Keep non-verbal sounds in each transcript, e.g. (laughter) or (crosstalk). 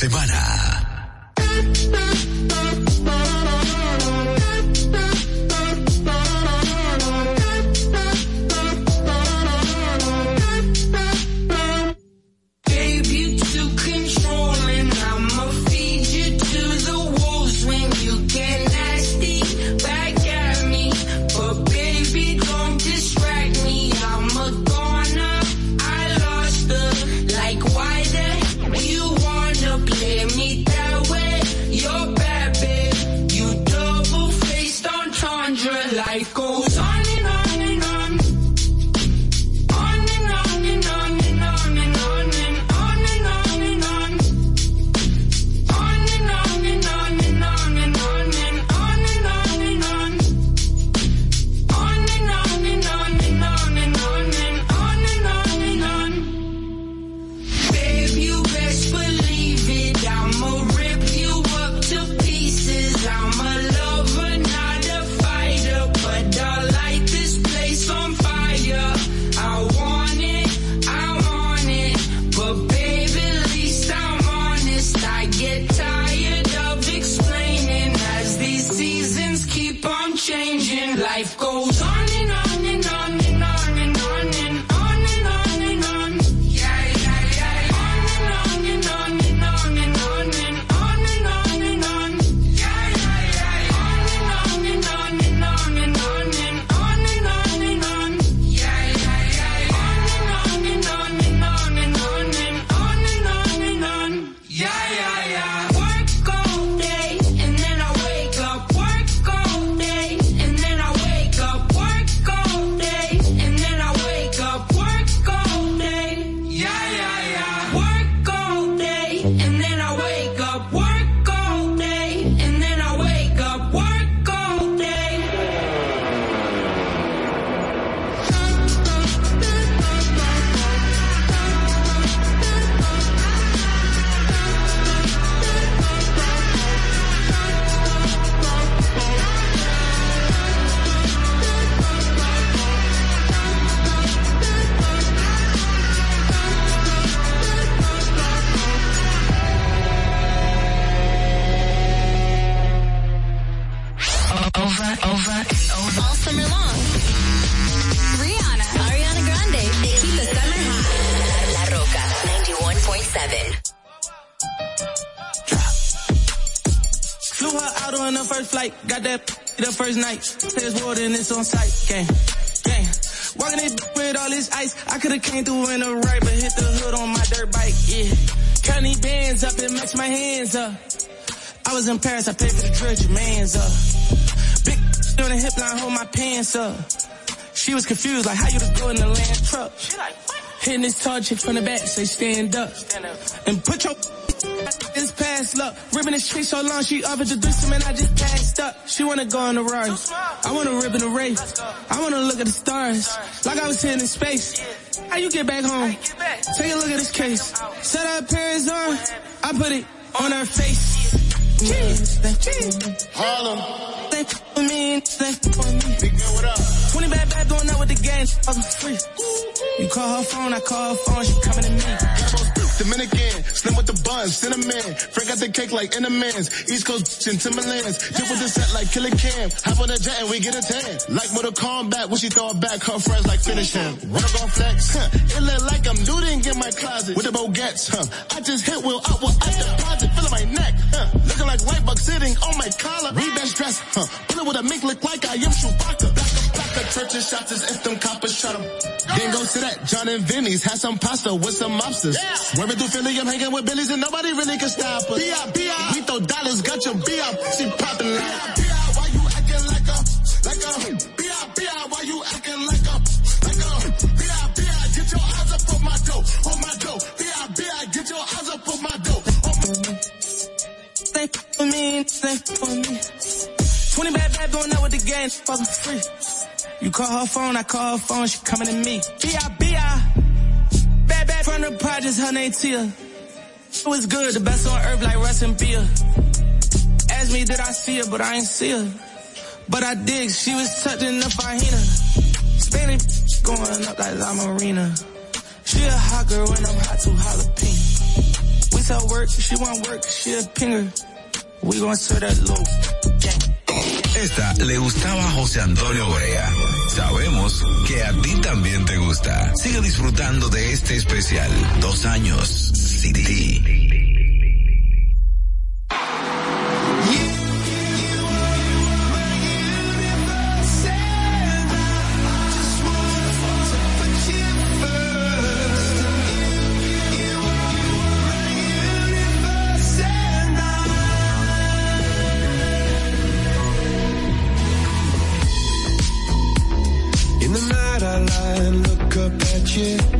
semana. In the right, but hit the hood on my dirt bike. Yeah. Count these bands up and match my hands up. I was in Paris, I paid for the dress, your man's up. Big on the hip line, hold my pants up. She was confused, like how you just go in the land truck. She like, what? Hitting this tall chick from the back, say stand up. Stand up. And put your (laughs) this past luck. Ribbon this tree so long, she offered to do something, I just passed up. She wanna go on the ride. I wanna rip in the race. I wanna look at the stars, like I was sitting in space. How you get back home? Take a look at this case. Set her parents on, I put it on her face. Harlem. Thank for me, thank for me. Big man, what up? 20 bad bad doing that with the gang, fucking free. You call her phone, I call her phone, she coming to me. Dominican, slim with the buns, cinnamon. Frank got the cake like in man's. East Coast in Timberlands. Dip with the set like Killer Cam. Hop on the jet and we get a tan. Like Mortal Kombat, when she throw it back, her friends like finish him. Wanna go flex? Huh. It look like I'm looting in my closet with the Bogats, huh? I just hit Will up with I deposit, feeling my neck, huh? Looking like white buck sitting on my collar. Rebest dress, huh? Pull it with a mink look like I am Chewbacca. Black, churches shots as if them coppers shot him. Then go to that John and Vinny's, had some pasta with some mobsters. Yeah. Swerving through Philly, I'm hanging with Billies and nobody really can stop us. B.I. B.I. We throw dollars, got your B.I. She poppin' like. B.I. B.I. Why you acting like a, like a, B.I. B.I. Why you acting like a, like a, B.I. B.I. Get your eyes up on my dough, on my dough. B.I. B.I. Get your eyes up on my dough. Thank for me, thank for me. 20 bad bad going out with the gang, fucking free. You call her phone, I call her phone, she coming to me. B.I. B.I. Bad, bad from the projects, her name Tia. It was good, the best on earth like Russ and Beer. Asked me did I see her, but I ain't see her. But I did, she was touching the fajina. Spanish going up like La Marina. She a hot girl when I'm hot too jalapeno. We tell work, she want work, she a pinger. We gonna serve that low. Esta le gustaba a José Antonio Brea. Sabemos que a ti también te gusta. Sigue disfrutando de este especial. Dos años, City. and look up at you.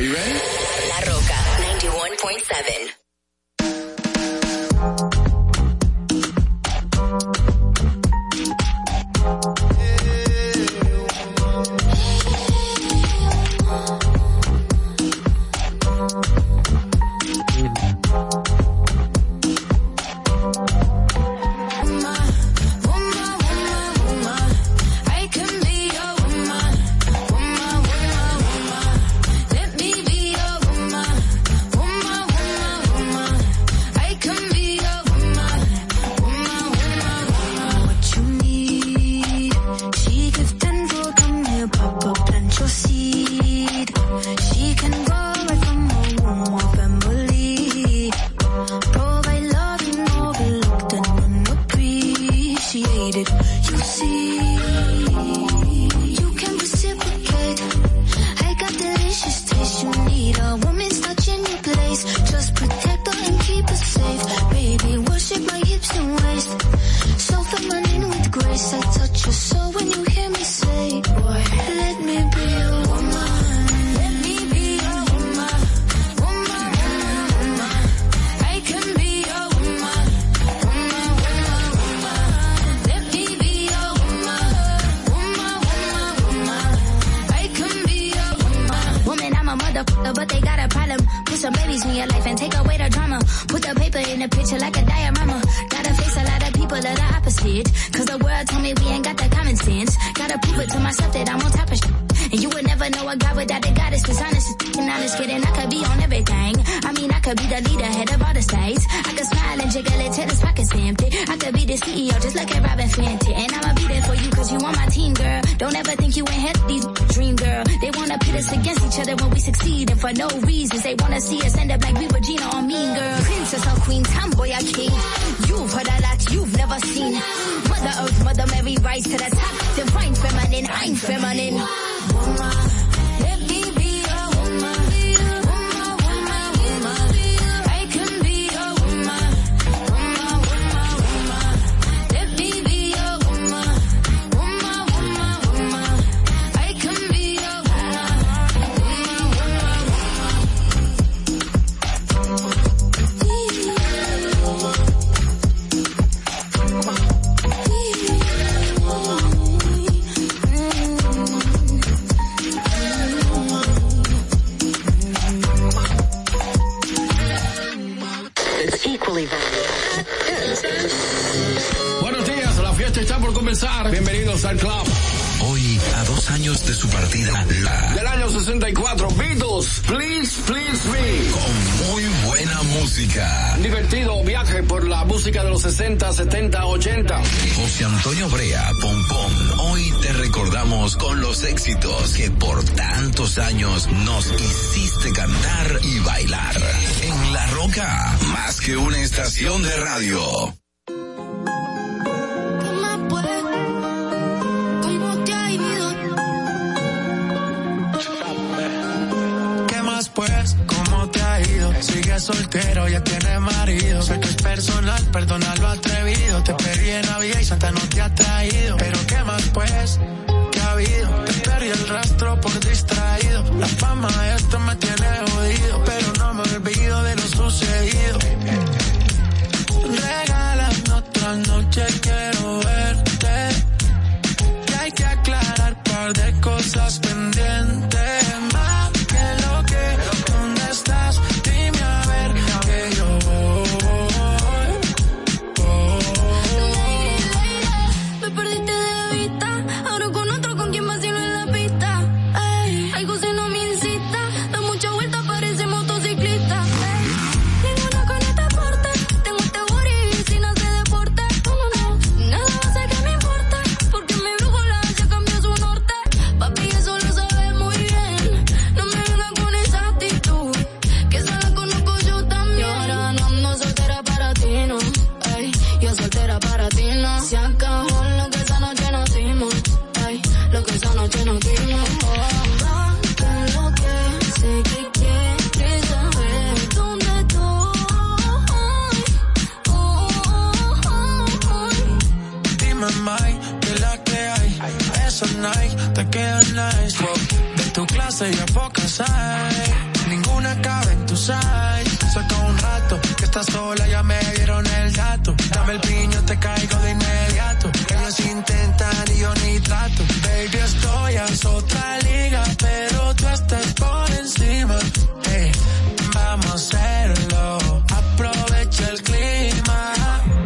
La Roca 91.7. que no digo. Dame lo que sé que saber. Estoy? Dime, Mike, que la que hay. Esa night te queda nice. De tu clase ya pocas hay ninguna cabe en tu size. Saca un rato, que estás sola, ya me dieron el dato. Dame el piño, te caigo de inmediato. Ellos intentan y yo ni trato Baby, estoy en otra liga, pero tú estás por encima. Hey, vamos a hacerlo, aprovecha el clima.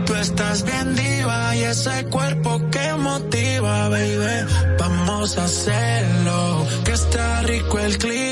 Tú estás bien diva y ese cuerpo que motiva, baby. Vamos a hacerlo, que está rico el clima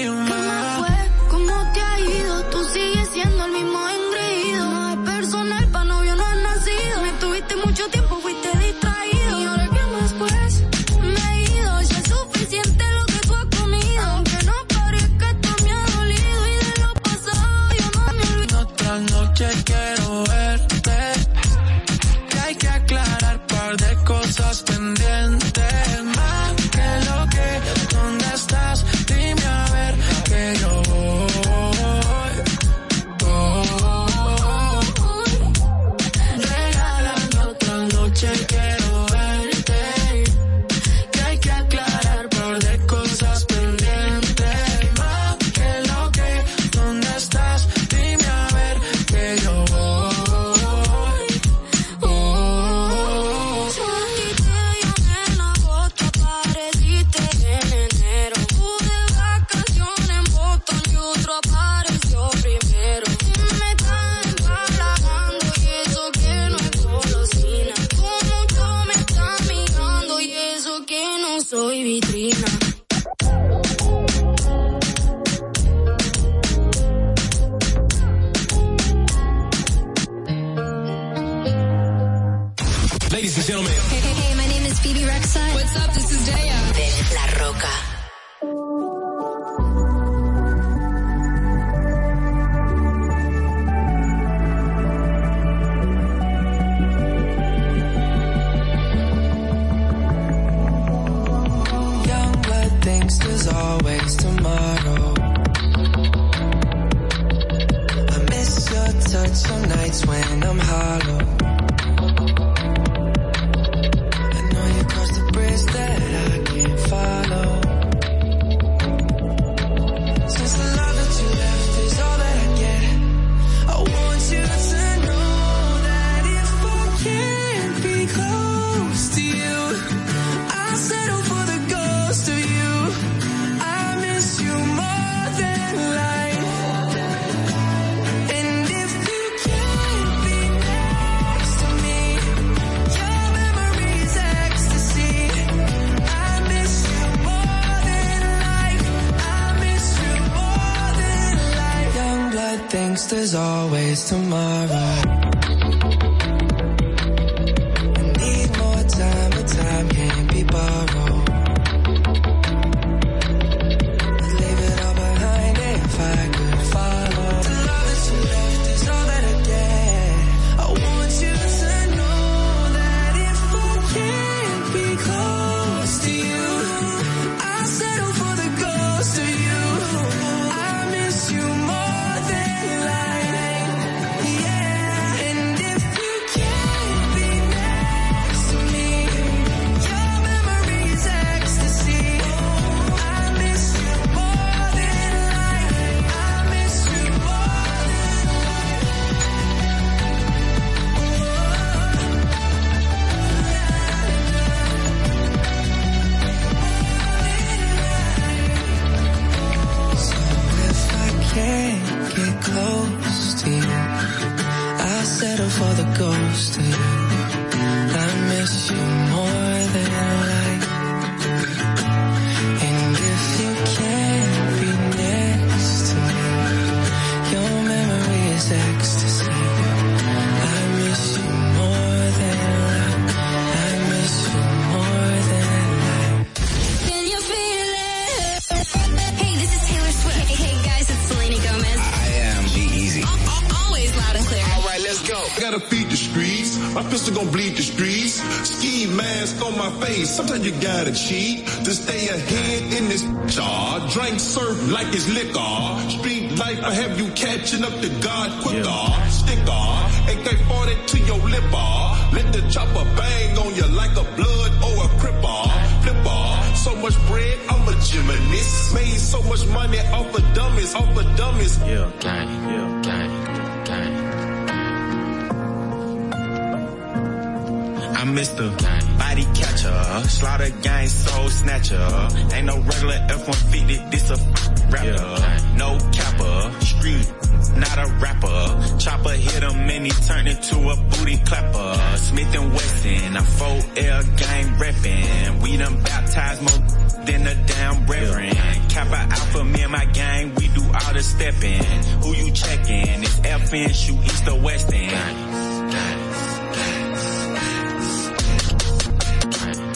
Alpha, me and my gang, we do all the stepping. Who you checking? It's FN, shoot east or west end.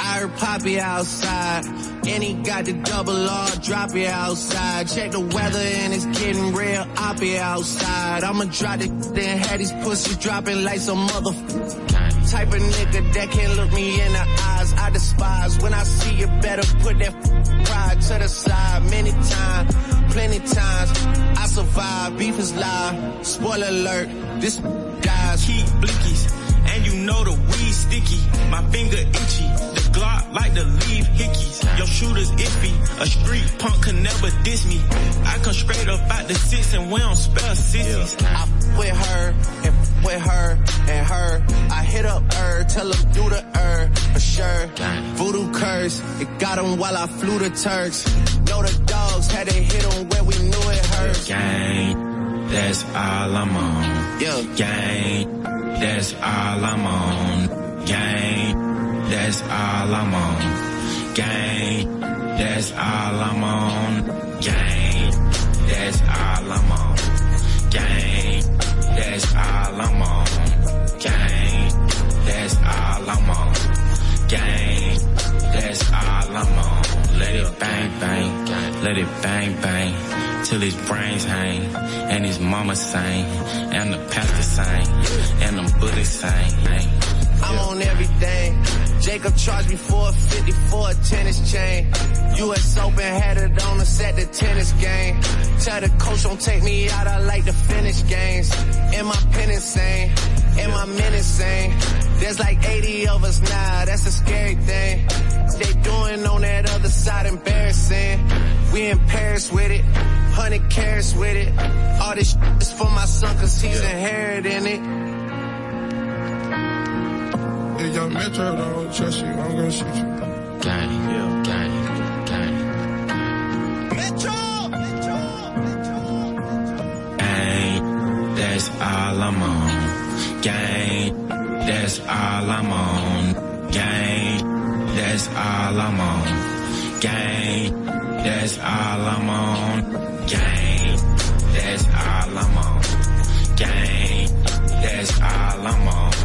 I heard Poppy outside, and he got the double R, drop it outside. Check the weather and it's getting real, I'll be outside. I'ma drop it, then had these pussies dropping like some mother type of nigga that can't look me in the eyes. I despise when I see you better put that pride to the side. Many times, plenty times, I survive. Beef is live. Spoiler alert, this guys. Keep blickies, and you know the weed sticky. My finger itchy, the Glock like to leave hickeys. Your shooter's iffy, a street punk can never diss me. I come straight up out the six and we don't spell sissies. I f- with her and with her and her. I hit up her, tell her do the her for sure. Voodoo curse, it got 'em while I flew the Turks. Know the dogs had to hit 'em where we knew it hurt. Gang, that's all I'm on. Yeah. Gang, that's all I'm on. Gang, that's all I'm on. Gang, that's all I'm on. Gang, that's all I'm on. Gang, that's all I'm on. Gang, that's all I'm on. Gang, that's all I'm on. Let it bang bang, let it bang bang, till his brains hang, and his mama sing, and the pastor sing, and the Buddhists sing. I'm on everything. Jacob charged me for a 50 for a tennis chain. US Open had it on us at the tennis game. Tell the coach don't take me out, I like to finish games. Am I pen insane? Am I men insane? There's like 80 of us now, that's a scary thing. They doing on that other side embarrassing. We in Paris with it, 100 carats with it. All this is for my son cause he's inheriting it. If your metro don't trust you, I'm gonna shoot you. Gang, yeah, gang, gang. Metro! Metro! Gang, that's all I'm on. Gang, that's all I'm on. Gang, that's all I'm on. Gang, that's all I'm on. Gang, that's all I'm on. Gang, that's all I'm on.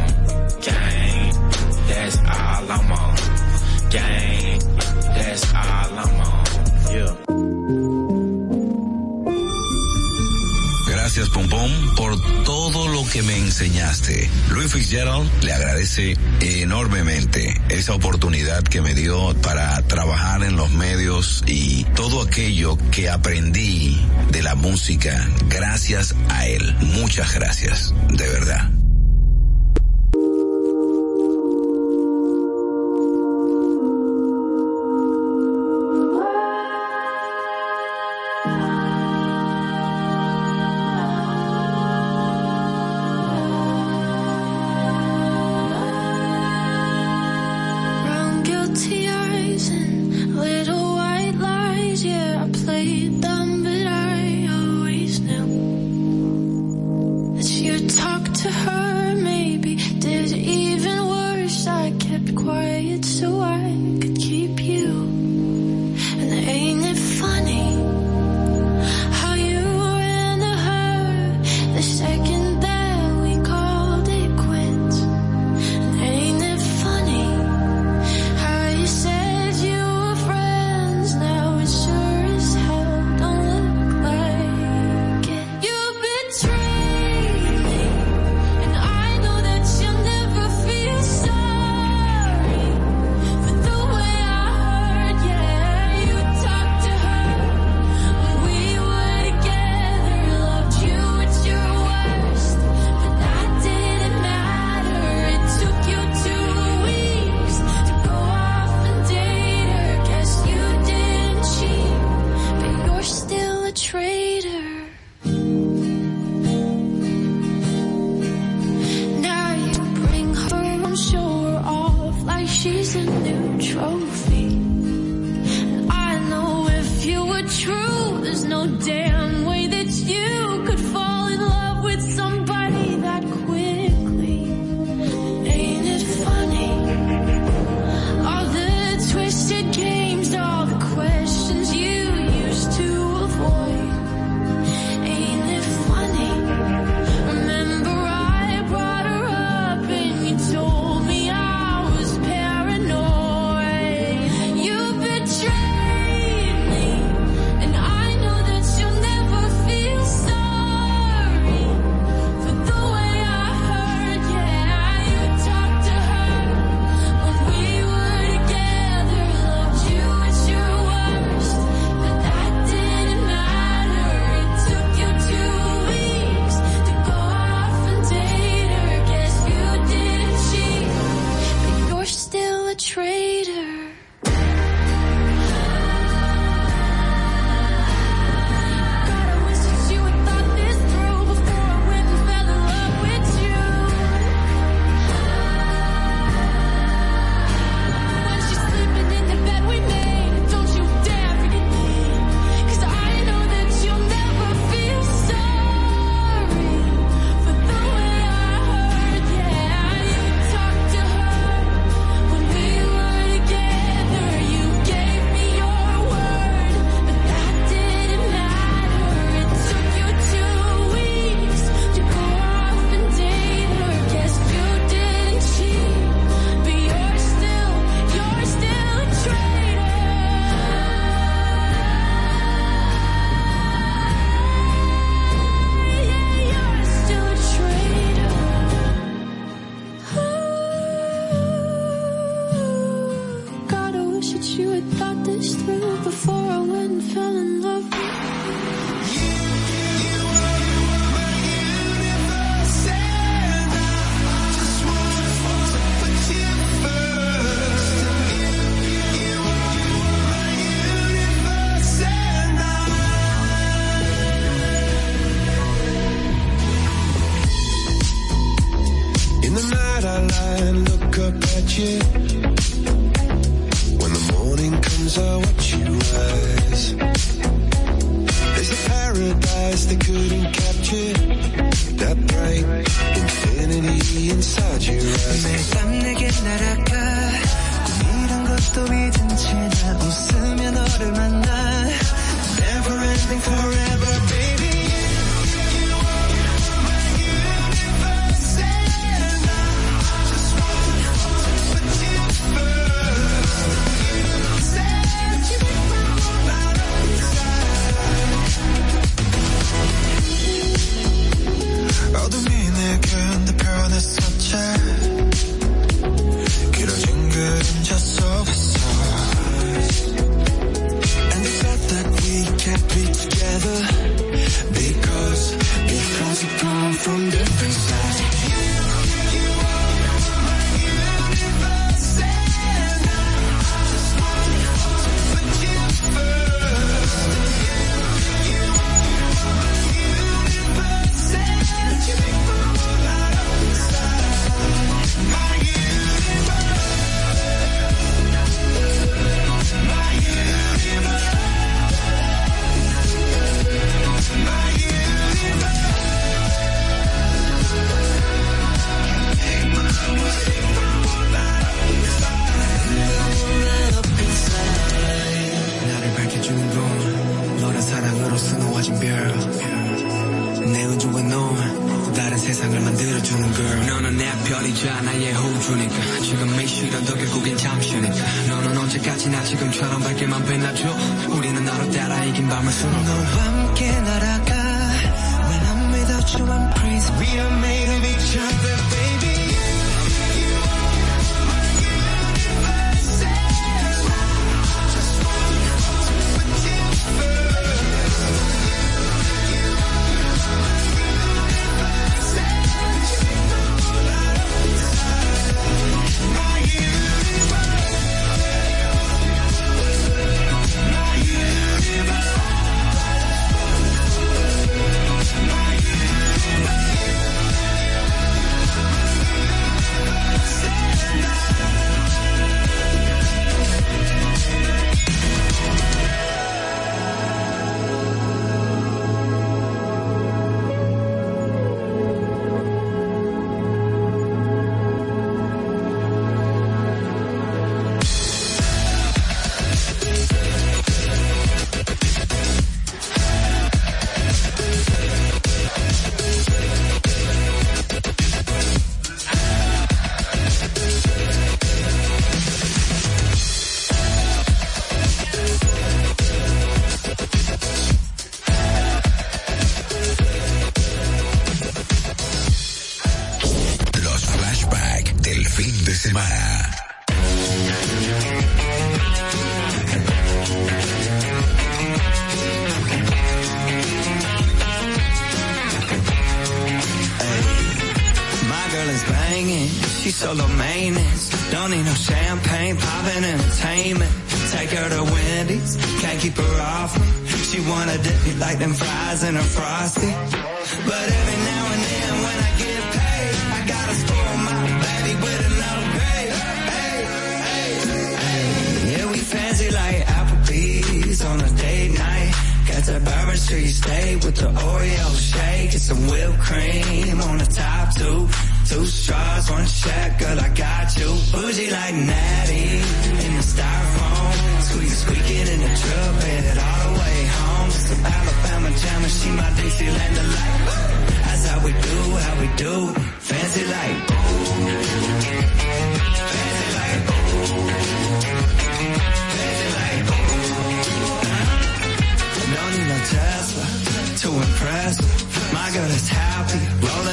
Gracias, Pompón, por todo lo que me enseñaste. Louis Fitzgerald le agradece enormemente esa oportunidad que me dio para trabajar en los medios y todo aquello que aprendí de la música gracias a él. Muchas gracias, de verdad.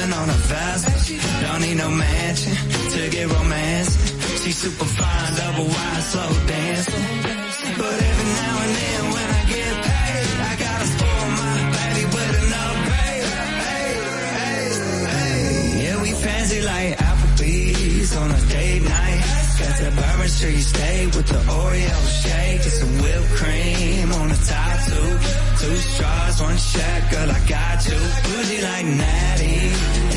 Rolling on a vest. Don't need no mansion to get romance. She's super fine, double wide, slow dancing. But every now and then that Bourbon Street steak with the Oreo shake and some whipped cream on the top two. Two straws, one check, girl, I got you. Bougie like Natty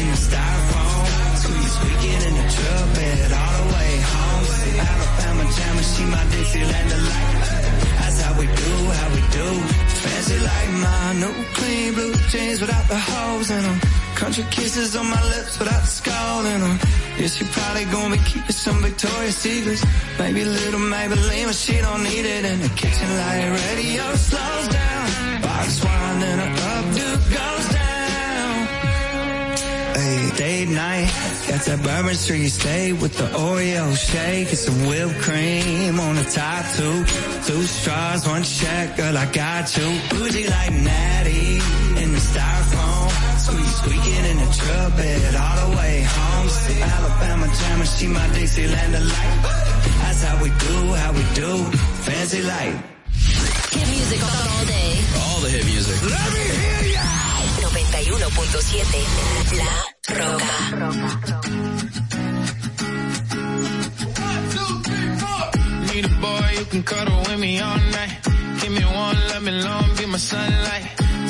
in the styrofoam. Squeak, squeaking in the truck bed all the way home. Alabama jam she my Dixieland delight. Uh, that's how we do, how we do. Fancy like my new clean blue jeans without the holes in them. Country kisses on my lips without the skull in them. Yeah, she probably gonna be keeping some Victoria's Secrets. Maybe a little Maybelline, but she don't need it in the kitchen light. Radio slows down. Box wine and a updo goes down. Hey, date night. Got that Bourbon Street steak with the Oreo shake and some whipped cream on the top two. Two straws, one check, girl, I got you. Bougie like Natty in the styrofoam. Squeak, squeaking in the truck bed all the way home. Some Alabama jam and she my Dixieland delight. That's how we do, how we do. Fancy light. Hit music all day. All the hit music. Let me hear ya. 91.7 La Roca. Need a boy you can cuddle with me all night. Give me one, let me long, be my sunlight.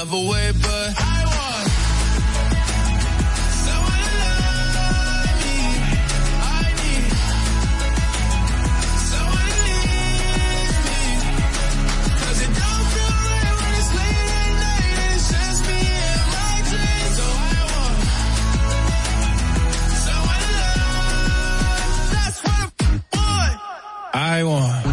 love away, but I want someone to love me. I need someone to leave me. Cause it don't feel right when it's late at night and it's just me and my dreams. So I want someone to love. That's what I want. I want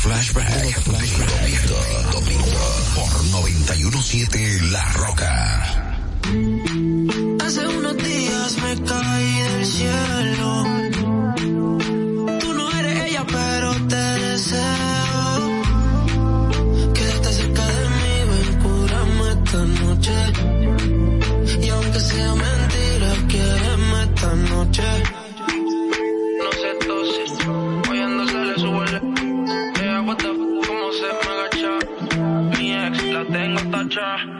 Flashback. Flashback. Domingo, domingo por 917 La Roca. Hace unos días me caí del cielo. Uh...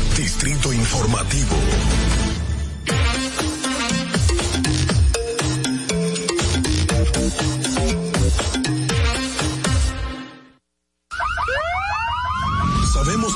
Distrito Informativo.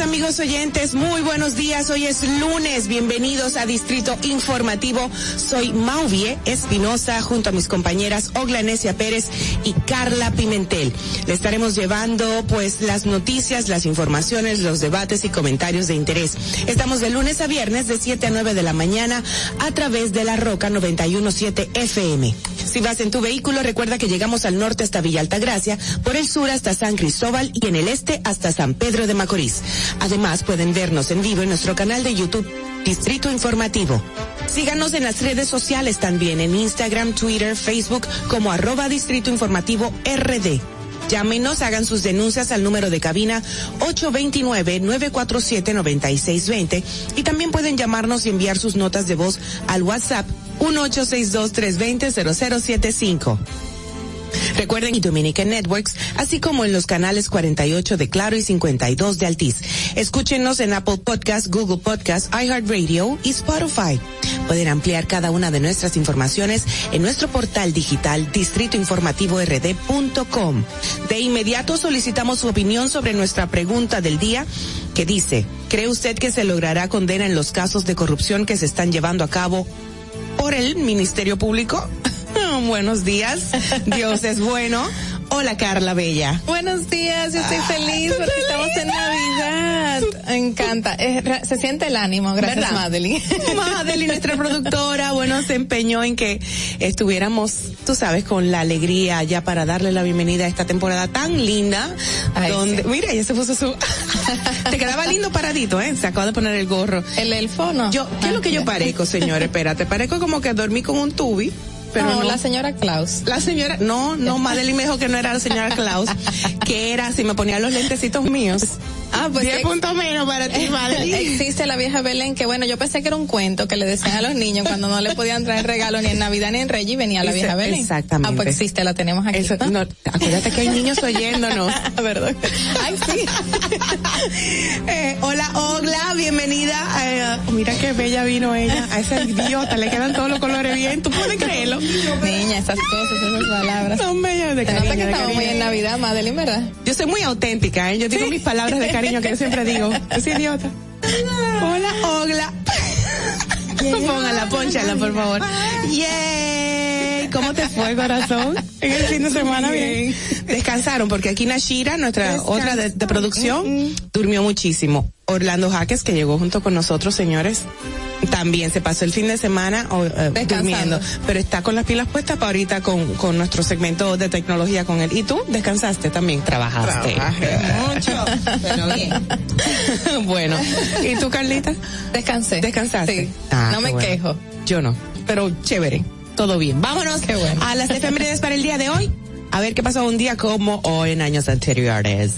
amigos oyentes. Muy buenos días. Hoy es lunes. Bienvenidos a Distrito Informativo. Soy Mauvie Espinosa junto a mis compañeras Oglanesia Pérez y Carla Pimentel. Le estaremos llevando pues las noticias, las informaciones, los debates y comentarios de interés. Estamos de lunes a viernes de 7 a 9 de la mañana a través de la Roca 917 FM. Si vas en tu vehículo, recuerda que llegamos al norte hasta Villa Altagracia, por el sur hasta San Cristóbal y en el este hasta San Pedro de Macorís. Además, pueden vernos en vivo en nuestro canal de YouTube Distrito Informativo. Síganos en las redes sociales también, en Instagram, Twitter, Facebook, como arroba Distrito Informativo RD. Llámenos, hagan sus denuncias al número de cabina 829-947-9620 y también pueden llamarnos y enviar sus notas de voz al WhatsApp 1862-320-0075. Recuerden y Dominican Networks, así como en los canales 48 de Claro y 52 de Altiz. Escúchenos en Apple Podcast, Google Podcast, iHeartRadio y Spotify. Pueden ampliar cada una de nuestras informaciones en nuestro portal digital distritoinformativord.com. De inmediato solicitamos su opinión sobre nuestra pregunta del día que dice, ¿cree usted que se logrará condena en los casos de corrupción que se están llevando a cabo por el Ministerio Público? (laughs) (laughs) Buenos días. Dios es bueno. Hola Carla Bella. Buenos días, yo estoy feliz porque estamos en Navidad. Me encanta. Es- se siente el ánimo, gracias. Madeline. (laughs) Madeline, nuestra productora, bueno, se empeñó en que estuviéramos, tú sabes, con la alegría ya para darle la bienvenida a esta temporada tan linda. donde, mira, ya se puso su, (laughs) te quedaba lindo paradito, eh, se acaba de poner el gorro. El elfo, ¿no? Yo, ¿qué es lo que yo parezco, señores? Espérate, parezco como que dormí con un tubi. Pero No, no, la señora Klaus. La señora, no, no, Madeline me dijo que no era la señora Klaus, (laughs) que era si me ponía los lentecitos míos. Ah, pues Diez sí. puntos menos para ti, (laughs) Madeline. Existe la vieja Belén, que bueno, yo pensé que era un cuento que le decían a los niños cuando no le podían traer regalo ni en Navidad ni en Reyes y venía la vieja Belén. exactamente. Ah, pues existe, la tenemos aquí. Eso, no, acuérdate que hay niños oyéndonos. (laughs) Perdón. Ay, sí. (laughs) Eh, hola, Ogla, bienvenida. Eh, mira qué bella vino ella. A esa idiota le quedan todos los colores bien. ¿Tú puedes creerlo? Niña, esas cosas, esas palabras. Son bellas de Se nota cariño. que estamos muy cariño. en Navidad, Madeline, ¿verdad? Yo soy muy auténtica, ¿eh? Yo digo mis palabras de cariño que yo siempre digo. Es idiota. Hola, Ogla. Póngala, ponchala, por favor. ¿Cómo te fue, corazón? En el fin de semana bien. Descansaron, porque aquí Nashira, nuestra otra de, de producción, durmió muchísimo. Orlando Jaques, que llegó junto con nosotros, señores, también se pasó el fin de semana eh, durmiendo, pero está con las pilas puestas para ahorita con, con nuestro segmento de tecnología con él. ¿Y tú? ¿Descansaste también? ¿Trabajaste? Trabajé mucho, pero bien. (laughs) bueno. ¿Y tú, Carlita? Descansé. ¿Descansaste? Sí. Ah, no me bueno. quejo. Yo no, pero chévere. Todo bien. Vámonos Qué bueno. a las efemérides para el día de hoy. A ver qué pasó un día como hoy en años anteriores.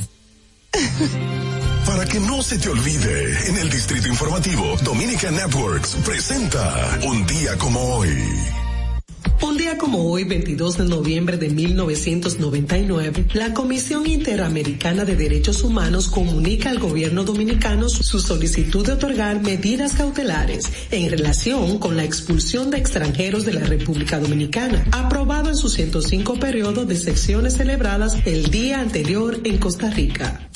Para que no se te olvide, en el Distrito Informativo, Dominica Networks presenta Un día como hoy. Un día como hoy, 22 de noviembre de 1999, la Comisión Interamericana de Derechos Humanos comunica al gobierno dominicano su solicitud de otorgar medidas cautelares en relación con la expulsión de extranjeros de la República Dominicana, aprobado en su 105 periodo de secciones celebradas el día anterior en Costa Rica.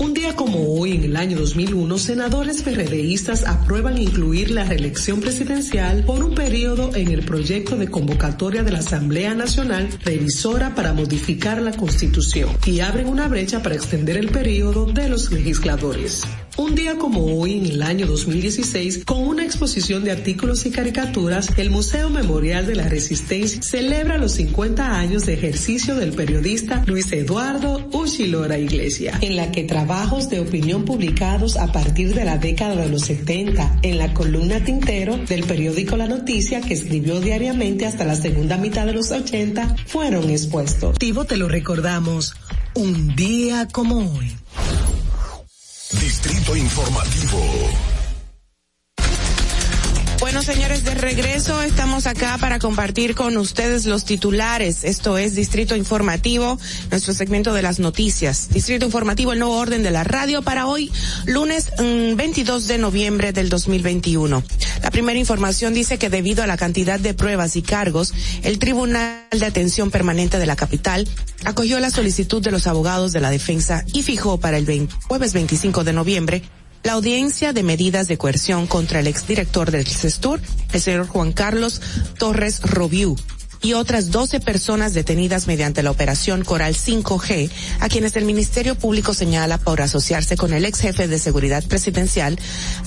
Un día como hoy, en el año 2001, senadores PRDistas aprueban incluir la reelección presidencial por un periodo en el proyecto de convocatoria de la Asamblea Nacional Revisora para modificar la Constitución y abren una brecha para extender el periodo de los legisladores. Un día como hoy, en el año 2016, con una exposición de artículos y caricaturas, el Museo Memorial de la Resistencia celebra los 50 años de ejercicio del periodista Luis Eduardo Uchilora Iglesia, en la que trabajos de opinión publicados a partir de la década de los 70 en la columna Tintero del periódico La Noticia, que escribió diariamente hasta la segunda mitad de los 80, fueron expuestos. Tivo te lo recordamos, un día como hoy. Distrito Informativo. Bueno, señores, de regreso estamos acá para compartir con ustedes los titulares. Esto es Distrito Informativo, nuestro segmento de las noticias. Distrito Informativo, el nuevo orden de la radio para hoy, lunes mm, 22 de noviembre del 2021. La primera información dice que debido a la cantidad de pruebas y cargos, el Tribunal de Atención Permanente de la capital acogió la solicitud de los abogados de la defensa y fijó para el 20 jueves 25 de noviembre la audiencia de medidas de coerción contra el exdirector del CESTUR, el señor Juan Carlos Torres Robiú, y otras 12 personas detenidas mediante la operación Coral 5G, a quienes el Ministerio Público señala por asociarse con el ex jefe de seguridad presidencial,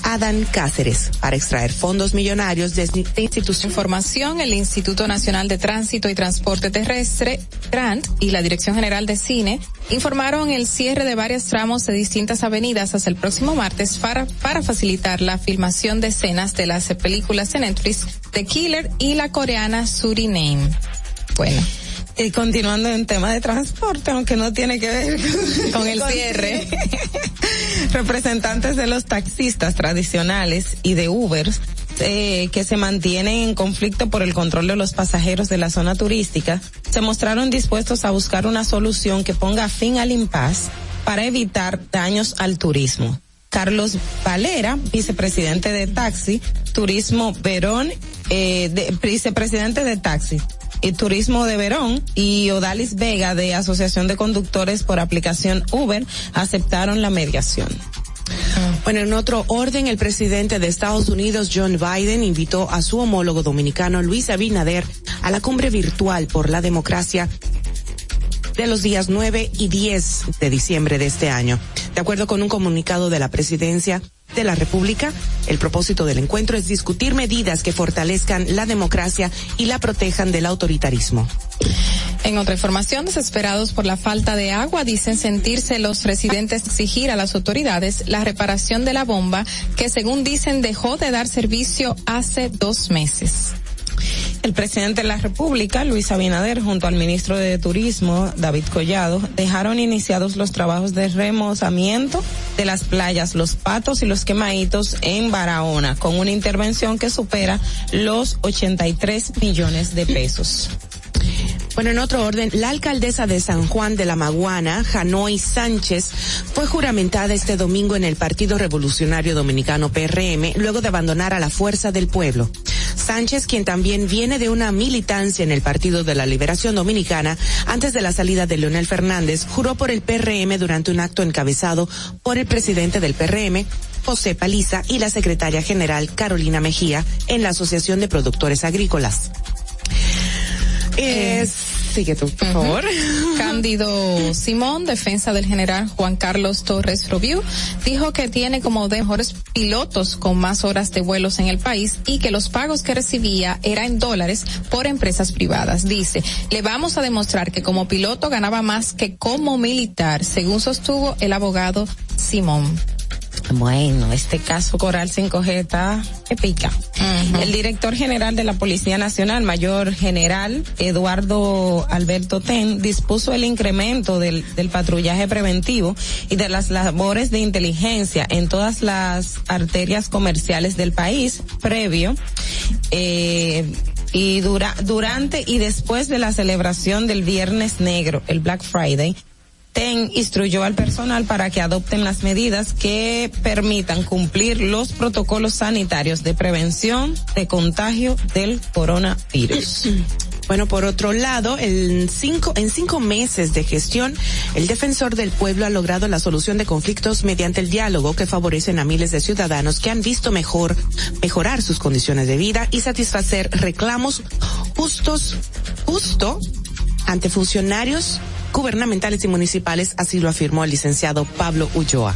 Adán Cáceres, para extraer fondos millonarios de instituciones. Información, el Instituto Nacional de Tránsito y Transporte Terrestre, TRANT, y la Dirección General de Cine informaron el cierre de varios tramos de distintas avenidas hasta el próximo martes para, para facilitar la filmación de escenas de las películas de Netflix The Killer y la coreana Suriname. Bueno. Y continuando en tema de transporte, aunque no tiene que ver con, (laughs) el cierre. (laughs) Representantes de los taxistas tradicionales y de Uber eh, que se mantienen en conflicto por el control de los pasajeros de la zona turística se mostraron dispuestos a buscar una solución que ponga fin al impasse para evitar daños al turismo. Carlos Valera, vicepresidente de Taxi, Turismo Verón, eh, de, vicepresidente de Taxi y Turismo de Verón y Odalis Vega de Asociación de Conductores por aplicación Uber aceptaron la mediación. Bueno, en otro orden, el presidente de Estados Unidos, John Biden, invitó a su homólogo dominicano, Luis Abinader, a la cumbre virtual por la democracia de los días 9 y 10 de diciembre de este año. De acuerdo con un comunicado de la presidencia de la República, el propósito del encuentro es discutir medidas que fortalezcan la democracia y la protejan del autoritarismo. En otra información, desesperados por la falta de agua, dicen sentirse los residentes exigir a las autoridades la reparación de la bomba que, según dicen, dejó de dar servicio hace dos meses. El presidente de la República, Luis Abinader, junto al ministro de Turismo, David Collado, dejaron iniciados los trabajos de remozamiento de las playas Los Patos y Los Quemaditos en Barahona, con una intervención que supera los 83 millones de pesos. Bueno, en otro orden, la alcaldesa de San Juan de la Maguana, Hanoi Sánchez, fue juramentada este domingo en el Partido Revolucionario Dominicano PRM luego de abandonar a la Fuerza del Pueblo. Sánchez, quien también viene de una militancia en el Partido de la Liberación Dominicana, antes de la salida de Leonel Fernández, juró por el PRM durante un acto encabezado por el presidente del PRM, José Paliza, y la secretaria general Carolina Mejía en la Asociación de Productores Agrícolas. Es, sigue tú, por favor. Cándido Simón, defensa del general Juan Carlos Torres Robiu, dijo que tiene como de mejores pilotos con más horas de vuelos en el país y que los pagos que recibía eran en dólares por empresas privadas. Dice, le vamos a demostrar que como piloto ganaba más que como militar, según sostuvo el abogado Simón. Bueno, este caso Coral 5G está que pica. El director general de la Policía Nacional, Mayor General Eduardo Alberto Ten, dispuso el incremento del, del patrullaje preventivo y de las labores de inteligencia en todas las arterias comerciales del país, previo eh, y dura, durante y después de la celebración del Viernes Negro, el Black Friday, TEN instruyó al personal para que adopten las medidas que permitan cumplir los protocolos sanitarios de prevención de contagio del coronavirus. (clears throat) Bueno, por otro lado, en cinco, en cinco meses de gestión, el defensor del pueblo ha logrado la solución de conflictos mediante el diálogo que favorecen a miles de ciudadanos que han visto mejor, mejorar sus condiciones de vida y satisfacer reclamos justos, justo ante funcionarios gubernamentales y municipales, así lo afirmó el licenciado Pablo Ulloa.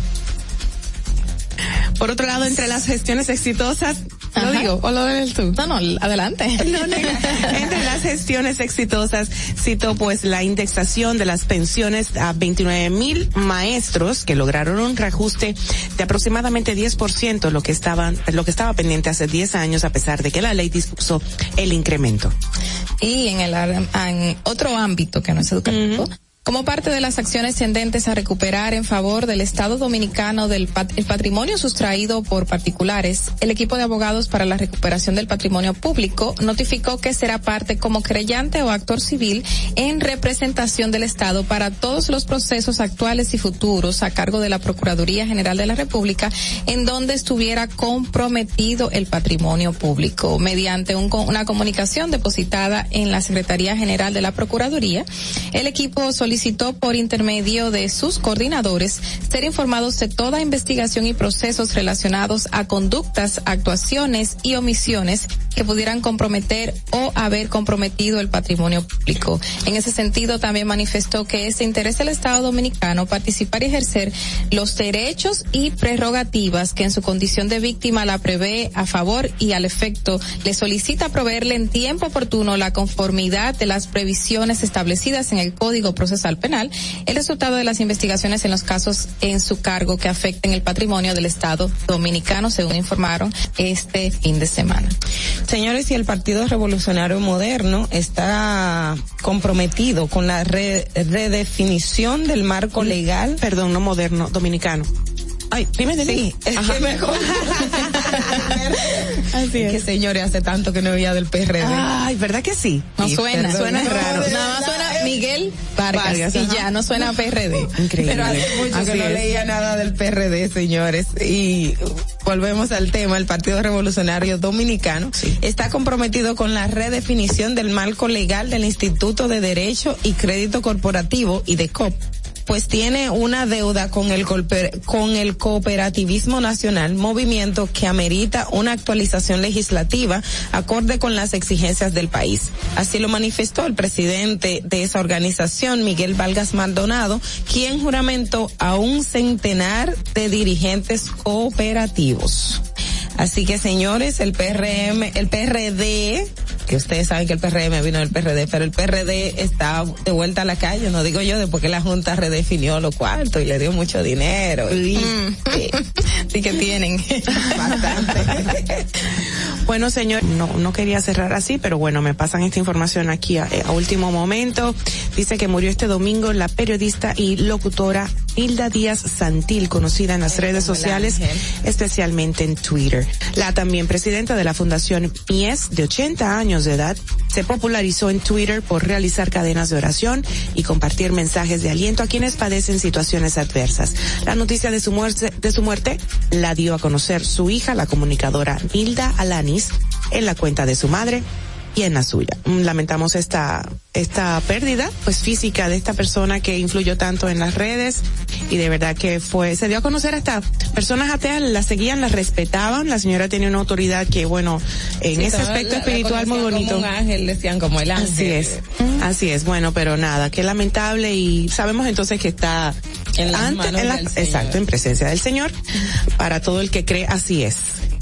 Por otro lado, entre las gestiones exitosas, lo digo, o lo debes tú. No, no, adelante. (laughs) entre las gestiones exitosas, cito pues la indexación de las pensiones a 29 mil maestros que lograron un reajuste de aproximadamente 10%, lo que estaban, lo que estaba pendiente hace 10 años, a pesar de que la ley dispuso el incremento. Y en el en otro ámbito que no es educativo, como parte de las acciones tendentes a recuperar en favor del Estado dominicano del el patrimonio sustraído por particulares, el equipo de abogados para la recuperación del patrimonio público notificó que será parte como creyente o actor civil en representación del Estado para todos los procesos actuales y futuros a cargo de la Procuraduría General de la República en donde estuviera comprometido el patrimonio público. Mediante un, una comunicación depositada en la Secretaría General de la Procuraduría, el equipo solicitó solicitó por intermedio de sus coordinadores ser informados de toda investigación y procesos relacionados a conductas, actuaciones y omisiones que pudieran comprometer o haber comprometido el patrimonio público. En ese sentido, también manifestó que es interés del Estado dominicano participar y ejercer los derechos y prerrogativas que en su condición de víctima la prevé a favor y al efecto le solicita proveerle en tiempo oportuno la conformidad de las previsiones establecidas en el Código Procesal Penal el resultado de las investigaciones en los casos en su cargo que afecten el patrimonio del Estado dominicano, según informaron este fin de semana. Señores, y el Partido Revolucionario Moderno está comprometido con la re- redefinición del marco legal. Perdón, no moderno, dominicano. Ay, dime de Sí, (laughs) es Ajá. que mejor. (laughs) Así es. Que señores, hace tanto que no veía del PRD. Ay, ¿verdad que sí? No Sí, suena, perdón. suena raro. Nada más suena Miguel Vargas, Vargas, y ya, no suena PRD. Increíble. Pero hace mucho Así que no es. leía nada del PRD, señores. Y volvemos al tema. El Partido Revolucionario Dominicano está comprometido con la redefinición del marco legal del Instituto de Derecho y Crédito Corporativo y de COP pues tiene una deuda con el, con el cooperativismo nacional, movimiento que amerita una actualización legislativa acorde con las exigencias del país. Así lo manifestó el presidente de esa organización, Miguel Vargas Maldonado, quien juramentó a un centenar de dirigentes cooperativos. Así que señores, el PRM, el PRD, que ustedes saben que el PRM vino del PRD, pero el PRD está de vuelta a la calle, no digo yo, después que la Junta redefinió los cuartos y le dio mucho dinero. Y, eh, Sí que tienen. (laughs) bastante. Bueno, señor, no, no quería cerrar así, pero bueno, me pasan esta información aquí a, a último momento. Dice que murió este domingo la periodista y locutora Hilda Díaz Santil, conocida en las redes sociales, especialmente en Twitter. La también presidenta de la Fundación Mies, de 80 años de edad, se popularizó en Twitter por realizar cadenas de oración y compartir mensajes de aliento a quienes padecen situaciones adversas. La noticia de su muerte, de su muerte la dio a conocer su hija, la comunicadora Hilda Alanis, en la cuenta de su madre y en la suya. Mm, Lamentamos esta esta pérdida pues física de esta persona que influyó tanto en las redes y de verdad que fue se dio a conocer hasta personas ateas la seguían, la respetaban, la señora tenía una autoridad que bueno, en Sí, ese aspecto la- la espiritual muy bonito. Como un ángel, decían como el ángel. Así es, así es. Bueno, pero nada, qué lamentable y sabemos entonces que está En las ante- manos en la- del Señor. exacto, en presencia del Señor. Para todo el que cree, así es.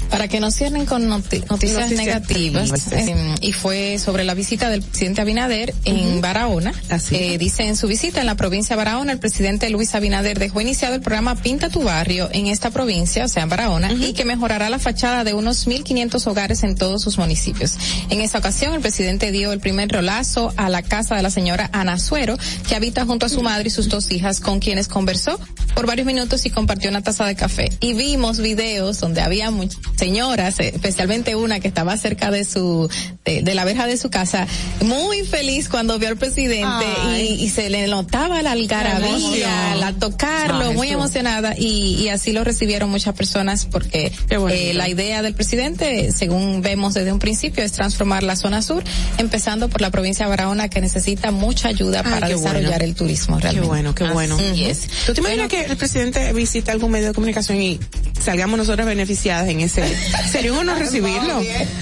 Para que no cierren con noti- noticias, Noticias negativas, negativas. eh, y fue sobre la visita del presidente Abinader en Barahona. Así. Eh, dice en su visita en la provincia de Barahona, el presidente Luis Abinader dejó iniciado el programa Pinta tu barrio en esta provincia, o sea, en Barahona, y que mejorará la fachada de unos 1.500 hogares en todos sus municipios. En esa ocasión, el presidente dio el primer rolazo a la casa de la señora Ana Suero, que habita junto a su madre y sus dos hijas, con quienes conversó por varios minutos y compartió una taza de café. Y vimos videos donde había muchas señoras, especialmente una que estaba cerca de su, de, de la verja de su casa, muy feliz cuando vio al presidente y, y se le notaba la algarabía, la tocarlo, Ay, muy emocionada y, y así lo recibieron muchas personas porque Qué eh, la idea del presidente, según vemos desde un principio, es transformar la zona sur, empezando por la provincia de Barahona que necesita mucha ayuda Ay, para qué desarrollar bueno. el turismo Qué realmente. bueno, qué bueno. Así es. ¿Tú te imaginas que el presidente visita algún medio de comunicación y salgamos nosotras beneficiadas en ese? (laughs) Sería un honor recibirlo.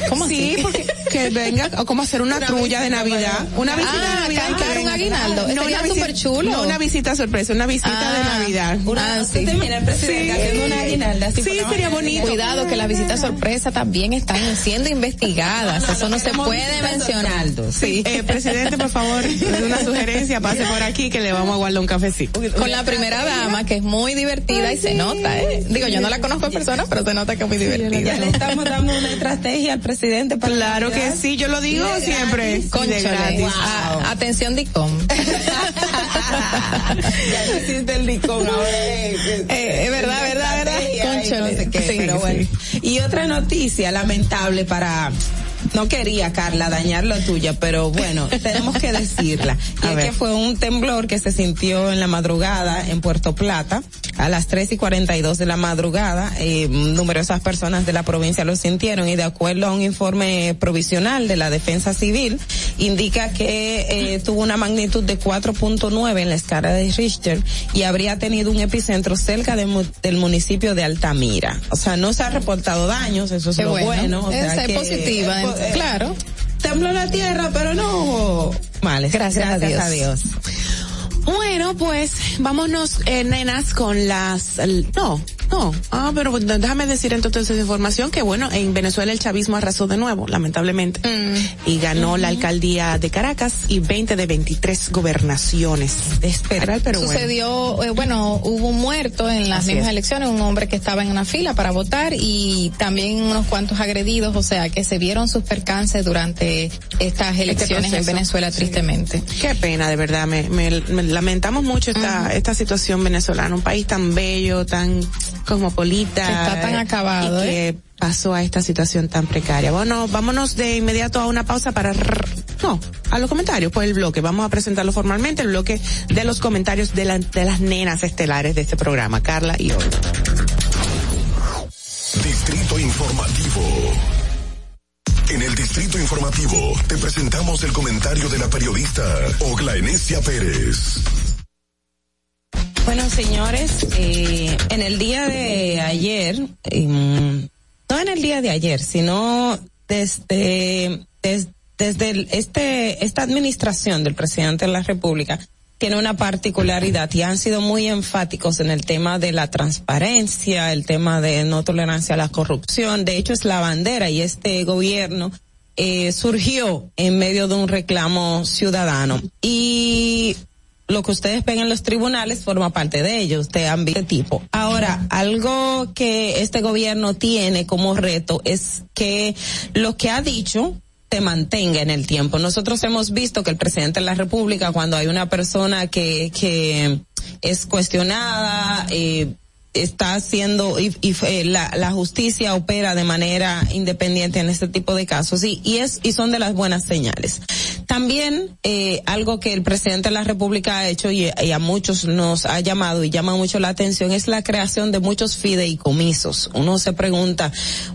¿Cómo sí, así? porque que venga, o como hacer una, trulla de Navidad. Una visita Ah, de Navidad. que cantar un aguinaldo. Sería una. No una visita sorpresa, una visita de Ah, Navidad. una- ¿Tú te imaginas el presidente Sí. haciendo una aguinalda así Sí, sería bonito. Cuidado que las visitas sorpresa también están siendo investigadas. Eso no se puede mencionar. Sí. Eh, presidente, por favor, (laughs) una sugerencia, pase por aquí que le vamos a guardar un cafecito. Con la primera dama, que es muy divertida y se nota, ¿eh? Digo, yo no la conozco en persona, pero se nota que es muy Ya le estamos dando una estrategia al presidente para Claro que sí, yo lo digo De siempre. gratis. De gratis. Ah, atención, Dicom. (laughs) (laughs) ya existe el licón ahora. eh, eh, es verdad, verdad, verdad. Cónchale. no sé qué, Sí, pero sí. bueno. Y otra noticia lamentable para no quería, Carla, dañar lo tuya, pero bueno, (laughs) tenemos que decirla. Y es que fue un temblor que se sintió en la madrugada en Puerto Plata, a las 3 y 42 de la madrugada. Eh, numerosas personas de la provincia lo sintieron y de acuerdo a un informe provisional de la Defensa Civil, indica que eh, tuvo una magnitud de 4.9 en la escala de Richter y habría tenido un epicentro cerca de mu- del municipio de Altamira. O sea, no se ha reportado daños, eso es Qué lo bueno. bueno. o Esa sea es que- positiva, eh, claro. Tembló la tierra, pero no hubo males. Gracias a Dios. a Dios. Bueno, pues vámonos, eh, nenas, con las, el- no, No, ah, pero pues, déjame decir entonces esa información que bueno, en Venezuela el chavismo arrasó de nuevo, lamentablemente, Mm. y ganó la alcaldía de Caracas y 20 de 23 gobernaciones. Esperar, pero bueno. Sucedió, eh, bueno, hubo un muerto en las Así mismas es. elecciones, un hombre que estaba en una fila para votar y también unos cuantos agredidos, o sea, que se vieron sus percances durante estas elecciones en. Venezuela, Sí. tristemente. Qué pena, de verdad. Me, me- me lamentamos mucho esta, esta situación venezolana. Un país tan bello, tan cosmopolita. Que está tan acabado, y que pasó a esta situación tan precaria. Bueno, vámonos de inmediato a una pausa para... No, a los comentarios, pues el bloque. Vamos a presentarlo formalmente, el bloque de los comentarios de, la- de las nenas estelares de este programa, Carla y Olga. Distrito Informativo. En el Distrito Informativo te presentamos el comentario de la periodista Ogla Enesia Pérez. Bueno, señores, eh, en el día de ayer, em, no en el día de ayer, sino desde, des- desde este, esta administración del presidente de la República, tiene una particularidad y han sido muy enfáticos en el tema de la transparencia, el tema de no tolerancia a la corrupción. De hecho, es la bandera y este gobierno eh, surgió en medio de un reclamo ciudadano. Y lo que ustedes ven en los tribunales forma parte de ellos, de ámbito tipo. Ahora, algo que este gobierno tiene como reto es que lo que ha dicho se mantenga en el tiempo. Nosotros hemos visto que el presidente de la República, cuando hay una persona que, que es cuestionada, eh, está haciendo y, y, eh, la, la justicia opera de manera independiente en este tipo de casos y, y es y son de las buenas señales. También eh, algo que el presidente de la República ha hecho y, y a muchos nos ha llamado y llama mucho la atención es la creación de muchos fideicomisos. Uno se pregunta,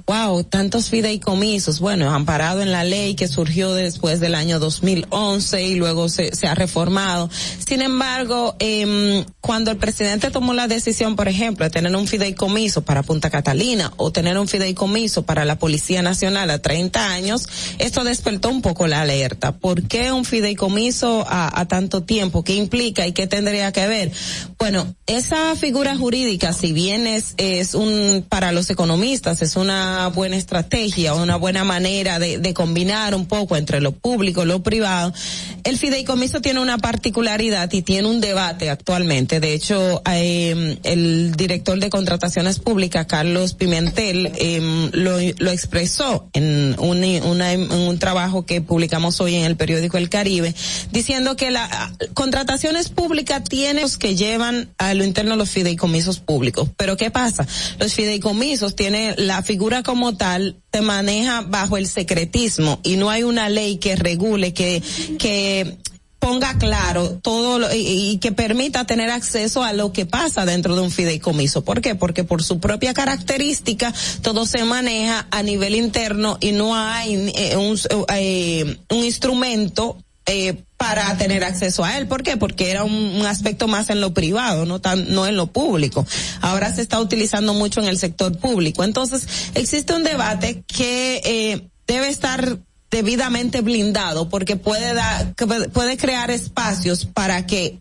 wow, tantos fideicomisos. Bueno, amparado en la ley que surgió después del año 2011 y luego se, se ha reformado. Sin embargo, eh, cuando el presidente tomó la decisión, por ejemplo, tener un fideicomiso para Punta Catalina o tener un fideicomiso para la Policía Nacional a 30 años, esto despertó un poco la alerta. ¿Por qué un fideicomiso a, tanto tiempo? ¿Qué implica y qué tendría que ver? Bueno, esa figura jurídica, si bien es, es un, para los economistas, es una buena estrategia, una buena manera de, combinar un poco entre lo público lo privado, el fideicomiso tiene una particularidad y tiene un debate actualmente. De hecho, eh, el director de contrataciones públicas, Carlos Pimentel, eh, lo, expresó en un, una, un trabajo que publicamos hoy en el periódico El Caribe, diciendo que la contrataciones públicas tiene los que llevan a lo interno los fideicomisos públicos. Pero ¿qué pasa? Los fideicomisos tienen la figura como tal se maneja bajo el secretismo y no hay una ley que regule que que ponga claro todo lo, y, que permita tener acceso a lo que pasa dentro de un fideicomiso. ¿Por qué? Porque por su propia característica todo se maneja a nivel interno y no hay eh, un, eh, un instrumento eh, para tener acceso a él. ¿Por qué? Porque era un, un, aspecto más en lo privado, no tan, no en lo público. Ahora se está utilizando mucho en el sector público. Entonces, existe un debate que eh, debe estar debidamente blindado porque puede dar, puede crear espacios para que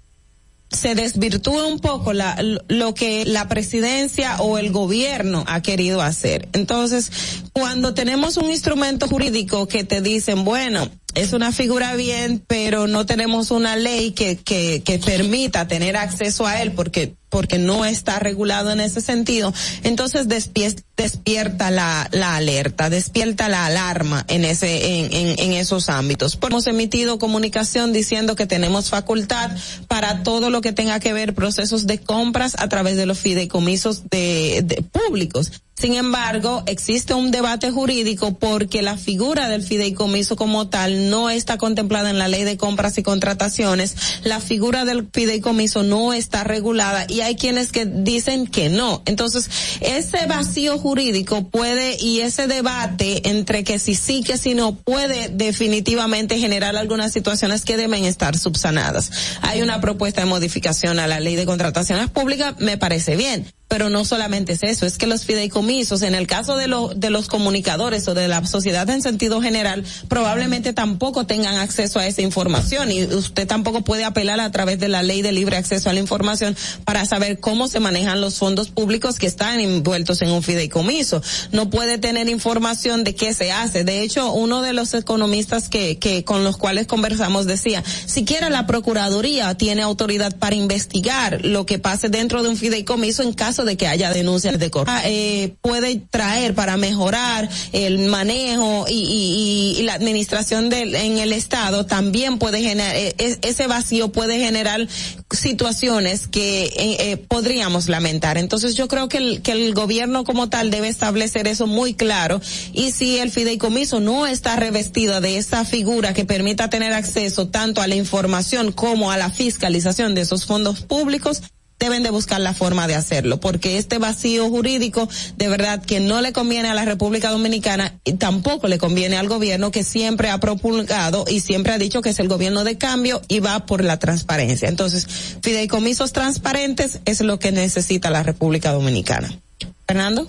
se desvirtúe un poco la, lo que la presidencia o el gobierno ha querido hacer. Entonces, cuando tenemos un instrumento jurídico que te dicen, bueno, es una figura bien, pero no tenemos una ley que, que, que permita tener acceso a él porque porque no está regulado en ese sentido, entonces despierta, la, la alerta, despierta la alarma en ese, en, en, esos ámbitos. Hemos emitido comunicación diciendo que tenemos facultad para todo lo que tenga que ver procesos de compras a través de los fideicomisos de, de públicos. Sin embargo, existe un debate jurídico porque la figura del fideicomiso como tal no está contemplada en la ley de compras y contrataciones. La figura del fideicomiso no está regulada y hay quienes que dicen que no. Entonces, ese vacío jurídico puede y ese debate entre que si sí, que si no, puede definitivamente generar algunas situaciones que deben estar subsanadas. Hay una propuesta de modificación a la ley de contrataciones públicas, me parece bien pero no solamente es eso, es que los fideicomisos, en el caso de, lo, de los comunicadores o de la sociedad en sentido general, probablemente tampoco tengan acceso a esa información y usted tampoco puede apelar a través de la ley de libre acceso a la información para saber cómo se manejan los fondos públicos que están envueltos en un fideicomiso. No puede tener información de qué se hace. De hecho, uno de los economistas que, que con los cuales conversamos decía, siquiera la Procuraduría tiene autoridad para investigar lo que pase dentro de un fideicomiso en caso de que haya denuncias de corrupción. Eh, puede traer para mejorar el manejo y la administración del, en el Estado también puede generar, eh, ese vacío puede generar situaciones que eh, eh, podríamos lamentar. Entonces yo creo que el, que el gobierno como tal debe establecer eso muy claro y si el fideicomiso no está revestido de esa figura que permita tener acceso tanto a la información como a la fiscalización de esos fondos públicos, deben de buscar la forma de hacerlo, porque este vacío jurídico de verdad que no le conviene a la República Dominicana y tampoco le conviene al gobierno que siempre ha propulgado y siempre ha dicho que es el gobierno de cambio y va por la transparencia. Entonces, fideicomisos transparentes es lo que necesita la República Dominicana. Fernando.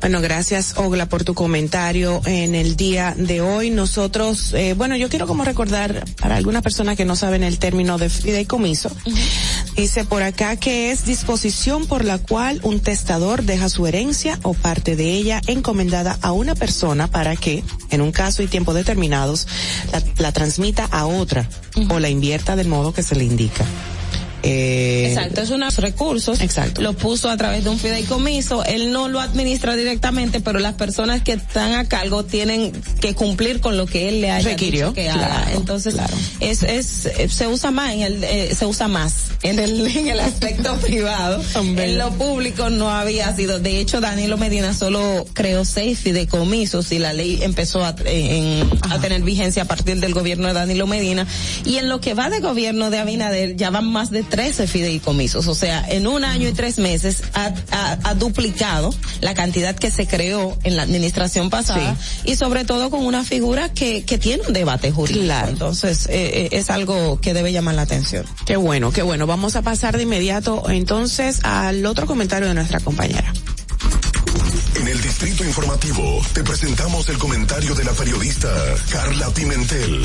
Bueno, gracias Ogla por tu comentario en el día de hoy. Nosotros, eh, bueno, yo quiero como recordar para algunas personas que no saben el término de fideicomiso. Dice por acá que es disposición por la cual un testador deja su herencia o parte de ella encomendada a una persona para que, en un caso y tiempo determinados, la, la transmita a otra o la invierta del modo que se le indica. Eh, Exacto, es unos recursos. Exacto. Lo puso a través de un fideicomiso. Él no lo administra directamente, pero las personas que están a cargo tienen que cumplir con lo que él le haya Requirió, dicho que claro, haga. Entonces, claro. es, es, se usa más en el, eh, se usa más en el, (laughs) en el aspecto (laughs) privado. En lo público no había sido. De hecho, Danilo Medina solo creó seis fideicomisos y la ley empezó a, en- a tener vigencia a partir del gobierno de Danilo Medina. Y en lo que va de gobierno de Abinader ya van más de 13 fideicomisos. O sea, en un año y tres meses ha, ha- ha duplicado la cantidad que se creó en la administración pasada y sobre todo con una figura que, que tiene un debate jurídico. Entonces, eh, eh, es algo que debe llamar la atención. Qué bueno, qué bueno. Vamos a pasar de inmediato entonces al otro comentario de nuestra compañera. En el Distrito Informativo te presentamos el comentario de la periodista Carla Pimentel.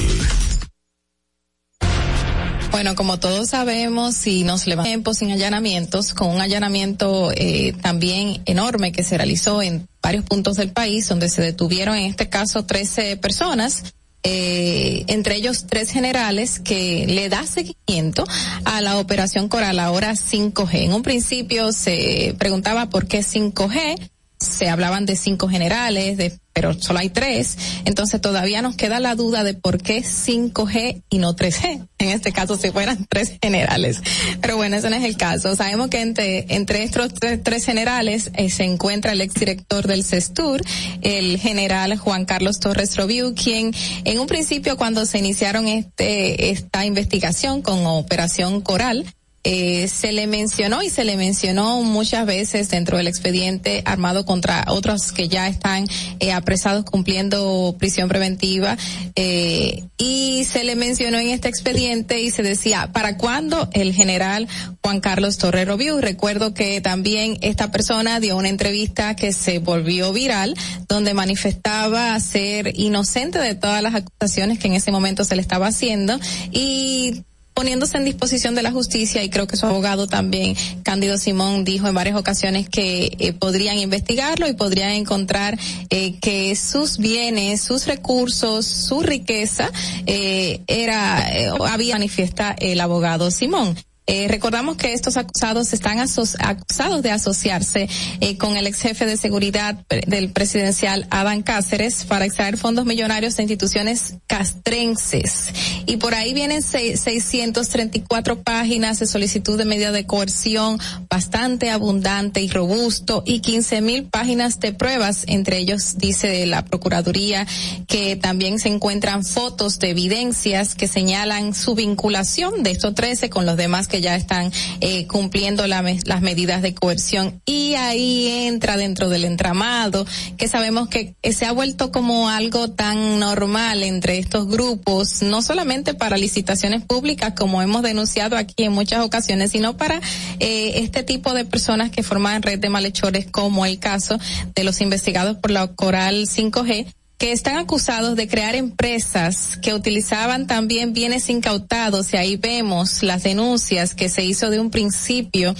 Bueno, como todos sabemos, si nos levantamos tiempo sin allanamientos, con un allanamiento eh, también enorme que se realizó en varios puntos del país, donde se detuvieron en este caso 13 personas, eh, entre ellos tres generales que le da seguimiento a la operación Coral ahora 5G. En un principio se preguntaba por qué 5G, se hablaban de cinco generales, de, pero solo hay tres. Entonces todavía nos queda la duda de por qué 5G y no 3G. En este caso, si fueran tres generales. Pero bueno, ese no es el caso. Sabemos que entre, entre estos tres, tres generales eh, se encuentra el exdirector del CESTUR, el general Juan Carlos Torres Robiu, quien en un principio cuando se iniciaron este, esta investigación con Operación Coral, eh, se le mencionó y se le mencionó muchas veces dentro del expediente armado contra otros que ya están eh, apresados cumpliendo prisión preventiva eh, y se le mencionó en este expediente y se decía para cuándo el general Juan Carlos Torrero Viu. Recuerdo que también esta persona dio una entrevista que se volvió viral donde manifestaba ser inocente de todas las acusaciones que en ese momento se le estaba haciendo y poniéndose en disposición de la justicia y creo que su abogado también, Cándido Simón, dijo en varias ocasiones que eh, podrían investigarlo y podrían encontrar eh, que sus bienes, sus recursos, su riqueza eh, era eh, había manifiesta el abogado Simón. Eh, recordamos que estos acusados están acusados de asociarse eh, con el ex jefe de seguridad del presidencial Adán Cáceres para extraer fondos millonarios de instituciones castrenses. Y por ahí vienen se- 634 páginas de solicitud de medida de coerción bastante abundante y robusto y 15 mil páginas de pruebas. Entre ellos dice la Procuraduría que también se encuentran fotos de evidencias que señalan su vinculación de estos 13 con los demás que que ya están eh, cumpliendo la las medidas de coerción. Y ahí entra dentro del entramado que sabemos que eh, se ha vuelto como algo tan normal entre estos grupos, no solamente para licitaciones públicas como hemos denunciado aquí en muchas ocasiones, sino para eh, este tipo de personas que forman red de malhechores como el caso de los investigados por la Coral 5G que están acusados de crear empresas que utilizaban también bienes incautados y ahí vemos las denuncias que se hizo de un principio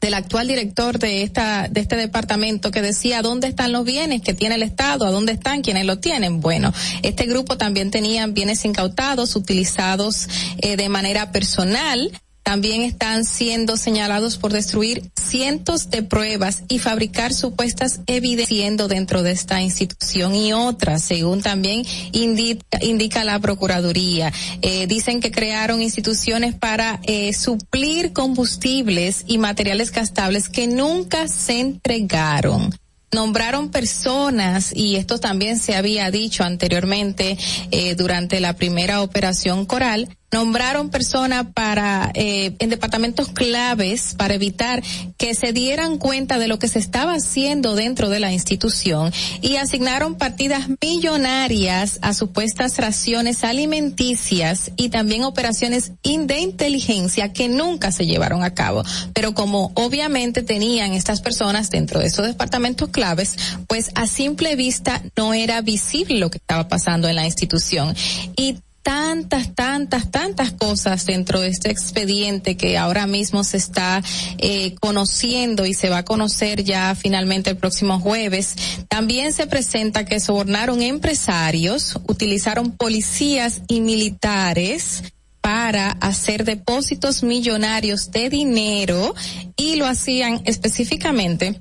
del actual director de esta de este departamento que decía dónde están los bienes que tiene el Estado, a dónde están quienes lo tienen. Bueno, este grupo también tenía bienes incautados utilizados eh, de manera personal. También están siendo señalados por destruir cientos de pruebas y fabricar supuestas evidencias dentro de esta institución y otras, según también indica, la Procuraduría. Eh, dicen que crearon instituciones para eh, suplir combustibles y materiales gastables que nunca se entregaron nombraron personas y esto también se había dicho anteriormente eh, durante la primera operación coral nombraron personas para eh, en departamentos claves para evitar que se dieran cuenta de lo que se estaba haciendo dentro de la institución y asignaron partidas millonarias a supuestas raciones alimenticias y también operaciones de inteligencia que nunca se llevaron a cabo. Pero como obviamente tenían estas personas dentro de esos departamentos claves pues a simple vista no era visible lo que estaba pasando en la institución. Y tantas, tantas, tantas cosas dentro de este expediente que ahora mismo se está eh, conociendo y se va a conocer ya finalmente el próximo jueves. También se presenta que sobornaron empresarios, utilizaron policías y militares para hacer depósitos millonarios de dinero y lo hacían específicamente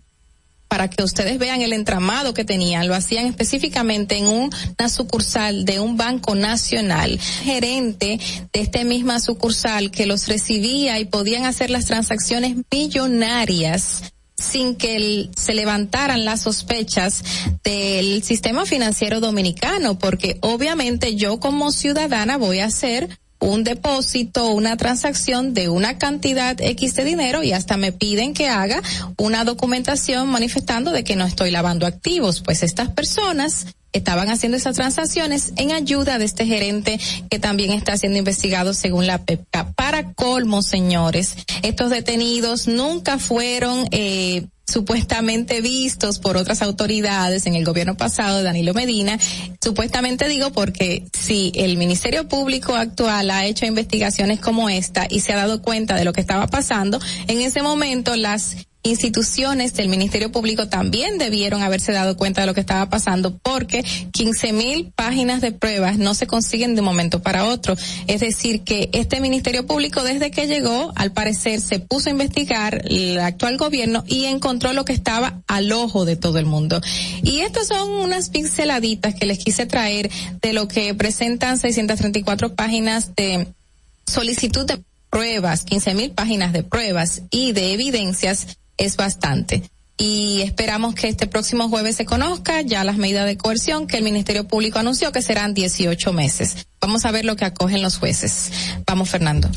para que ustedes vean el entramado que tenían, lo hacían específicamente en una sucursal de un banco nacional, gerente de esta misma sucursal que los recibía y podían hacer las transacciones millonarias sin que se levantaran las sospechas del sistema financiero dominicano, porque obviamente yo como ciudadana voy a hacer un depósito, una transacción de una cantidad X de dinero y hasta me piden que haga una documentación manifestando de que no estoy lavando activos. Pues estas personas estaban haciendo esas transacciones en ayuda de este gerente que también está siendo investigado según la PEPCA. Para colmo, señores, estos detenidos nunca fueron eh, supuestamente vistos por otras autoridades en el gobierno pasado de Danilo Medina. Supuestamente digo porque si el Ministerio Público actual ha hecho investigaciones como esta y se ha dado cuenta de lo que estaba pasando, en ese momento las instituciones del Ministerio Público también debieron haberse dado cuenta de lo que estaba pasando porque 15 mil páginas de pruebas no se consiguen de un momento para otro. Es decir, que este Ministerio Público desde que llegó, al parecer, se puso a investigar el actual gobierno y encontró lo que estaba al ojo de todo el mundo. Y estas son unas pinceladitas que les quise traer de lo que presentan 634 páginas de solicitud de pruebas, 15 mil páginas de pruebas y de evidencias es bastante. Y esperamos que este próximo jueves se conozca ya las medidas de coerción que el Ministerio Público anunció que serán 18 meses. Vamos a ver lo que acogen los jueces. Vamos, Fernando.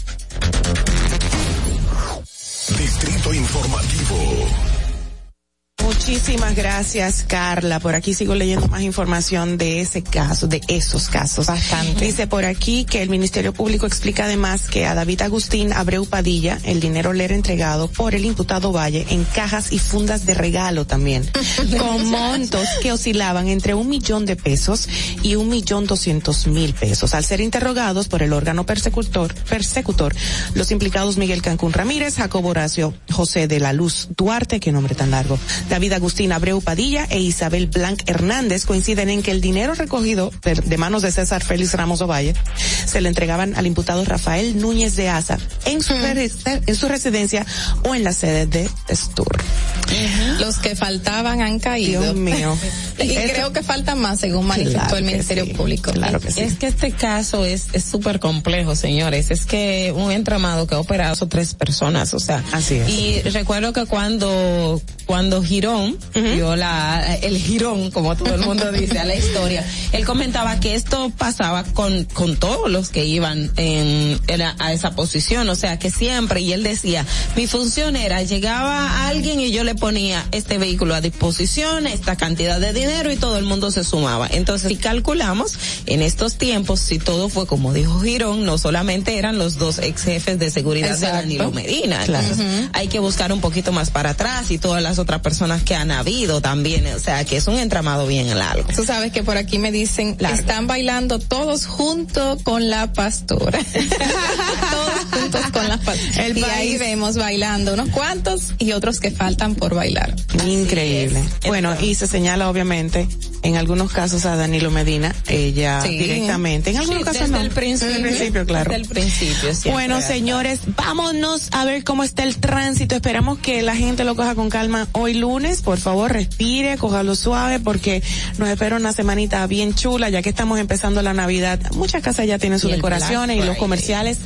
Muchísimas gracias, Carla. Por aquí sigo leyendo más información de ese caso, de esos casos. Bastante. Dice por aquí que el Ministerio Público explica además que a David Agustín Abreu Padilla el dinero le era entregado por el imputado Valle en cajas y fundas de regalo también, (laughs) con montos que oscilaban entre un millón de pesos y un millón doscientos mil pesos. Al ser interrogados por el órgano persecutor, persecutor, los implicados Miguel Cancún Ramírez, Jacobo Horacio José de la Luz Duarte, qué nombre tan largo, David Agustín Abreu Padilla e Isabel Blanc Hernández coinciden en que el dinero recogido de, de manos de César Félix Ramos Ovalle se le entregaban al imputado Rafael Núñez de Asa en su, en su residencia o en la sede de Estur. Los que faltaban han caído. Dios mío. (laughs) y Eso- creo que faltan más, según manifestó Claro el Ministerio sí, Público. Claro que sí. Es que este caso es es súper complejo, señores. Es que un entramado que ha operado son tres personas, o sea. Así es. Y recuerdo que cuando cuando Dio la, el girón, como todo el mundo dice, a la historia, él comentaba que esto pasaba con, con todos los que iban en, en a, a esa posición, o sea que siempre, y él decía, mi función era, llegaba alguien y yo le ponía este vehículo a disposición, esta cantidad de dinero y todo el mundo se sumaba. Entonces, si calculamos, en estos tiempos, si todo fue como dijo Girón, no solamente eran los dos ex jefes de seguridad de Exacto. Danilo Medina, Claro. hay que buscar un poquito más para atrás y todas las otras personas que han habido también, o sea que es un entramado bien largo. Tú sabes que por aquí me dicen, están bailando todos junto con la pastora. (laughs) todos juntos con la pastora. El y ahí país. vemos bailando unos cuantos y otros que faltan por bailar. Increíble. Bueno, y se señala obviamente en algunos casos a Danilo Medina, ella Sí. directamente, en algunos Sí, casos desde no. el principio. Desde el principio, claro. Desde el principio, siempre Bueno, señores, vámonos a ver cómo está el tránsito. Esperamos que la gente lo coja con calma hoy lunes. Por favor, respire, cójalo suave porque nos espera una semanita bien chula ya que estamos empezando la Navidad. Muchas casas ya tienen sus Y decoraciones y los comerciales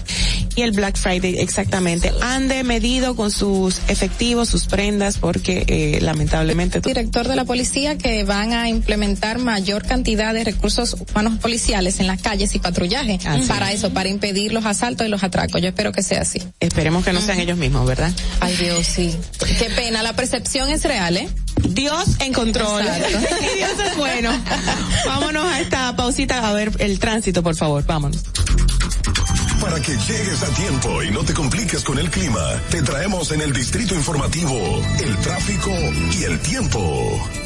y el Black Friday exactamente. Ande medido con sus efectivos, sus prendas porque eh, lamentablemente Director de la policía que van a implementar mayor cantidad de recursos humanos policiales en las calles y patrullaje Así para eso, para impedir los asaltos y los atracos. Yo espero que sea así. esperemos que no sean ellos mismos, ¿verdad? Ay Dios, sí. Qué pena, la percepción es real, ¿eh? Dios en control. (laughs) Y Dios es bueno. Vámonos a esta pausita a ver el tránsito, por favor. Vámonos. Para que llegues a tiempo y no te compliques con el clima, te traemos en el distrito informativo el tráfico y el tiempo.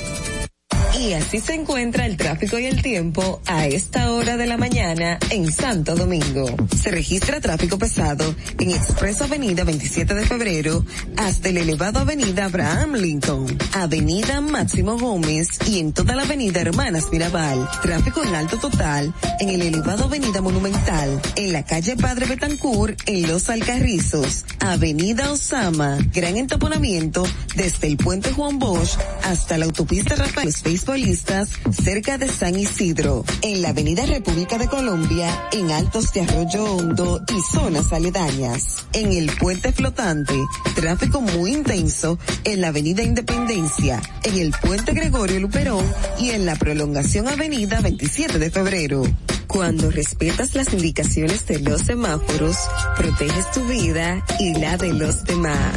Y así se encuentra el tráfico y el tiempo a esta hora de la mañana en Santo Domingo. Se registra tráfico pesado en Expreso Avenida 27 de Febrero hasta el elevado Avenida Abraham Lincoln, Avenida Máximo Gómez y en toda la Avenida Hermanas Mirabal. Tráfico en alto total en el elevado Avenida Monumental, en la calle Padre Betancourt, en Los Alcarrizos, Avenida Osama, gran entaponamiento desde el puente Juan Bosch hasta la autopista Rafael beisbolistas cerca de San Isidro, en la Avenida República de Colombia, en Altos de Arroyo Hondo y zonas aledañas. En el puente flotante, tráfico muy intenso en la Avenida Independencia, en el puente Gregorio Luperón y en la prolongación Avenida 27 de Febrero. Cuando respetas las indicaciones de los semáforos, proteges tu vida y la de los demás.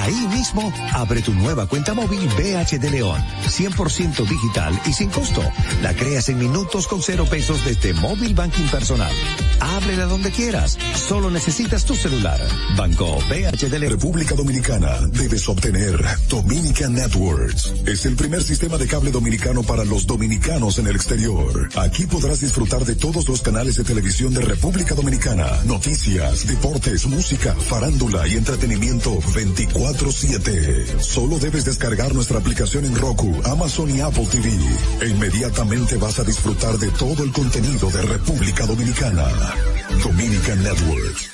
Ahí mismo, abre tu nueva cuenta móvil BH de León. 100% digital y sin costo. La creas en minutos con cero pesos desde móvil banking personal. Ábrela donde quieras. Solo necesitas tu celular. Banco BH de León. República Dominicana debes obtener Dominican Networks. Es el primer sistema de cable dominicano para los dominicanos en el exterior. Aquí podrás disfrutar de todos los canales de televisión de República Dominicana, noticias, deportes, música, farándula y entretenimiento 24/7. Solo debes descargar nuestra aplicación en Roku, Amazon y Apple TV. E inmediatamente vas a disfrutar de todo el contenido de República Dominicana. Dominican Networks.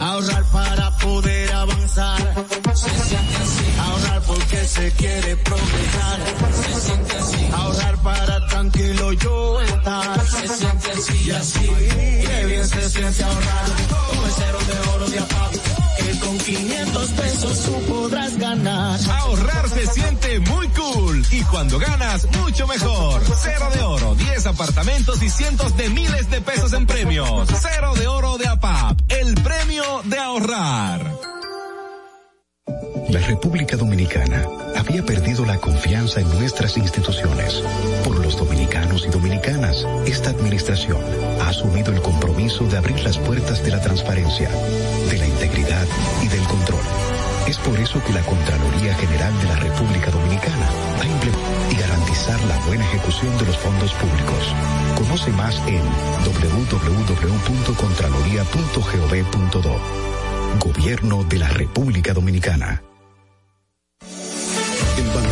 Ahorrar para poder avanzar. Se siente así. Ahorrar porque se quiere progresar. Se siente así. Ahorrar para tranquilo yo estar. Se siente así y así. Qué bien se siente ahorrar. Con cero de oro de APAP. Que con 500 pesos tú podrás ganar. Ahorrar se siente muy cool y cuando ganas mucho mejor. Cero de oro, 10 apartamentos y cientos de miles de pesos en premios. Cero de oro de APAP, el premio de ahorrar. La República Dominicana había perdido la confianza en nuestras instituciones. Por los dominicanos y dominicanas, esta administración ha asumido el compromiso de abrir las puertas de la transparencia, de la integridad y del control. Es por eso que la Contraloría General de la República Dominicana ha implementado y garantizar la buena ejecución de los fondos públicos. Conoce más en www.contraloría.gov.do. Gobierno de la República Dominicana.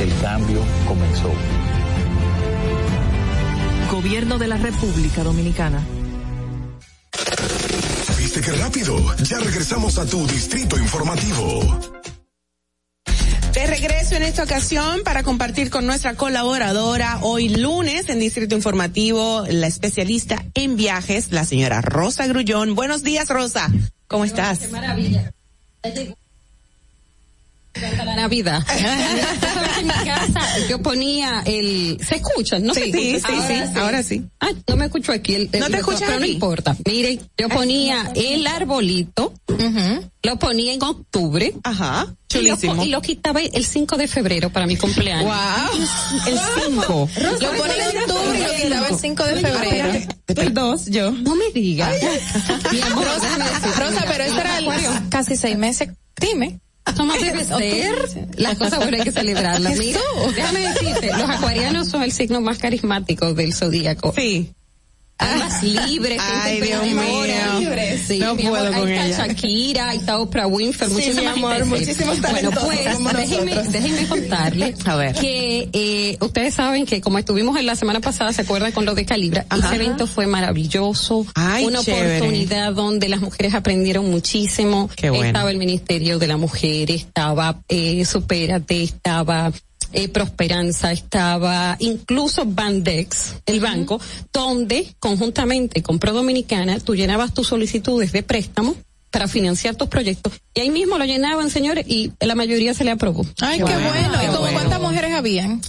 El cambio comenzó. Gobierno de la República Dominicana. ¿Viste qué rápido? Ya regresamos a tu Distrito Informativo. De regreso en esta ocasión para compartir con nuestra colaboradora hoy lunes en Distrito Informativo, la especialista en viajes, la señora Rosa Grullón. Buenos días, Rosa. ¿Cómo estás? Qué maravilla. La Navidad. (laughs) en mi casa yo ponía el, se escucha, no Sí, se sí, escucha. sí, sí, ahora sí. Ah, no me escucho aquí. El, el- ¿No te escuchas Pero no importa. Mire, yo ponía el arbolito, lo ponía en octubre. Ajá. Y lo, Chulísimo. y lo quitaba el 5 de febrero para mi cumpleaños. Wow. El 5. Lo ponía en octubre y lo quitaba el 5 de febrero. El 2, yo. No me digas. Rosa. Rosa, pero este era el- casi seis meses. Dime. ¿Cómo debe ser? Las cosas buenas hay que celebrarlas. (laughs) Mira, déjame decirte, los acuarianos son el signo más carismático del zodíaco. Sí. Más libres, Ay, Dios mío. libres. Sí, No puedo amor, con ahí está ella. Shakira, ahí está Oprah Winfrey, Sí, muchísima mi amor, muchísimos Bueno, pues como déjenme, nosotros. déjenme contarle que eh, ustedes saben que como estuvimos en la semana pasada, ¿se acuerdan con lo de Calibra? Ajá. Ese evento fue maravilloso, Ay, una chévere. oportunidad donde las mujeres aprendieron muchísimo. Qué bueno. Estaba el Ministerio de la Mujer, estaba eh, Supérate, estaba eh, Prosperanza, estaba incluso Bandex, el banco, donde conjuntamente con Pro Dominicana tú llenabas tus solicitudes de préstamo para financiar tus proyectos y ahí mismo lo llenaban, señores, y la mayoría se le aprobó. Ay, qué bueno. ¿Y como cuántas mujeres habían?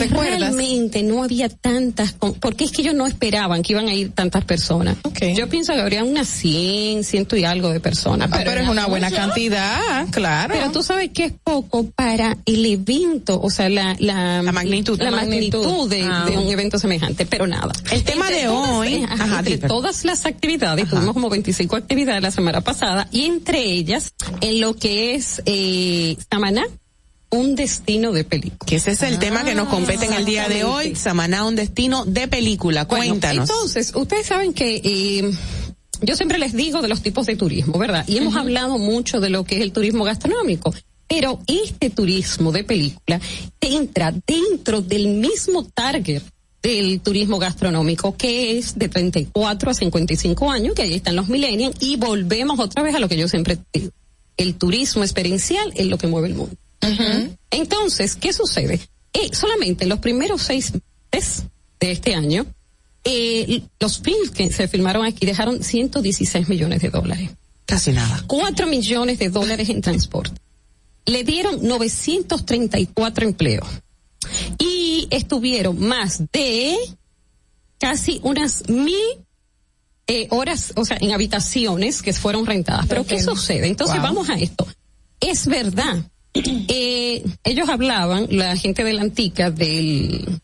¿Recuerdas? realmente no había tantas, porque es que ellos no esperaban que iban a ir tantas personas. Yo pienso que habría unas 100, ciento y algo de personas. Ah, pero es una buena cantidad, claro. Pero tú sabes que es poco para el evento, o sea, la, la, magnitud. la La magnitud, magnitud. de, Ah. de un evento semejante, pero nada. El tema Entre de hoy- ajá, entre todas las actividades, tuvimos como 25 actividades la semana pasada, y entre ellas, en lo que es eh, Samaná, un destino de película. Que ese es el tema que nos compete en el día de hoy. Samaná, un destino de película. Bueno, Cuéntanos. entonces, ustedes saben que eh, yo siempre les digo de los tipos de turismo, ¿verdad? Y hemos hablado mucho de lo que es el turismo gastronómico. Pero este turismo de película entra dentro del mismo target del turismo gastronómico que es de 34 a 55 años, que ahí están los millennials, y volvemos otra vez a lo que yo siempre digo. El turismo experiencial es lo que mueve el mundo. Entonces, ¿qué sucede? Eh, solamente en los primeros seis meses de este año, eh, los films que se filmaron aquí dejaron 116 millones de dólares. Casi nada. 4 millones de dólares en transporte. Le dieron 934 empleos. Y estuvieron más de casi unas mil eh, horas, o sea, en habitaciones que fueron rentadas. Pero ¿qué sucede? Entonces Wow. vamos a esto. Es verdad eh, ellos hablaban, la gente de la antica, del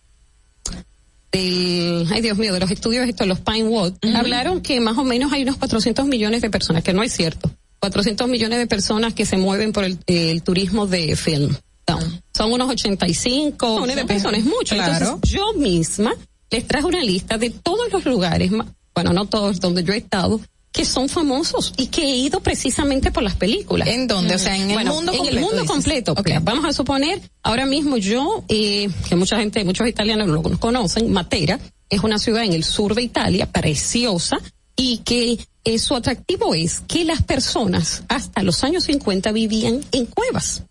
del, ay Dios mío, de los estudios estos, los Pinewood, hablaron que más o menos hay unos 400 millones de personas, que no es cierto. 400 millones de personas que se mueven por el, el turismo de film. No, son unos 85 millones de personas, es mucho. Claro. Entonces, yo misma les traje una lista de todos los lugares, bueno, no todos, donde yo he estado, que son famosos y que he ido precisamente por las películas. ¿En dónde? O sea, en el Bueno, mundo En completo, el mundo completo. Mira, Vamos a suponer, ahora mismo yo, eh, que mucha gente, muchos italianos lo conocen, Matera, es una ciudad en el sur de Italia, preciosa, y que eh, su atractivo es que las personas hasta los años 50 vivían en cuevas.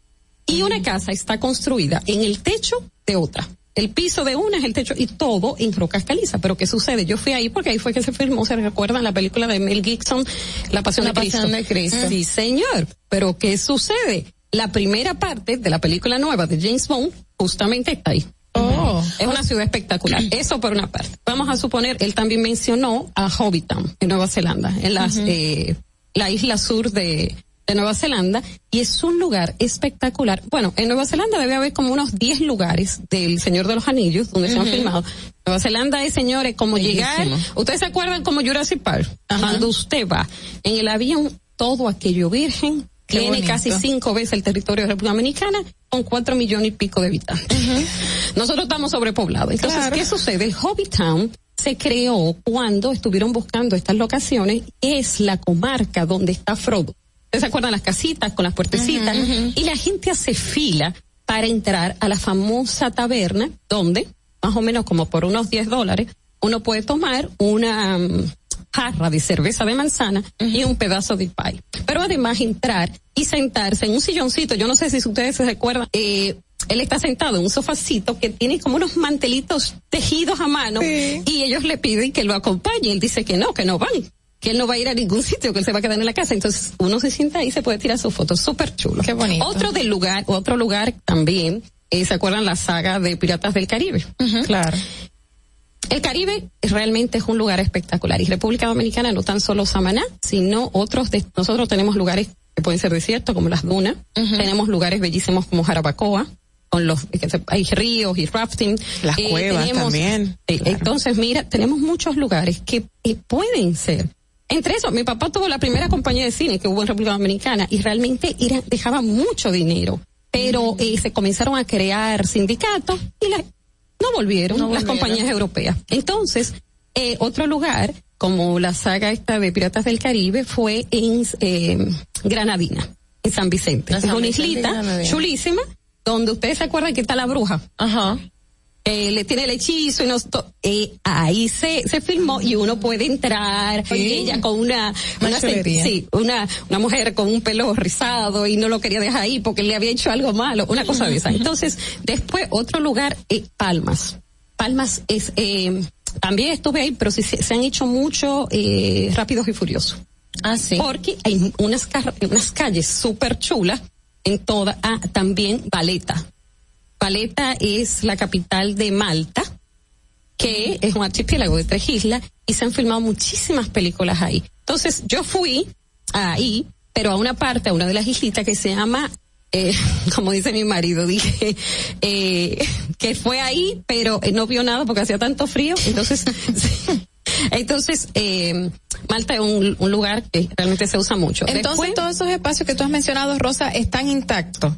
Y una casa está construida en el techo de otra. El piso de una es el techo y todo en rocas caliza. Pero ¿qué sucede? Yo fui ahí porque ahí fue que se filmó, ¿se recuerdan la película de Mel Gibson, La Pasión, La de, Cristo? Pasión de Cristo. Sí, señor. Pero ¿qué sucede? La primera parte de la película nueva de James Bond justamente está ahí. Oh. Es una ciudad espectacular. (clears throat) Eso por una parte. Vamos a suponer, él también mencionó a Hobbiton, en Nueva Zelanda, en las, eh, la isla sur de, de Nueva Zelanda, y es un lugar espectacular. Bueno, en Nueva Zelanda debe haber como unos 10 lugares del Señor de los Anillos donde se han filmado. Nueva Zelanda es, señores, como llegar, ustedes se acuerdan como Jurassic Park, cuando usted va en el avión, todo aquello virgen, Qué tiene bonito. casi cinco veces el territorio de la República Dominicana con cuatro millones y pico de habitantes. Nosotros estamos sobrepoblados. Entonces, Claro. ¿qué sucede? El Hobbitown se creó cuando estuvieron buscando estas locaciones. Es la comarca donde está Frodo. ¿Ustedes se acuerdan las casitas con las puertecitas? Y la gente hace fila para entrar a la famosa taberna donde, más o menos como por unos 10 dólares, uno puede tomar una mm, jarra de cerveza de manzana y un pedazo de pie. Pero además entrar y sentarse en un silloncito, yo no sé si ustedes se recuerdan, eh, él está sentado en un sofacito que tiene como unos mantelitos tejidos a mano y ellos le piden que lo acompañe. Él dice que no, que no van, que él no va a ir a ningún (laughs) sitio, que él se va a quedar en la casa. Entonces uno se sienta ahí y se puede tirar su foto. Súper chulo. Qué bonito. Otro del lugar, otro lugar también, eh, ¿se acuerdan la saga de Piratas del Caribe? Claro. El Caribe realmente es un lugar espectacular y República Dominicana no tan solo Samaná, sino otros de nosotros tenemos lugares que pueden ser desiertos como las dunas, tenemos lugares bellísimos como Jarabacoa, con los que se- hay ríos y rafting, Las Eh, cuevas tenemos- también. eh, Entonces, mira, tenemos muchos lugares que eh, pueden ser. Entre eso, mi papá tuvo la primera compañía de cine que hubo en República Dominicana y realmente era, dejaba mucho dinero, pero eh, se comenzaron a crear sindicatos y la- no volvieron No las compañías europeas. Entonces, eh, otro lugar, como la saga esta de Piratas del Caribe, fue en eh, Granadina, en San Vicente. En Es una Vicente islita chulísima, donde ustedes se acuerdan que está la bruja. Ajá. Eh, le tiene el hechizo y nos eh, ahí se, se filmó y uno puede entrar y ella con una Una sí, una una mujer con un pelo rizado y no lo quería dejar ahí porque le había hecho algo malo una cosa de esa. Entonces después otro lugar eh, Palmas. Palmas es eh, también estuve ahí pero sí se, se han hecho mucho eh, rápidos y furiosos. Ah, sí. porque hay unas, unas calles súper chulas en toda, ah, también Valeta. Valeta es la capital de Malta, que es un archipiélago de tres islas, y se han filmado muchísimas películas ahí. Entonces, yo fui ahí, pero a una parte, a una de las islitas que se llama, eh, (laughs) como dice mi marido, dije, eh, que fue ahí, pero no vio nada porque hacía tanto frío, entonces, (laughs) entonces, eh, Malta es un, un lugar que realmente se usa mucho. Entonces Después- todos esos espacios que tú has mencionado, Rosa, están intactos.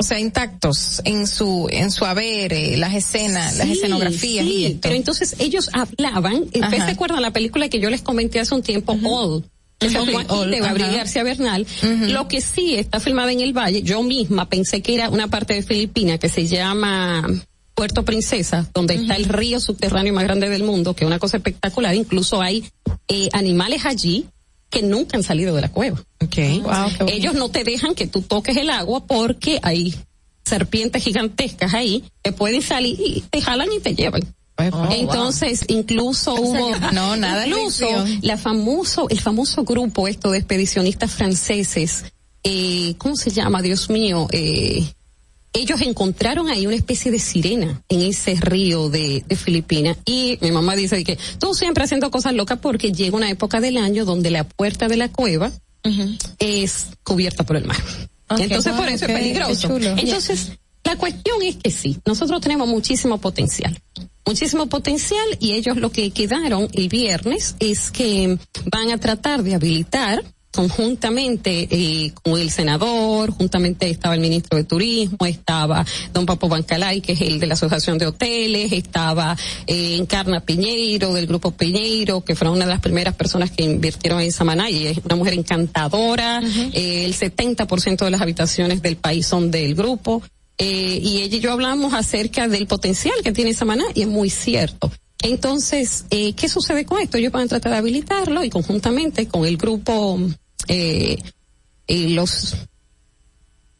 O sea, intactos en su en su haber, eh, las escenas, las escenografías sí, y esto. Pero entonces ellos hablaban, ¿ustedes Ajá. se acuerdan la película que yo les comenté hace un tiempo, All? Que se All, de Gabriel ajá. García Bernal. Lo que sí está filmada en el Valle, yo misma pensé que era una parte de Filipinas que se llama Puerto Princesa, donde está el río subterráneo más grande del mundo, que es una cosa espectacular. Incluso hay eh, animales allí que nunca han salido de la cueva. Okay. Wow, qué. Ellos no te dejan que tú toques el agua porque hay serpientes gigantescas ahí que pueden salir y te jalan y te llevan. Oh, Entonces, incluso hubo, No, nada incluso la famoso, el famoso grupo esto de expedicionistas franceses, eh, ¿cómo se llama? Dios mío, eh, ellos encontraron ahí una especie de sirena en ese río de, de Filipinas y mi mamá dice que tú siempre haciendo cosas locas porque llega una época del año donde la puerta de la cueva es cubierta por el mar. Okay, Entonces wow, por eso okay, es peligroso. Entonces, la cuestión es que sí, nosotros tenemos muchísimo potencial. Muchísimo potencial y ellos lo que quedaron el viernes es que van a tratar de habilitar conjuntamente eh, con el senador, juntamente estaba el ministro de Turismo, estaba don Papo Bancalay, que es el de la Asociación de Hoteles, estaba eh, Encarna Piñeiro, del Grupo Piñeiro, que fue una de las primeras personas que invirtieron en Samaná y es una mujer encantadora, uh -huh. eh, el 70% de las habitaciones del país son del grupo, eh, y ella y yo hablamos acerca del potencial que tiene Samaná y es muy cierto. Entonces, eh, ¿qué sucede con esto? Ellos van a tratar de habilitarlo y conjuntamente con el grupo, eh, y los,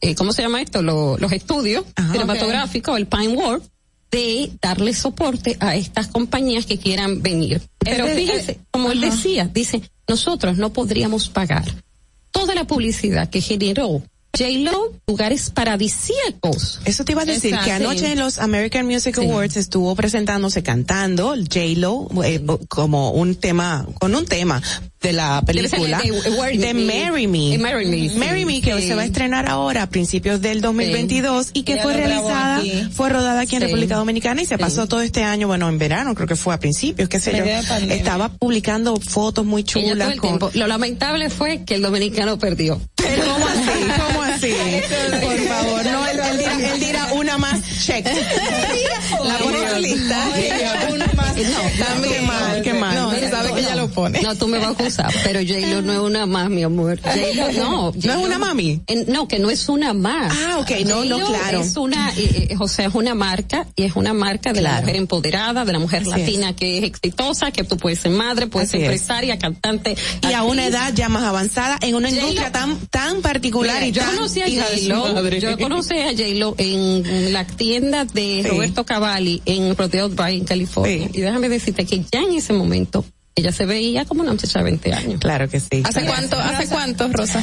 eh, ¿cómo se llama esto? Lo, los estudios Ajá, cinematográficos, okay. el Pine World, de darle soporte a estas compañías que quieran venir. Pero de, fíjense, como él decía, dice, nosotros no podríamos pagar toda la publicidad que generó J-Lo, lugares paradisíacos. Eso te iba a decir, Exacto. que anoche en los American Music sí. Awards estuvo presentándose cantando J-Lo eh, como un tema, con un tema de la película de, de, de Marry Me. Marry Me, sí. Marry Me, que se va a estrenar ahora a principios del 2022 y que fue realizada, fue rodada aquí en República Dominicana y se pasó todo este año, bueno, en verano, creo que fue a principios, qué sé yo. Estaba publicando fotos muy chulas. Con... Lo lamentable fue que el dominicano perdió. Pero ¿cómo así? ¿Cómo así? (laughs) Por favor, no, él, él, dirá, él dirá una más, check. la lista. No, también qué mal, qué mal. No, se sabe que ella lo pone. No, tú me vas a acusar, pero J-Lo no es una más, mi amor. J-Lo, no. ¿No es una mami? No, que no es una más. Ah, ok, no, no, claro. Es una, eh, o sea, es una marca, y es una marca de la mujer empoderada, de la mujer latina que es exitosa, que tú puedes ser madre, puedes ser empresaria, es. cantante. Y a una edad ya más avanzada, en una industria tan, tan particular y yo tan conocí a J-Lo, yo conocí a J-Lo en la tienda de. Roberto Cavalli en Rodeo Drive, en California. Déjame decirte que ya en ese momento ella se veía como una muchacha de 20 años. Claro que sí. ¿Hace cuánto, hace cuánto, Rosa?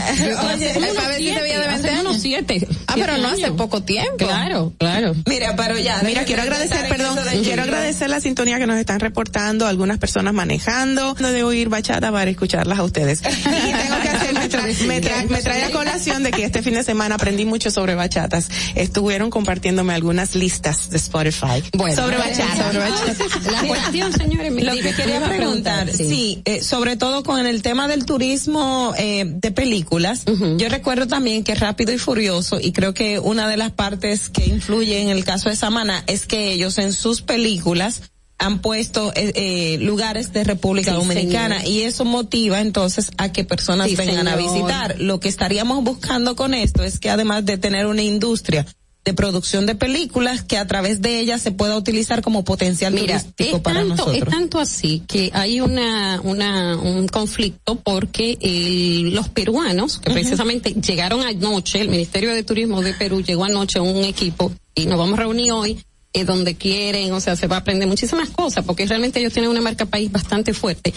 Oye, para ver si se veía de 20 años. Unos siete. Ah, pero no hace poco tiempo. Claro, claro. Mira, pero ya. Mira, quiero agradecer, perdón, quiero agradecer la sintonía que nos están reportando algunas personas manejando, de oír bachata para escucharlas a ustedes. Y tengo que hacer, me, tra me, tra me trae a colación de que este fin de semana aprendí mucho sobre bachatas. Estuvieron compartiéndome algunas listas de Spotify. Bueno, sobre bachata. Sobre bachata. La cuestión, señores, lo que quería preguntar Sí, sí eh, sobre todo con el tema del turismo eh, de películas. Uh -huh. Yo recuerdo también que Rápido y Furioso, y creo que una de las partes que influye en el caso de Samana es que ellos en sus películas han puesto eh, eh, lugares de República sí, Dominicana señor. y eso motiva entonces a que personas sí, vengan señor. a visitar. Lo que estaríamos buscando con esto es que además de tener una industria de producción de películas que a través de ellas se pueda utilizar como potencial Mira, turístico para tanto, nosotros. Es tanto así que hay una, una un conflicto porque el, los peruanos que uh -huh. precisamente llegaron anoche, el Ministerio de Turismo de Perú llegó anoche un equipo y nos vamos a reunir hoy eh, donde quieren, o sea, se va a aprender muchísimas cosas porque realmente ellos tienen una marca país bastante fuerte.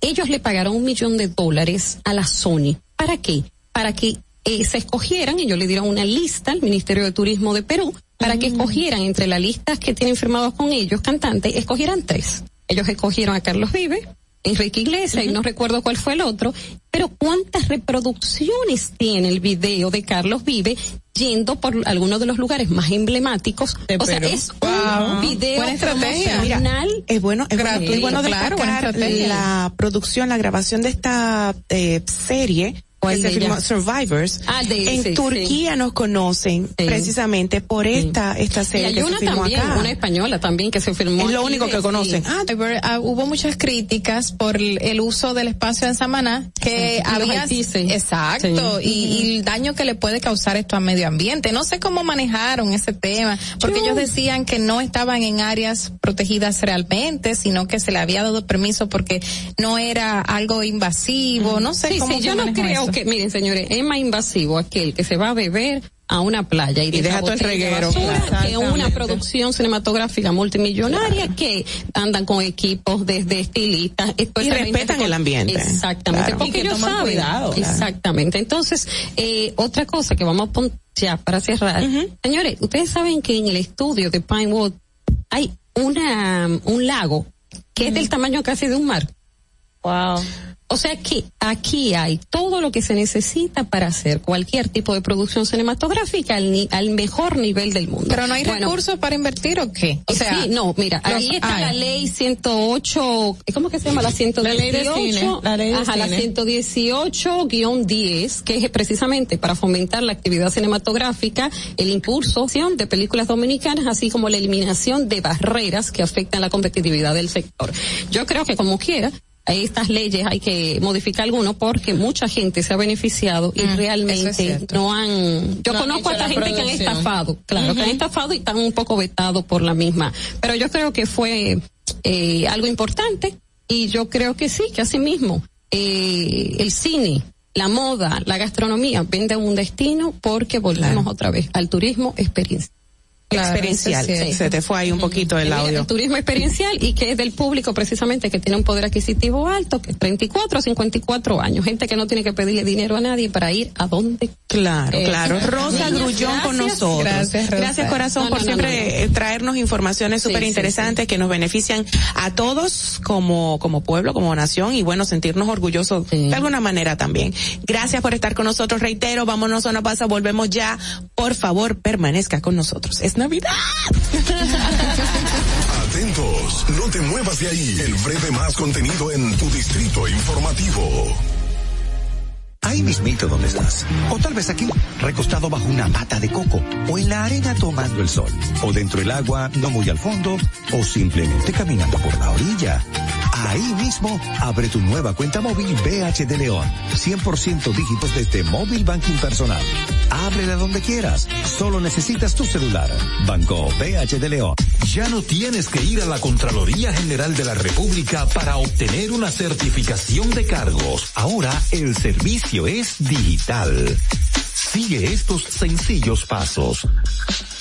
Ellos le pagaron un millón de dólares a la Sony. ¿Para qué? Para que eh, se escogieran, ellos le dieron una lista al Ministerio de Turismo de Perú para que escogieran entre las listas que tienen firmados con ellos, cantantes, escogieran tres. Ellos escogieron a Carlos Vive, Enrique Iglesias, uh -huh. y no recuerdo cuál fue el otro, pero cuántas reproducciones tiene el video de Carlos Vive yendo por algunos de los lugares más emblemáticos. De o sea, es un video buena estrategia. Mira, es bueno, es bueno, es bueno claro, la producción, la grabación de esta eh, serie que se firmó Survivors. Ah, de, en sí, Turquía sí. nos conocen sí. precisamente por esta esta serie y hay que una se firmó también, acá. una española también que se firmó. Es lo único que conocen. Ah, uh, hubo muchas críticas por el uso del espacio en Samaná que había exacto y, y, el daño que le puede causar esto al medio ambiente. No sé cómo manejaron ese tema porque Yo. ellos decían que no estaban en áreas protegidas realmente, sino que se le había dado permiso porque no era algo invasivo. No sé sí, cómo sí, yo no creo eso que, miren señores, es más invasivo aquel que se va a beber a una playa y, y deja todo el reguero basura, que una producción cinematográfica multimillonaria claro. que andan con equipos desde estilistas y respetan con, el ambiente exactamente claro. porque ellos saben cuidado, claro. exactamente entonces eh, otra cosa que vamos a poner ya para cerrar uh -huh. señores ustedes saben que en el estudio de Pinewood hay una un lago que uh -huh. es del tamaño casi de un mar Wow. O sea que aquí hay todo lo que se necesita para hacer cualquier tipo de producción cinematográfica al, ni- al mejor nivel del mundo. Pero no hay Bueno, recursos para invertir o qué? O sea, sí, no, mira, ahí está hay. la ley 108, ¿cómo que se llama? La 118. La ley de cine, la ley de ajá, la cine. 118-10, que es precisamente para fomentar la actividad cinematográfica, el impulso de películas dominicanas, así como la eliminación de barreras que afectan la competitividad del sector. Yo creo que como quiera, estas leyes hay que modificar algunos porque mucha gente se ha beneficiado y Mm, es realmente no han, yo No han conozco a esta gente que han estafado, claro, que han estafado y están un poco vetados por la misma. Pero yo creo que fue eh, algo importante y yo creo que sí, que así mismo eh, el cine, la moda, la gastronomía venden un destino porque volvemos otra vez al turismo experiencia. Experiencial. eso es cierto. Se te fue ahí un poquito el audio. el turismo experiencial y que es del público precisamente que tiene un poder adquisitivo alto, que es 34 a 54 años, gente que no tiene que pedirle dinero a nadie para ir a donde. Claro, Eh, claro. Rosa Grullón con gracias. nosotros. Gracias, Rosa. corazón, No, por no, no, siempre no. eh, traernos informaciones Sí, súper sí, interesantes que nos benefician a todos como, como pueblo, como nación y bueno, sentirnos orgullosos de alguna manera también. Gracias por estar con nosotros. Reitero, vámonos a una pausa, volvemos ya. Por favor, permanezca con nosotros. Es Navidad. Atentos, no te muevas de ahí. El breve más contenido en tu distrito informativo. Ahí mismito donde estás. O tal vez aquí, recostado bajo una mata de coco. O en la arena tomando el sol. O dentro del agua, no muy al fondo. O simplemente caminando por la orilla. Ahí mismo, abre tu nueva cuenta móvil BH de León. 100% dígitos desde móvil banking personal. Ábrela donde quieras. Solo necesitas tu celular. Banco BH de León. Ya no tienes que ir a la Contraloría General de la República para obtener una certificación de cargos. Ahora el servicio es digital. Sigue estos sencillos pasos.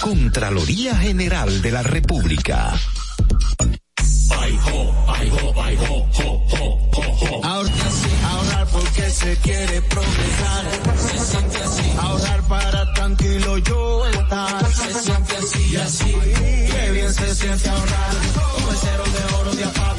Contraloría General de la República. Ahorrar, ahorrar porque se quiere progresar. Se siente así. Ahorrar para tranquilo yo estar. Se siente así y así. Qué bien se siente ahorrar. Como el cero de oro de APAP.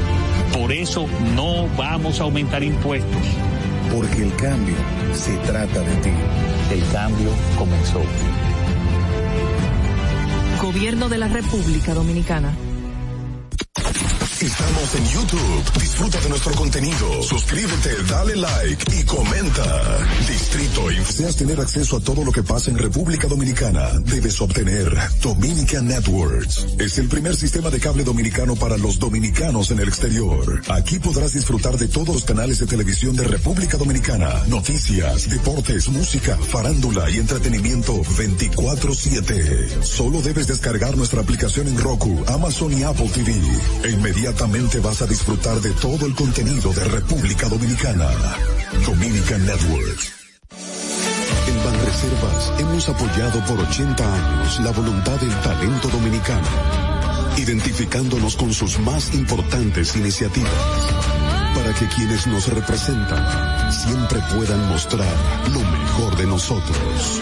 Por eso no vamos a aumentar impuestos. Porque el cambio se trata de ti. El cambio comenzó. Gobierno de la República Dominicana. Estamos en YouTube. Disfruta de nuestro contenido. Suscríbete, dale like y comenta. Distrito Inf. Deseas tener acceso a todo lo que pasa en República Dominicana. Debes obtener Dominican Networks. Es el primer sistema de cable dominicano para los dominicanos en el exterior. Aquí podrás disfrutar de todos los canales de televisión de República Dominicana. Noticias, deportes, música, farándula y entretenimiento 24-7. Solo debes descargar nuestra aplicación en Roku, Amazon y Apple TV. E inmediatamente vas a disfrutar de todo el contenido de República Dominicana. Dominican Networks. En Banreservas hemos apoyado por 80 años la voluntad del talento dominicano, identificándonos con sus más importantes iniciativas Para que quienes nos representan siempre puedan mostrar lo mejor de nosotros.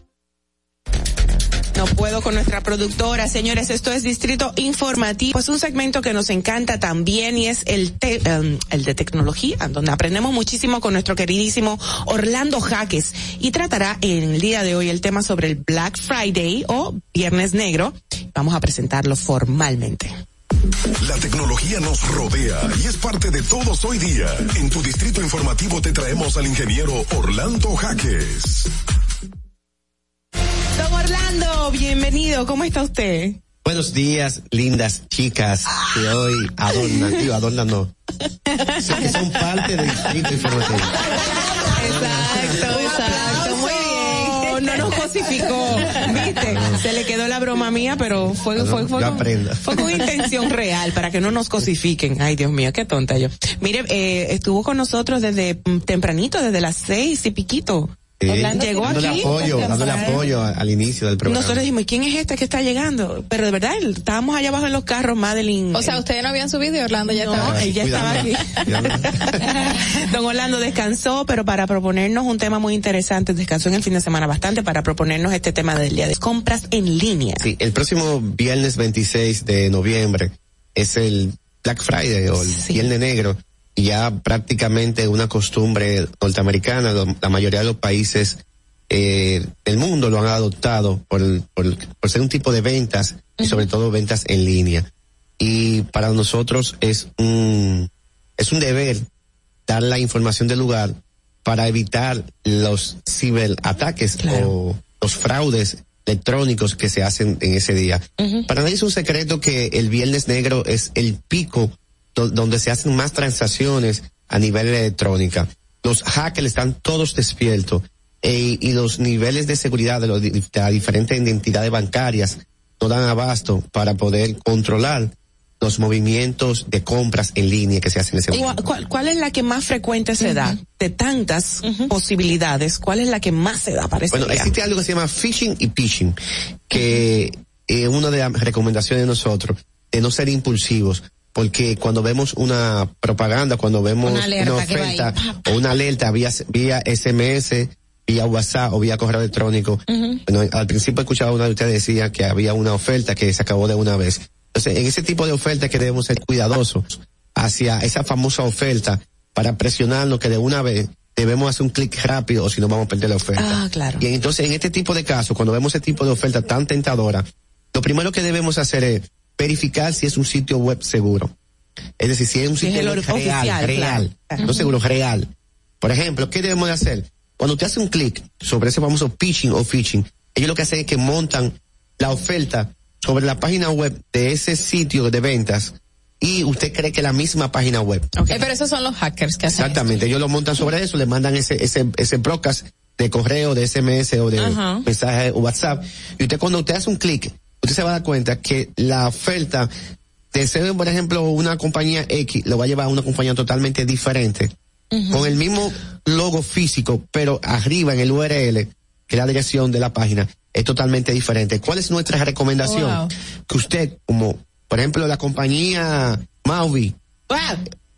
No puedo con nuestra productora, señores. Esto es Distrito Informativo. Es un segmento que nos encanta también y es el, um, el de tecnología, donde aprendemos muchísimo con nuestro queridísimo Orlando Jaques y tratará en el día de hoy el tema sobre el Black Friday o Viernes Negro. Vamos a presentarlo formalmente. La tecnología nos rodea y es parte de todos hoy día. En tu distrito informativo te traemos al ingeniero Orlando Jaques. Don Orlando, bienvenido. ¿Cómo está usted? Buenos días, lindas chicas que hoy adornan, (laughs) tío, adornan no. que son parte del distrito informativo. Exacto, exacto. Muy bien. No nos cosificó, ¿viste? Se le quedó la broma mía, pero fue, fue, fue, con, fue con intención real para que no nos cosifiquen. Ay, Dios mío, qué tonta yo. Mire, eh, estuvo con nosotros desde tempranito, desde las seis y piquito. Llegó dándole aquí. apoyo, dándole apoyo al inicio del programa. Nosotros dijimos, ¿quién es este que está llegando? Pero de verdad, estábamos allá abajo en los carros, Madeline. O sea, ustedes no habían subido y Orlando ya no, estaba. él ya estaba aquí. (laughs) Don Orlando descansó, pero para proponernos un tema muy interesante, descansó en el fin de semana bastante para proponernos este tema del día de compras en línea. Sí, el próximo viernes 26 de noviembre es el Black Friday o el sí. Viernes Negro ya prácticamente una costumbre norteamericana. La mayoría de los países eh, del mundo lo han adoptado por, por, por ser un tipo de ventas y sobre todo ventas en línea. Y para nosotros es un, es un deber dar la información del lugar para evitar los ciberataques claro. o los fraudes electrónicos que se hacen en ese día. Uh -huh. Para nadie es un secreto que el Viernes Negro es el pico donde se hacen más transacciones a nivel electrónica. Los hackers están todos despiertos eh, y los niveles de seguridad de, los, de las diferentes entidades bancarias no dan abasto para poder controlar los movimientos de compras en línea que se hacen en ese momento. ¿Cuál, ¿Cuál, es la que más frecuente se uh -huh. da? De tantas uh -huh. posibilidades, ¿cuál es la que más se da para Bueno, día? existe algo que se llama phishing y phishing, que eh, una de las recomendaciones de nosotros, de no ser impulsivos, porque cuando vemos una propaganda, cuando vemos una, una oferta o una alerta vía, vía SMS, vía WhatsApp o vía correo electrónico, uh -huh. bueno, al principio escuchaba una de ustedes decía que había una oferta que se acabó de una vez. Entonces, en ese tipo de ofertas que debemos ser cuidadosos hacia esa famosa oferta para presionarnos que de una vez debemos hacer un clic rápido o si no vamos a perder la oferta. Ah, claro. Y entonces, en este tipo de casos, cuando vemos ese tipo de oferta tan tentadora, lo primero que debemos hacer es verificar si es un sitio web seguro. Es decir, si es un sitio web real, oficial, real, claro. no seguro, real. Por ejemplo, ¿qué debemos de hacer? Cuando usted hace un clic sobre ese famoso pitching o phishing, ellos lo que hacen es que montan la oferta sobre la página web de ese sitio de ventas y usted cree que la misma página web. Okay. Eh, pero esos son los hackers que hacen. Exactamente, ellos lo montan sobre eso, le mandan ese ese ese broadcast de correo, de SMS o de uh -huh. mensaje o WhatsApp y usted cuando usted hace un clic usted se va a dar cuenta que la oferta de ser, por ejemplo, una compañía X, lo va a llevar a una compañía totalmente diferente, uh -huh. con el mismo logo físico, pero arriba en el URL, que es la dirección de la página, es totalmente diferente. ¿Cuál es nuestra recomendación? Wow. Que usted, como, por ejemplo, la compañía Mauvi, wow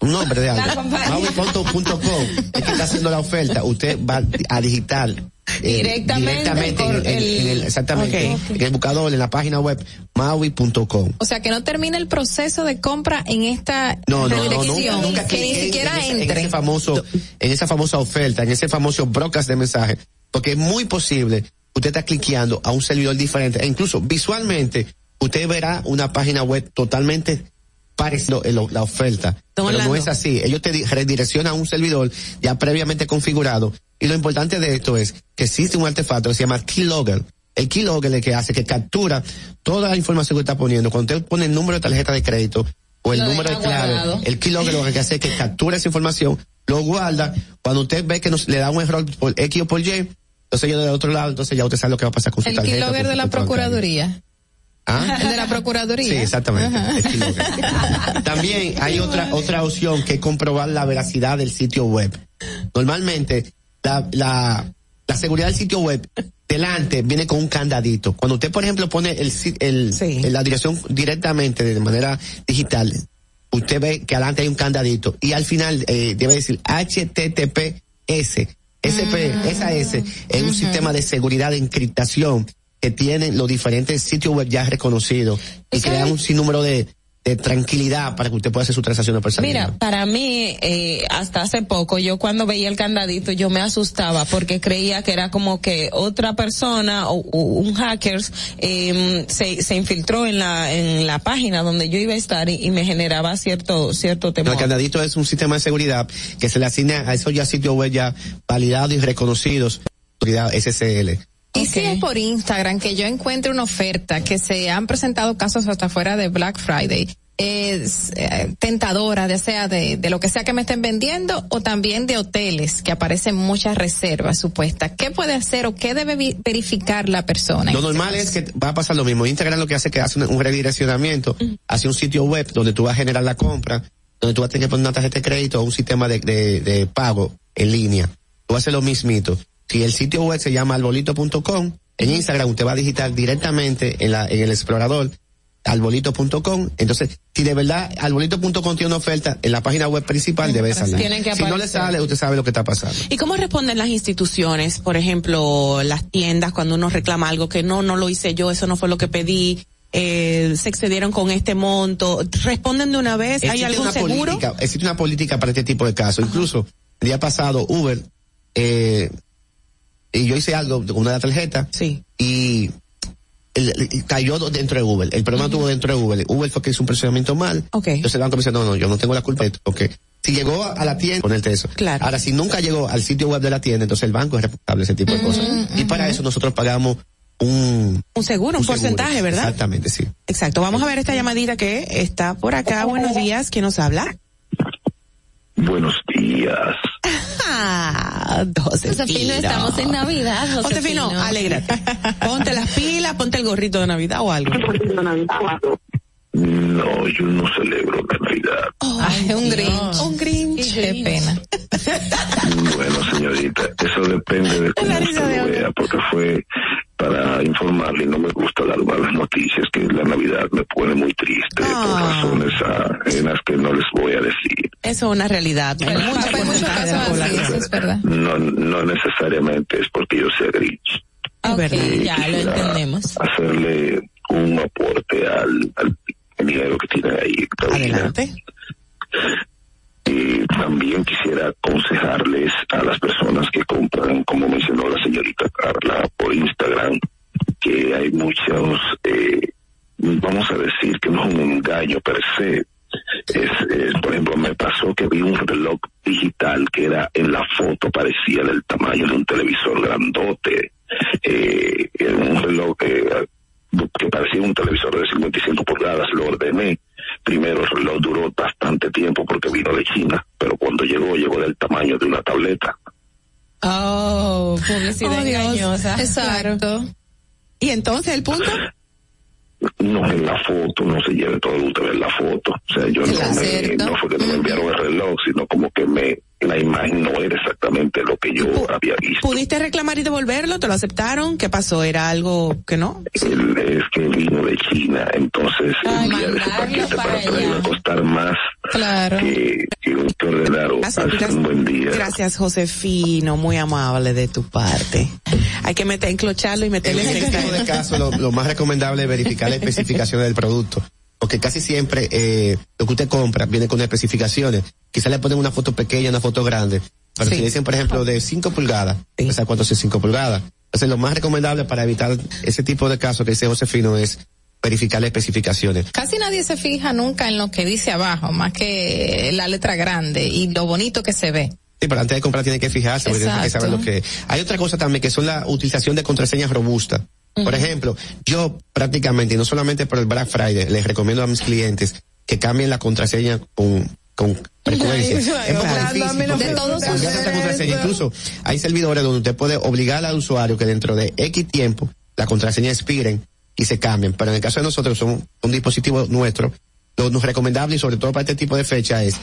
un nombre de algo. Maui.com es que está haciendo la oferta. Usted va a digitar directamente, directamente en, el, exactamente okay. en el buscador en la página web maui.com o sea que no termine el proceso de compra en esta no, no, no nunca, nunca que, ni siquiera en, entre en ese famoso en esa famosa oferta en ese famoso broadcast de mensaje porque es muy posible usted está cliqueando a un servidor diferente e incluso visualmente usted verá una página web totalmente parecido la oferta. Pero no es así. Ellos te redireccionan a un servidor ya previamente configurado. Y lo importante de esto es que existe un artefacto que se llama keylogger. El keylogger es el que hace que captura toda la información que está poniendo. Cuando usted pone el número de tarjeta de crédito o el lo número de clave, guardado. el keylogger lo que hace es que captura esa información, lo guarda. Cuando usted ve que nos, le da un error por X o por Y, entonces yo del otro lado, entonces ya usted sabe lo que va a pasar con su el tarjeta. El keylogger de la Procuraduría. ¿Ah? El de la Procuraduría. Sí, exactamente. También hay otra otra opción que es comprobar la veracidad del sitio web. Normalmente la, la, la seguridad del sitio web delante viene con un candadito. Cuando usted, por ejemplo, pone el, el, la dirección directamente de manera digital, usted ve que adelante hay un candadito y al final eh, debe decir HTTPS. SP, esa S es un sistema de seguridad de encriptación que tienen los diferentes sitios web ya reconocidos y crean un sinnúmero de, de tranquilidad para que usted pueda hacer su transacción personal. Mira, para mí, eh, hasta hace poco, yo cuando veía el candadito, yo me asustaba porque creía que era como que otra persona o, o un hacker eh, se, se infiltró en la en la página donde yo iba a estar y, y me generaba cierto cierto No, temor. el candadito es un sistema de seguridad que se le asigna a esos ya sitios web ya validados y reconocidos, seguridad SSL. Y si es por Instagram que yo encuentro una oferta que se han presentado casos hasta fuera de Black Friday, es eh, tentadora, ya sea de, de lo que sea que me estén vendiendo o también de hoteles que aparecen muchas reservas supuestas. ¿Qué puede hacer o qué debe verificar la persona? Lo normal es que va a pasar lo mismo. Instagram lo que hace es que hace un, un redireccionamiento hacia un sitio web donde tú vas a generar la compra, donde tú vas a tener que poner una tarjeta de crédito o un sistema de, de, de pago en línea. Tú haces lo mismito. Si el sitio web se llama albolito.com, en Instagram usted va a digitar directamente en, la, en el explorador albolito.com. Entonces, si de verdad albolito.com tiene una oferta en la página web principal, debe salir. Que si no le sale, usted sabe lo que está pasando. ¿Y cómo responden las instituciones? Por ejemplo, las tiendas cuando uno reclama algo que no, no lo hice yo, eso no fue lo que pedí, eh, se excedieron con este monto. ¿Responden de una vez? ¿Hay algún seguro? política, existe una política para este tipo de casos. Incluso el día pasado Uber, eh, y yo hice algo con una tarjeta. Sí. Y el- el- cayó dentro de Uber. El problema tuvo dentro de Uber. Uber fue que hizo un procedimiento mal. Entonces el banco me dice, no, no, yo no tengo la culpa de esto. Ok. Si llegó a la tienda, ponerte eso. Claro. Ahora, si nunca llegó al sitio web de la tienda, entonces el banco es responsable de ese tipo de cosas. Y para eso nosotros pagamos un... Un seguro, un, porcentaje, ¿verdad? Exactamente, sí. Exacto. Vamos a ver esta llamadita que está por acá. Buenos días. ¿Quién nos habla? Buenos días. Ah, Josefino. Josefino, estamos en Navidad, Josefino. Josefino, alégrate. Ponte las pilas, ponte el gorrito de Navidad o algo. No, yo no celebro la Navidad. Ay, un Grinch. Un Grinch. Qué pena. Bueno, señorita, eso depende de cómo usted lo vea, porque fue para informarle no me gusta dar malas noticias, que la Navidad me pone muy triste por razones ah, en las que no les voy a decir. Eso es una realidad. Hay mucho porcentaje de la población. No, no necesariamente es porque yo sea Grinch. Ok, Eh, ya lo entendemos. Hacerle un aporte al, al dinero que tiene ahí. Adelante. Y también quisiera aconsejarles a las personas que compran, como mencionó la señorita Carla, por Instagram, que hay muchos, eh, vamos a decir que no es un engaño per se. Por ejemplo, me pasó que vi un reloj digital que era en la foto parecía del tamaño de un televisor grandote. Eh, un reloj eh, que parecía un televisor de 55 pulgadas, lo ordené. Primero el reloj duró bastante tiempo porque vino de China, pero cuando llegó, llegó del tamaño de una tableta. Oh, publicidad Oh, engañosa. Exacto. ¿Y entonces el punto? No en la foto, no se lleve todo lo que usted en la foto. O sea, yo no, me, no fue que no me enviaron el reloj, sino como que me la imagen no era exactamente lo que yo había visto. ¿Pudiste reclamar y devolverlo? ¿Te lo aceptaron? ¿Qué pasó? ¿Era algo que no? El- es que vino de China, entonces enviar ese paquete para atrás iba a costar más Claro. que, que un Hace un buen día. Gracias, Josefino. Muy amable de tu parte. Hay que meter, enclocharlo y meterle En en este tipo de casos, lo, lo más recomendable es verificar las especificaciones del producto. Porque casi siempre eh, lo que usted compra viene con especificaciones. Quizás le ponen una foto pequeña, una foto grande. Pero si le dicen, por ejemplo, de 5 pulgadas, no sé cuánto es 5 pulgadas. Entonces, lo más recomendable para evitar ese tipo de casos que dice Josefino es verificar las especificaciones. Casi nadie se fija nunca en lo que dice abajo, más que la letra grande y lo bonito que se ve. Sí, pero antes de comprar tiene que fijarse, porque tiene que Exacto. saber lo que Hay otra cosa también que son la utilización de contraseñas robustas. Por ejemplo, yo prácticamente, y no solamente por el Black Friday, les recomiendo a mis clientes que cambien la contraseña con, con frecuencia. Ay, es difícil. de todos contraseña. Incluso hay servidores donde usted puede obligar al usuario que dentro de X tiempo la contraseña expiren y se cambian. Pero en el caso de nosotros, son un dispositivo nuestro, lo, lo recomendable y sobre todo para este tipo de fecha es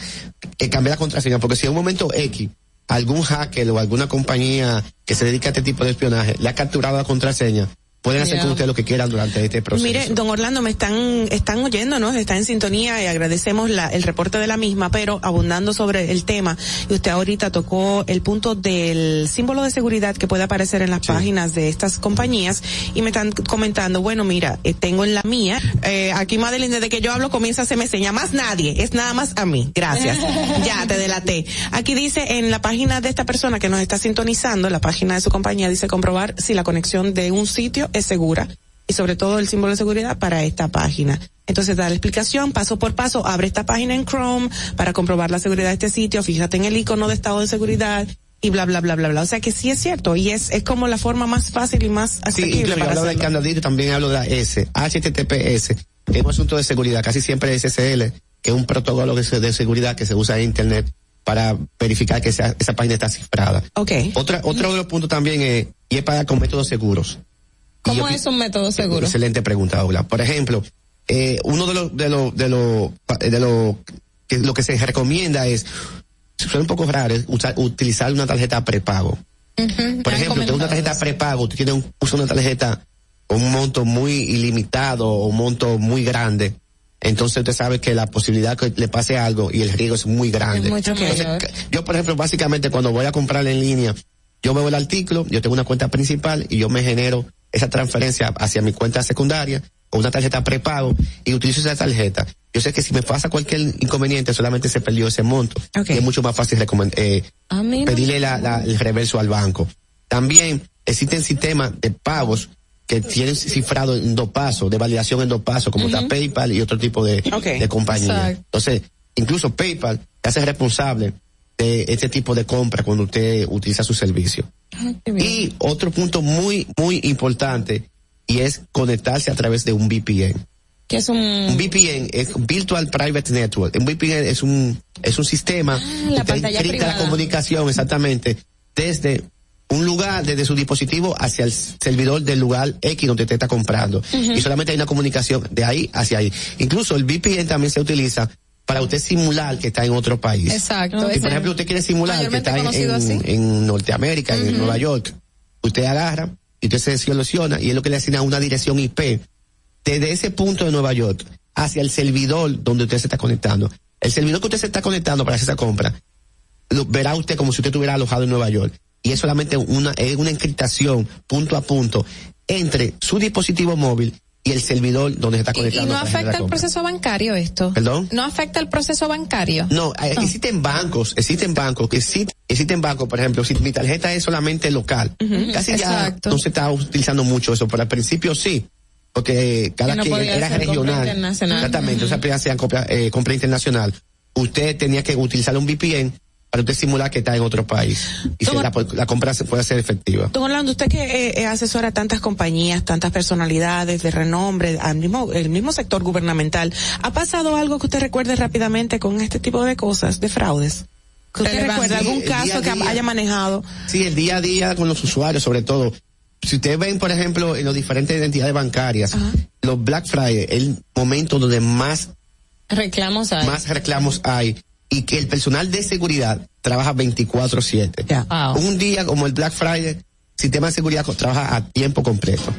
eh, cambiar la contraseña, porque si en un momento X algún hacker o alguna compañía que se dedica a este tipo de espionaje le ha capturado la contraseña, pueden hacer con usted lo que quieran durante este proceso. Mire, don Orlando, me están, están oyéndonos, está en sintonía y agradecemos la, el reporte de la misma, pero abundando sobre el tema, y usted ahorita tocó el punto del símbolo de seguridad que puede aparecer en las páginas de estas compañías, y me están comentando, bueno, mira, eh, tengo en la mía, eh, aquí Madeline, desde que yo hablo comienza a hacerme seña, más nadie, es nada más a mí, gracias, (laughs) ya te delaté. Aquí dice en la página de esta persona que nos está sintonizando, la página de su compañía, dice comprobar si la conexión de un sitio es segura y sobre todo el símbolo de seguridad para esta página. Entonces da la explicación paso por paso, abre esta página en Chrome para comprobar la seguridad de este sitio, fíjate en el icono de estado de seguridad y bla bla bla bla bla. O sea que sí es cierto y es es como la forma más fácil y más Sí, asequible incluso yo para hablo del candadito también hablo de la S, HTTPS, es un asunto de seguridad, casi siempre es SSL, que es un protocolo de, se- de seguridad que se usa en Internet para verificar que esa, esa página está cifrada. Ok. Otra, otro de los puntos también es, y es para con métodos seguros. ¿Cómo es un método seguro? Excelente pregunta, Aula. Por ejemplo, eh, uno de los, de los, de los, de los, que lo que se recomienda es, suena un poco raro, es usar, utilizar una tarjeta prepago. Por ejemplo, usted una tarjeta prepago, usted tiene un, usa una tarjeta con un monto muy ilimitado o un monto muy grande. Entonces usted sabe que la posibilidad que le pase algo y el riesgo es muy grande. Es mucho Entonces, yo, por ejemplo, básicamente cuando voy a comprar en línea, yo veo el artículo, yo tengo una cuenta principal y yo me genero esa transferencia hacia mi cuenta secundaria con una tarjeta prepago y utilizo esa tarjeta. Yo sé que si me pasa cualquier inconveniente, solamente se perdió ese monto. Y es mucho más fácil eh, no pedirle la- la- el reverso al banco. También existen sistemas de pagos que tienen cifrado en dos pasos, de validación en dos pasos, como está PayPal y otro tipo de, de compañía. Exacto. Entonces, incluso PayPal te hace responsable este tipo de compra cuando usted utiliza su servicio. Y otro punto muy, muy importante, y es conectarse a través de un VPN. Que es un... Un VPN es Virtual Private Network. Un VPN es un, es un sistema Ah, la que encripta la comunicación exactamente desde un lugar, desde su dispositivo hacia el servidor del lugar X donde te está comprando. Y solamente hay una comunicación de ahí hacia ahí. Incluso el VPN también se utiliza para usted simular que está en otro país. Exacto. Ese- por ejemplo, usted quiere simular que está en, Norteamérica, en Nueva York. Usted agarra y usted se selecciona y es lo que le asigna una dirección IP desde ese punto de Nueva York hacia el servidor donde usted se está conectando. El servidor que usted se está conectando para hacer esa compra, lo verá usted como si usted estuviera alojado en Nueva York. Y es solamente una, es una encriptación punto a punto entre su dispositivo móvil y el servidor donde se está Y, y conectando. no afecta el proceso bancario esto. ¿Perdón? No afecta el proceso bancario. No, eh, existen bancos, existen bancos, que sí, existen bancos, por ejemplo, si mi tarjeta es solamente local, casi Exacto. ya no se está utilizando mucho eso, pero al principio sí, porque cada Que no quien era regional. internacional. Exactamente, o sea, apenas hacían compra, eh, compra internacional. Usted tenía que utilizar un VPN para usted simular que está en otro país y se- la, la compra se puede ser efectiva. Don Orlando, usted que eh, eh, asesora a tantas compañías, tantas personalidades de renombre, al mismo, el mismo sector gubernamental, ¿ha pasado algo que usted recuerde rápidamente con este tipo de cosas, de fraudes? ¿Que usted Relevante. recuerda algún Sí, el día caso a que día. haya manejado? Sí, el día a día con los usuarios, sobre todo. Si ustedes ven, por ejemplo, en las diferentes entidades bancarias, los Black Friday, el momento donde más Reclamos hay. más reclamos hay y que el personal de seguridad trabaja 24/7. Un día como el Black Friday, sistema de seguridad trabaja a tiempo completo.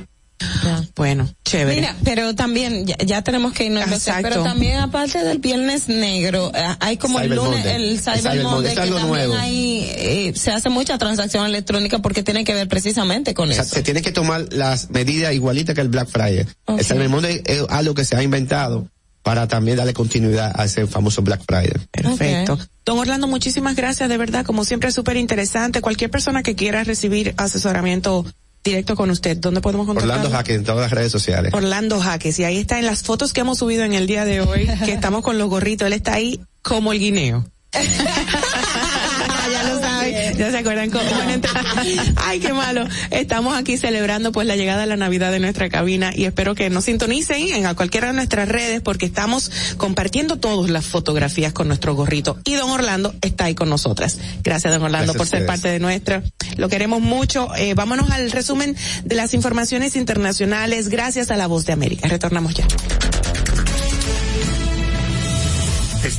Bueno, chévere. Mira, pero también ya, ya tenemos que irnos, Exacto. pero también aparte del viernes negro, eh, hay como el Cyber lunes Monday. el El Cyber, Cyber Monday, Monday, que también nuevo. ahí eh, se hace mucha transacción electrónica porque tiene que ver precisamente con O sea, eso. se tiene que tomar las medidas igualitas que el Black Friday. Ok. El Cyber Monday es algo que se ha inventado para también darle continuidad a ese famoso Black Friday. Perfecto. Don Orlando, muchísimas gracias, de verdad, como siempre es súper interesante. Cualquier persona que quiera recibir asesoramiento directo con usted, ¿dónde podemos contactarlo? Orlando Jaque en todas las redes sociales. Orlando Jaques, y ahí está en las fotos que hemos subido en el día de hoy, que (laughs) estamos con los gorritos, él está ahí como el guineo. (laughs) ya lo ya se acuerdan cómo van a entrar. (laughs) Ay, qué malo. Estamos aquí celebrando pues la llegada de la Navidad de nuestra cabina y espero que nos sintonicen en a cualquiera de nuestras redes porque estamos compartiendo todas las fotografías con nuestro gorrito y don Orlando está ahí con nosotras. Gracias don Orlando Gracias por ser parte de nuestra Lo queremos mucho. Eh, vámonos al resumen de las informaciones internacionales gracias a la voz de América. Retornamos ya.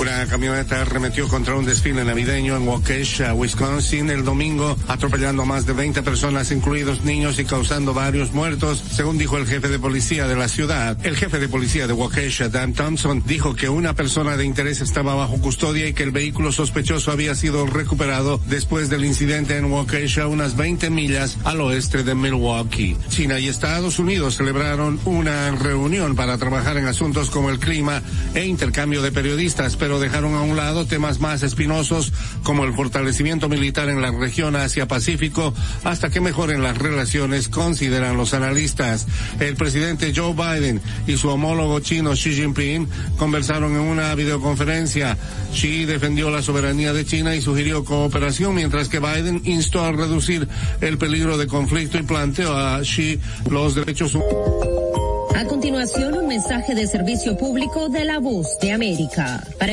Una camioneta arremetió contra un desfile navideño en Waukesha, Wisconsin, el domingo, atropellando a más de 20 personas, incluidos niños, y causando varios muertos, según dijo el jefe de policía de la ciudad. El jefe de policía de Waukesha, Dan Thompson, dijo que una persona de interés estaba bajo custodia y que el vehículo sospechoso había sido recuperado después del incidente en Waukesha, unas 20 millas al oeste de Milwaukee. China y Estados Unidos celebraron una reunión para trabajar en asuntos como el clima e intercambio de periodistas, dejaron a un lado temas más espinosos como el fortalecimiento militar en la región Asia-Pacífico hasta que mejoren las relaciones, consideran los analistas. El presidente Joe Biden y su homólogo chino Xi Jinping conversaron en una videoconferencia. Xi defendió la soberanía de China y sugirió cooperación, mientras que Biden instó a reducir el peligro de conflicto y planteó a Xi los derechos humanos. A continuación, un mensaje de servicio público de la voz de América. Para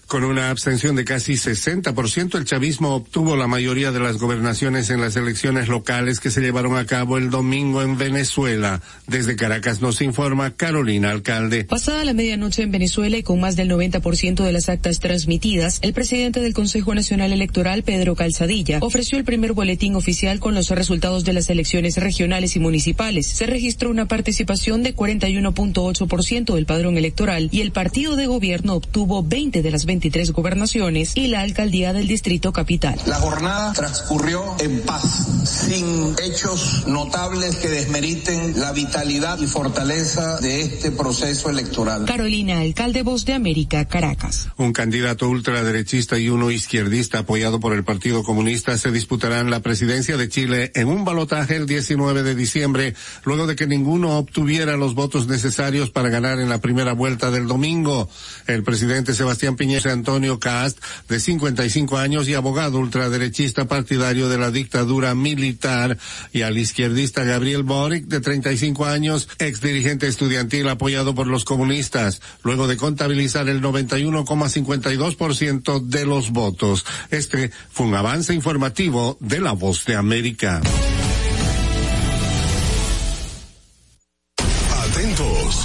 Con una abstención de casi 60%, el chavismo obtuvo la mayoría de las gobernaciones en las elecciones locales que se llevaron a cabo el domingo en Venezuela. Desde Caracas nos informa Carolina Alcalde. Pasada la medianoche en Venezuela y con más del 90% de las actas transmitidas, el presidente del Consejo Nacional Electoral, Pedro Calzadilla, ofreció el primer boletín oficial con los resultados de las elecciones regionales y municipales. Se registró una participación de 41.8% del padrón electoral y el partido de gobierno obtuvo 20 de las 20 23 gobernaciones y la alcaldía del Distrito Capital. La jornada transcurrió en paz, sin hechos notables que desmeriten la vitalidad y fortaleza de este proceso electoral. Carolina, alcalde Voz de América, Caracas. Un candidato ultraderechista y uno izquierdista apoyado por el Partido Comunista se disputarán la presidencia de Chile en un balotaje el 19 de diciembre, luego de que ninguno obtuviera los votos necesarios para ganar en la primera vuelta del domingo. El presidente Sebastián Piñera Antonio Cast, de 55 años y abogado ultraderechista partidario de la dictadura militar, y al izquierdista Gabriel Boric, de 35 años, ex dirigente estudiantil apoyado por los comunistas, luego de contabilizar el 91,52% de los votos. Este fue un avance informativo de La Voz de América.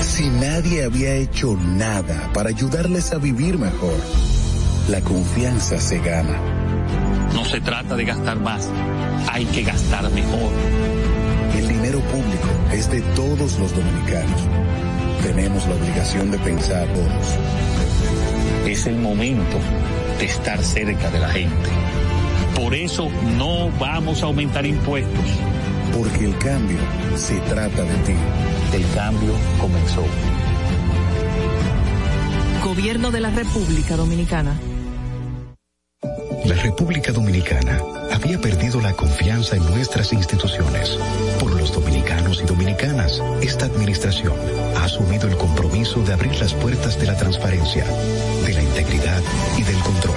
si nadie había hecho nada para ayudarles a vivir mejor? La confianza se gana. No se trata de gastar más, hay que gastar mejor. El dinero público es de todos los dominicanos. Tenemos la obligación de pensar todos. Es el momento de estar cerca de la gente. Por eso no vamos a aumentar impuestos. Porque el cambio se trata de ti. del cambio comenzó. Gobierno de la República Dominicana. La República Dominicana había perdido la confianza en nuestras instituciones. Por los dominicanos y dominicanas, esta administración ha asumido el compromiso de abrir las puertas de la transparencia, de la integridad y del control.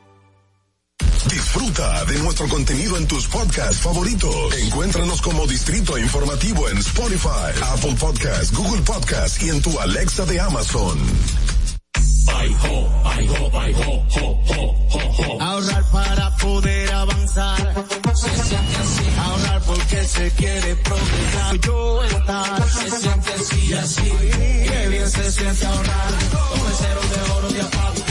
Disfruta de nuestro contenido en tus podcasts favoritos. Encuéntranos como Distrito Informativo en Spotify, Apple Podcasts, Google Podcasts y en tu Alexa de Amazon. Ahorrar para poder avanzar. Se siente así. Ahorrar porque se quiere progresar. Yo estar. Se siente así y así. Qué bien se siente ahorrar. El cero de oro de apago.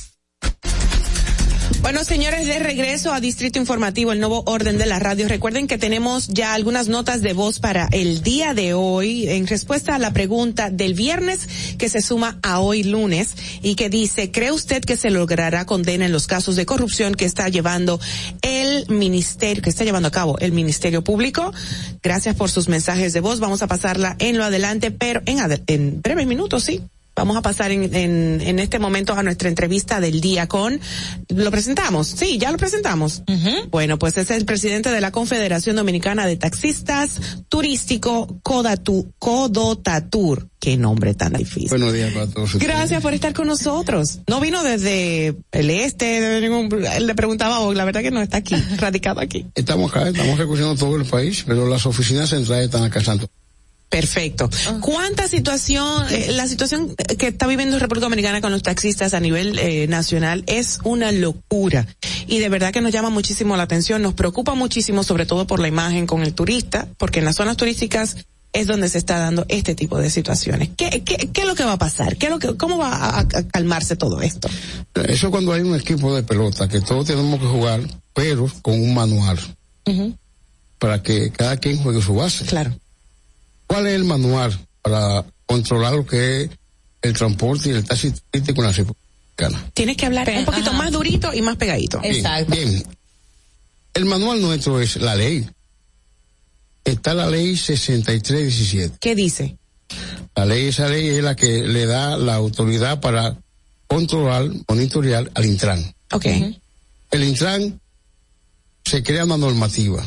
Bueno, señores, de regreso a Distrito Informativo, el nuevo orden de la radio. Recuerden que tenemos ya algunas notas de voz para el día de hoy en respuesta a la pregunta del viernes que se suma a hoy lunes y que dice, ¿cree usted que se logrará condena en los casos de corrupción que está llevando el ministerio, que está llevando a cabo el Ministerio Público? Gracias por sus mensajes de voz. Vamos a pasarla en lo adelante, pero en, en breves minutos, sí. Vamos a pasar en, en, en este momento a nuestra entrevista del día con, ¿lo presentamos? Sí, ya lo presentamos. Bueno, pues es el presidente de la Confederación Dominicana de Taxistas Turístico Codatu, Codotatur. Qué nombre tan difícil. Buenos días para todos. ustedes. Gracias por estar con nosotros. No vino desde el este, de ningún, le preguntaba hoy, la verdad que no está aquí, (laughs) radicado aquí. Estamos acá, estamos recorriendo todo el país, pero las oficinas centrales están acá en Santo. Perfecto. ¿Cuánta situación, eh, la situación que está viviendo República Dominicana con los taxistas a nivel eh, nacional es una locura y de verdad que nos llama muchísimo la atención, nos preocupa muchísimo sobre todo por la imagen con el turista, porque en las zonas turísticas es donde se está dando este tipo de situaciones. ¿Qué, qué, qué es lo que va a pasar? ¿Qué es lo que, ¿Cómo va a, a calmarse todo esto? Eso cuando hay un equipo de pelota, que todos tenemos que jugar, pero con un manual, para que cada quien juegue su base. Claro. ¿Cuál es el manual para controlar lo que es el transporte y el taxi turístico en la República Dominicana? Tienes que hablar un poquito más durito y más pegadito. Bien, Bien. El manual nuestro es la ley. Está la ley 6317. ¿Qué dice? La ley, esa ley es la que le da la autoridad para controlar, monitorear al Intran. Ok. El Intran se crea una normativa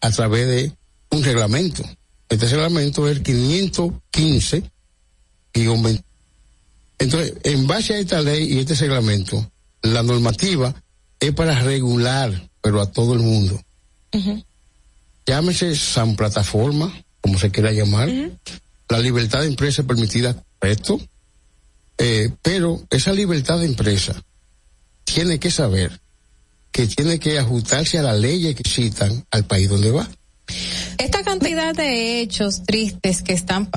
a través de un reglamento. Este reglamento es el 515 guion 20. Entonces, en base a esta ley y este reglamento, la normativa es para regular, pero a todo el mundo. Llámese San Plataforma, como se quiera llamar, la libertad de empresa permitida, correcto, eh, pero esa libertad de empresa tiene que saber que tiene que ajustarse a las leyes que existan al país donde va. Esta cantidad de hechos tristes que están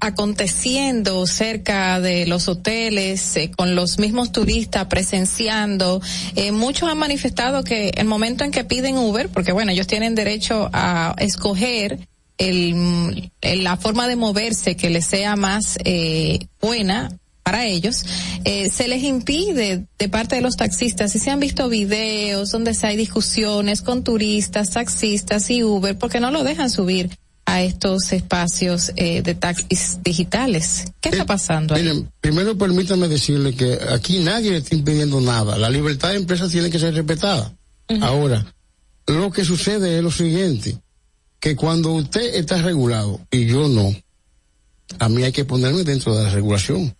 aconteciendo cerca de los hoteles, eh, con los mismos turistas presenciando, eh, muchos han manifestado que el momento en que piden Uber, porque bueno, ellos tienen derecho a escoger el- la forma de moverse que les sea más eh, buena para ellos, eh, se les impide de parte de los taxistas, y se han visto videos donde se hay discusiones con turistas, taxistas y Uber, porque no lo dejan subir a estos espacios eh, de taxis digitales. ¿Qué está pasando ahí? Miren, primero permítame decirle que aquí nadie le está impidiendo nada. La libertad de empresa tiene que ser respetada. Ahora, lo que sucede es lo siguiente, que cuando usted está regulado y yo no, a mí hay que ponerme dentro de la regulación.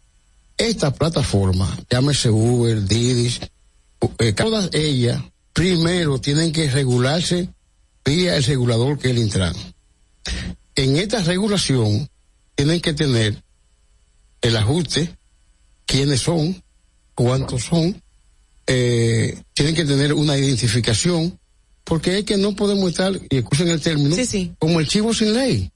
Esta plataforma, llámese Uber, Didi, eh, todas ellas primero tienen que regularse vía el regulador que es el Intran. en esta regulación tienen que tener el ajuste, quiénes son, cuántos son, eh, tienen que tener una identificación, porque es que no podemos estar, y escuchen el término, como el chivo sin ley,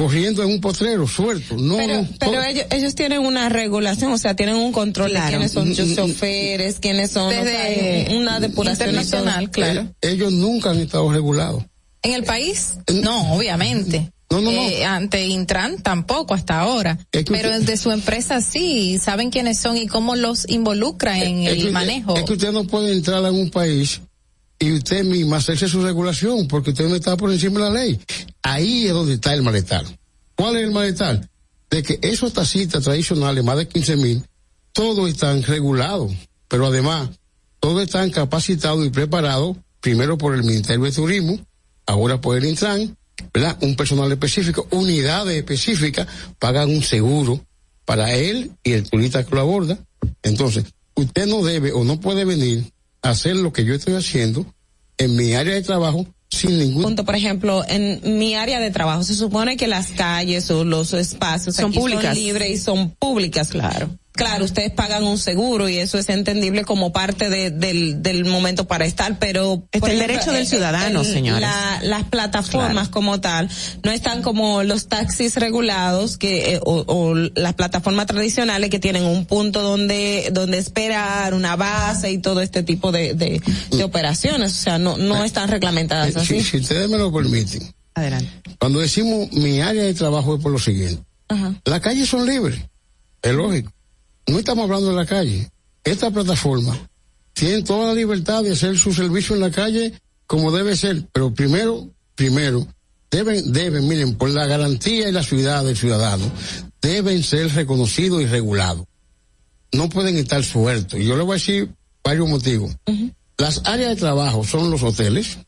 corriendo en un potrero, suelto. No, pero, ellos, ellos tienen una regulación, o sea, tienen un control Claro. de quiénes son sus Mm, mm, choferes, quiénes son, o sea, Desde una depuración internacional, claro. Eh, ellos nunca han estado regulados. ¿En el país? No, obviamente. No, no, no. Eh, ante Intran tampoco hasta ahora. Es que Pero usted- de su empresa sí, saben quiénes son y cómo los involucra en Es el que- manejo. Es que usted no puede entrar a un país y usted misma hacerse su regulación, porque usted no está por encima de la ley. Ahí es donde está el malestar. ¿Cuál es el malestar? De que esos taxistas tradicionales, más de 15 mil, todos están regulados, pero además, todos están capacitados y preparados, primero por el Ministerio de Turismo, ahora por el Intran, ¿verdad? Un personal específico, unidades específicas, pagan un seguro para él y el turista que lo aborda. Entonces, usted no debe o no puede venir a hacer lo que yo estoy haciendo en mi área de trabajo sin ningún Punto, por ejemplo, en mi área de trabajo se supone que las calles o los espacios Son aquí públicas. son libres y son públicas, claro. Claro, ustedes pagan un seguro y eso es entendible como parte de- del, del momento para estar, pero... Es por el ejemplo, derecho del eh, ciudadano, el- señores. la- las plataformas como tal no están como los taxis regulados que eh, o, o las plataformas tradicionales que tienen un punto donde donde esperar, una base y todo este tipo de, de, de operaciones, o sea, no no están reglamentadas Eh, así. si, si ustedes me lo permiten. Adelante. Cuando decimos mi área de trabajo es por lo siguiente. Ajá. Las calles son libres, es lógico. No estamos hablando de la calle. Esta plataforma tiene toda la libertad de hacer su servicio en la calle como debe ser, pero primero, primero, deben, deben, miren, por la garantía y la ciudad del ciudadano, deben ser reconocidos y regulados. No pueden estar sueltos. Y yo le voy a decir varios motivos. Las áreas de trabajo son los hoteles,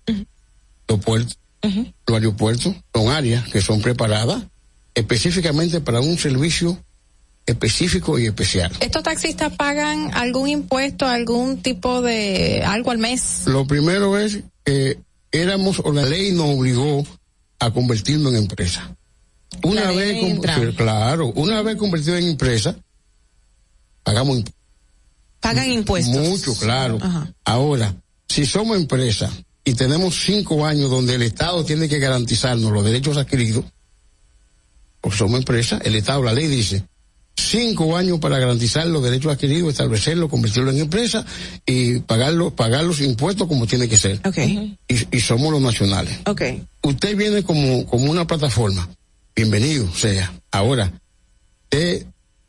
los puertos, los aeropuertos, son áreas que son preparadas específicamente para un servicio específico y especial. ¿Estos taxistas pagan algún impuesto, algún tipo de algo al mes? Lo primero es que éramos, o la ley nos obligó a convertirnos en empresa. Una vez, con- claro, una vez convertido en empresa, pagamos imp- Pagan impuestos. mucho, claro. Ajá. Ahora, si somos empresa y tenemos cinco años donde el Estado tiene que garantizarnos los derechos adquiridos, porque somos empresa, el Estado, la ley dice, cinco años para garantizar los derechos adquiridos, establecerlo, convertirlo en empresa y pagarlo, pagar los impuestos como tiene que ser. Okay. Y, y somos los nacionales. Okay. Usted viene como, como una plataforma, bienvenido sea. Ahora, usted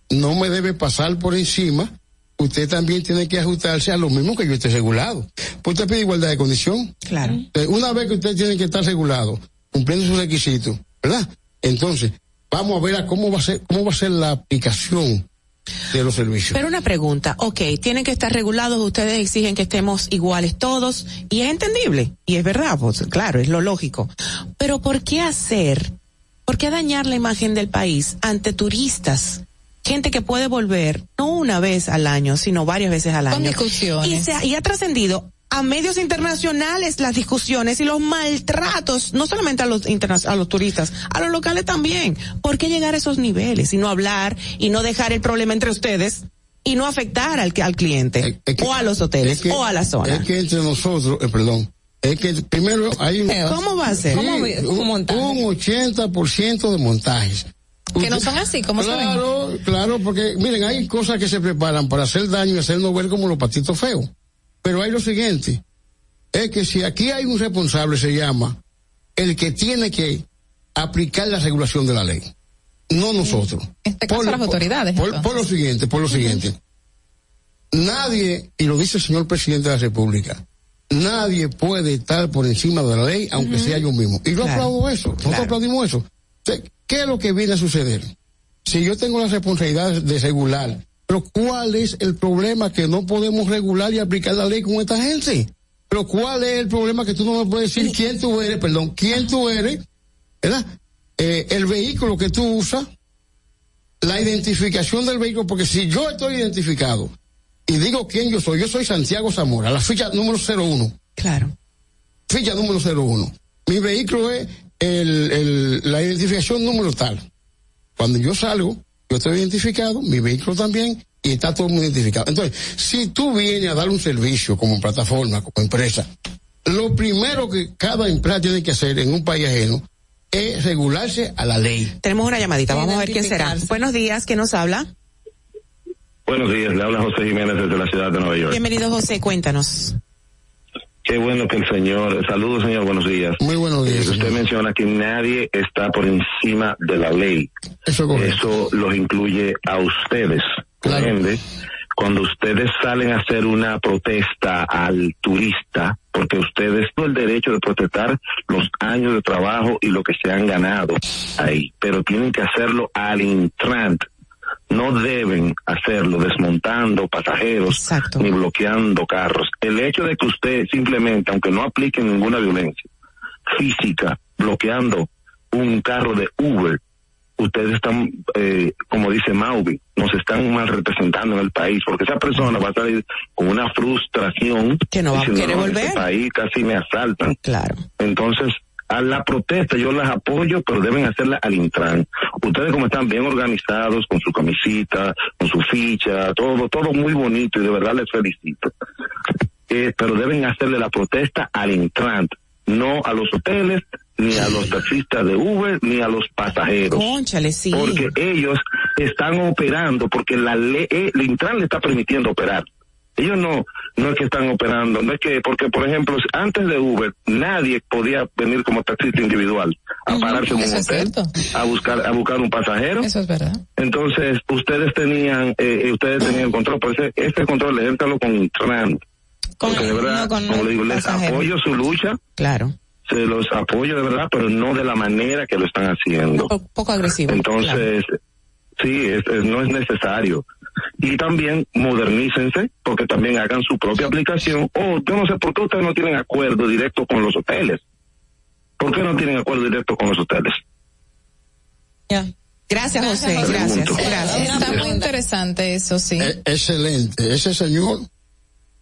no me debe pasar por encima, usted también tiene que ajustarse a lo mismo que yo esté regulado. Pues usted pide igualdad de condición. Claro. Entonces, Una vez que usted tiene que estar regulado, cumpliendo sus requisitos, ¿verdad? Entonces, vamos a ver a cómo va a ser, cómo va a ser la aplicación de los servicios. Pero una pregunta, ok, tienen que estar regulados, ustedes exigen que estemos iguales todos, y es entendible, y es verdad, pues claro, es lo lógico. Pero ¿por qué hacer, por qué dañar la imagen del país ante turistas? Gente que puede volver, no una vez al año, sino varias veces al año. Con discusiones. Y, se ha, y ha trascendido a medios internacionales las discusiones y los maltratos, no solamente a los interna- a los turistas, a los locales también. ¿Por qué llegar a esos niveles y no hablar y no dejar el problema entre ustedes y no afectar al, al cliente o a los hoteles es que- o a la zona? Es que entre nosotros, eh, perdón, es que primero hay un, ¿Cómo va a ser? Sí, ¿Cómo un, un 80% de montajes. Que no son así, como? Claro, claro, porque miren, hay cosas que se preparan para hacer daño y hacernos ver como los patitos feos. Pero hay lo siguiente, es que si aquí hay un responsable, se llama el que tiene que aplicar la regulación de la ley, no nosotros. En este caso Por- las autoridades. Por, lo siguiente, por lo siguiente. Nadie, y lo dice el señor presidente de la República, nadie puede estar por encima de la ley, aunque sea yo mismo. Y yo Claro. aplaudo eso, nosotros Claro. aplaudimos eso. ¿Qué es lo que viene a suceder? Si yo tengo la responsabilidad de regular, pero ¿cuál es el problema que no podemos regular y aplicar la ley con esta gente? Pero ¿cuál es el problema que tú no me puedes decir quién tú eres, perdón, quién tú eres, ¿verdad? Eh, el vehículo que tú usas, la identificación del vehículo, porque si yo estoy identificado y digo quién yo soy, yo soy Santiago Zamora, la ficha número 01. Claro. Ficha número 01. Mi vehículo es el, el, la identificación número tal. Cuando yo salgo, yo estoy identificado, mi vehículo también, y está todo el mundo identificado. Entonces, si tú vienes a dar un servicio como plataforma, como empresa, lo primero que cada empresa tiene que hacer en un país ajeno es regularse a la ley. Tenemos una llamadita, vamos a ver quién será. Buenos días, ¿quién nos habla? Buenos días, le habla José Jiménez desde la ciudad de Nueva York. Bienvenido José, cuéntanos. Qué bueno que el señor, saludos señor, buenos días. Muy buenos días. Eh, usted menciona que nadie está por encima de la ley. Eso, Eso los incluye a ustedes. Ende, cuando ustedes salen a hacer una protesta al turista, porque ustedes tienen el derecho de protestar los años de trabajo y lo que se han ganado ahí, pero tienen que hacerlo al intrant. No deben hacerlo desmontando pasajeros ni bloqueando carros. El hecho de que usted simplemente, aunque no aplique ninguna violencia física, bloqueando un carro de Uber, ustedes están, eh, como dice Mauvi, nos están mal representando en el país, porque esa persona va a salir con una frustración. Que no va a querer "No, en volver". este país casi me asaltan. Claro. Entonces, a la protesta yo las apoyo, pero deben hacerla al intran. Ustedes como están bien organizados, con su camisita, con su ficha, todo, todo muy bonito y de verdad les felicito. Eh, pero deben hacerle la protesta al intran, no a los hoteles, ni a los taxistas de Uber, ni a los pasajeros. Cónchale, sí. Porque ellos están operando, porque la ley, eh, el Intran le está permitiendo operar. Ellos no, no es que están operando, no es que, porque por ejemplo, antes de Uber, nadie podía venir como taxista individual a pararse en un hotel, a buscar, a buscar un pasajero. Eso es verdad. Entonces, ustedes tenían, eh, eh, ustedes tenían control, por eso este control, ejércalo con Intran. Porque de verdad, como le digo, les apoyo su lucha. Claro. Se los apoyo de verdad, pero no de la manera que lo están haciendo. Un poco agresivo. Entonces, sí, es- es- no es necesario. Y también modernícense, porque también hagan su propia aplicación. O yo no sé por qué ustedes no tienen acuerdo directo con los hoteles. ¿Por qué no tienen acuerdo directo con los hoteles? Gracias, José. Gracias. Gracias. Está muy interesante eso, sí. Eh, excelente. Ese señor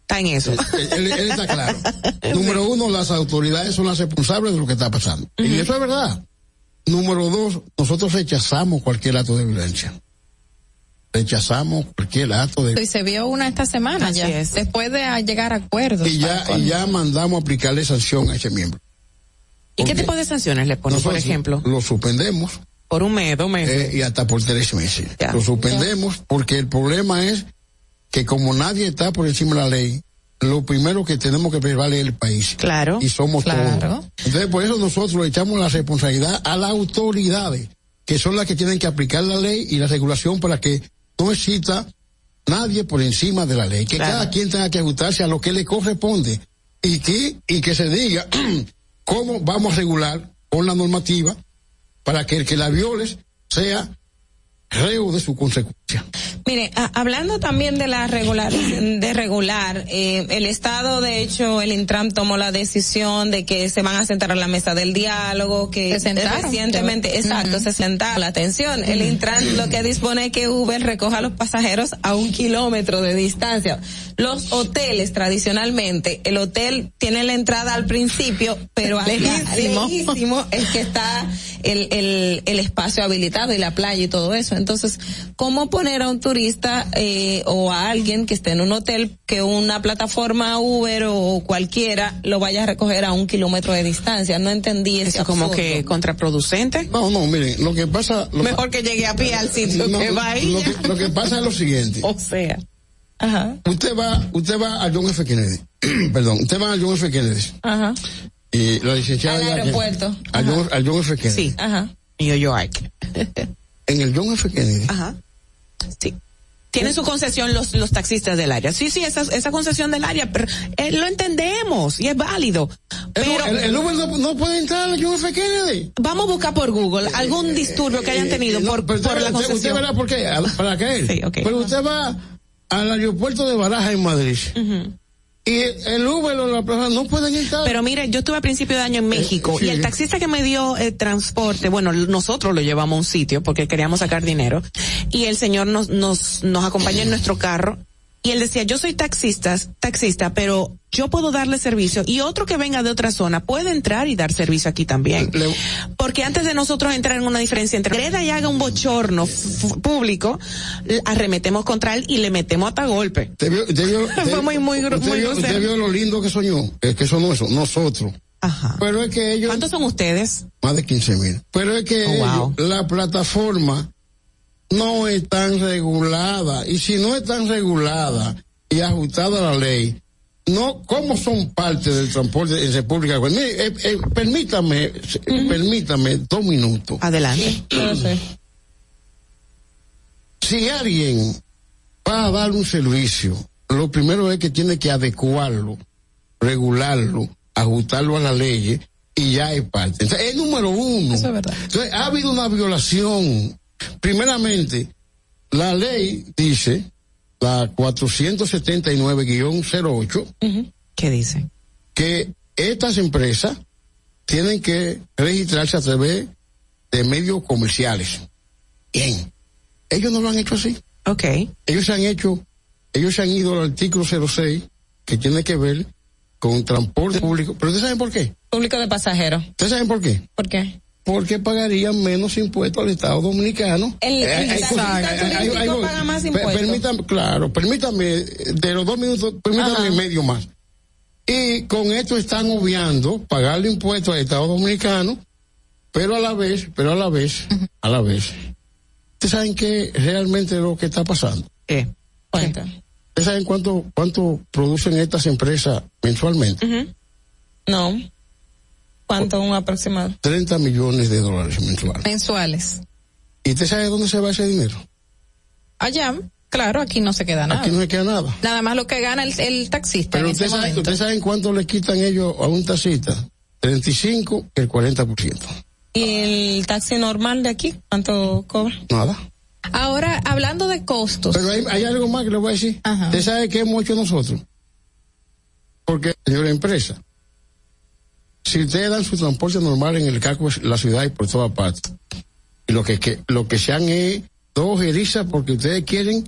está en eso. Él, él está claro. (laughs) Número uno, las autoridades son las responsables de lo que está pasando. Y eso es verdad. Número dos, nosotros rechazamos cualquier acto de violencia. Rechazamos cualquier acto de Y se vio una esta semana Así ya. es. Después de llegar a acuerdos. y ya, y ya mandamos a aplicarle sanción a ese miembro. ¿Y qué tipo de sanciones le ponen, por ejemplo? Lo suspendemos. Por un mes, dos meses. eh, y hasta por tres meses. Ya. Lo suspendemos porque el problema es que como nadie está por encima de la ley, lo primero que tenemos que preservar es el país. Claro. Y somos Claro. todos. Entonces, por eso nosotros echamos la responsabilidad a las autoridades, que son las que tienen que aplicar la ley y la regulación para que no exista nadie por encima de la ley. Que Claro. cada quien tenga que ajustarse a lo que le corresponde. Y que, y que se diga (clears throat) cómo vamos a regular con la normativa para que el que la viole sea reo de su consecuencia. Mire, a- hablando también de la regular, de regular, eh, el Estado, de hecho, el Intram tomó la decisión de que se van a sentar a la mesa del diálogo, que Se recientemente, exacto, se sentaron. La atención, el Intram lo que dispone es que Uber recoja a los pasajeros a un kilómetro de distancia. Los hoteles, tradicionalmente, el hotel tiene la entrada al principio, pero lejísimo es que está el, el, el espacio habilitado y la playa y todo eso. Entonces, ¿cómo poner a un turista eh, o a alguien que esté en un hotel que una plataforma Uber o cualquiera lo vaya a recoger a un kilómetro de distancia? No entendí ese Eso como absurdo. que contraproducente. No, no, miren, lo que pasa... Lo, Mejor que llegue a pie al sitio no, que va ahí. lo, que, lo que pasa es lo siguiente. (laughs) O sea. Ajá, Usted va, usted va a John F. Kennedy. (clears throat) Perdón, usted va a John F. Kennedy. ajá, Y la licenciada... Al aeropuerto. A John, a John F. Kennedy. Sí. ajá. New York. (laughs) En el John F. Kennedy. Ajá. Sí. Tienen su concesión los, los taxistas del área. Sí, sí, esa, esa concesión del área, pero eh, lo entendemos y es válido. Pero el, el Uber no, no puede entrar al John F. Kennedy. vamos a buscar por Google algún disturbio que hayan tenido Eh, no, por, por usted, la usted- usted concesión. verá por qué, para qué. Sí, ok. Pero usted va al aeropuerto de Baraja en Madrid. Y el Uber o la persona no pueden entrar. Pero mire, yo estuve a principio de año en México sí. y el taxista que me dio el transporte, bueno, nosotros lo llevamos a un sitio porque queríamos sacar dinero y el señor nos nos nos acompañó en nuestro carro y él decía, yo soy taxista, taxista, pero yo puedo darle servicio y otro que venga de otra zona puede entrar y dar servicio aquí también. Porque antes de nosotros entrar en una diferencia entre greda y haga un bochorno público, arremetemos contra él y le metemos hasta golpe. Usted vio- usted vio- (laughs) Fue muy, muy, muy vio- usted vio lo lindo que soñó, que, que son eso, nosotros. Ajá. Pero es que ellos. ¿Cuántos son ustedes? Más de 15 mil. Pero es que Oh, wow. ellos, la plataforma no es tan regulada. Y si no es tan regulada y ajustada a la ley, no, ¿cómo son parte del transporte en República? Mire, eh, eh, permítame, permítame dos minutos. Adelante. Si alguien va a dar un servicio, lo primero es que tiene que adecuarlo, regularlo, ajustarlo a la ley y ya es parte. Entonces, es número uno. Entonces, ha habido una violación. Primeramente, la ley dice, la 479-08, ¿Qué dice? que estas empresas tienen que registrarse a través de medios comerciales. Bien. Ellos no lo han hecho así. Ok. Ellos se han hecho, ellos se han ido al artículo 06, que tiene que ver con transporte público. Pero ¿ustedes saben por qué? Público de pasajeros. ¿Ustedes saben por qué? ¿Por qué? Porque pagarían menos impuestos al Estado dominicano. El- Eh, el turístico paga más impuestos. Permítame, claro, permítame, de los dos minutos, permítame Ajá. medio más. Y con esto están obviando pagarle impuestos al Estado dominicano, pero a la vez, pero a la vez, a la vez. ¿Ustedes saben qué realmente es lo que está pasando? ¿Qué? ¿Ustedes saben cuánto, cuánto producen estas empresas mensualmente? No. ¿Cuánto un aproximado? 30 millones de dólares mensuales. Mensuales. ¿Y usted sabe dónde se va ese dinero? Allá, claro, aquí no se queda nada. Aquí no se queda nada. Nada más lo que gana el, el taxista Pero ustedes saben, ustedes saben cuánto le quitan ellos a un taxista. 35 y el 40%. ¿Y el taxi normal de aquí? ¿Cuánto cobra? Nada. Ahora, hablando de costos. Pero hay, hay algo más que le voy a decir. ¿Usted sabe qué hemos hecho nosotros? Porque, señora empresa, si ustedes dan su transporte normal en el casco de la ciudad y por todas partes, y lo que, que- lo que sean es dos erizas porque ustedes quieren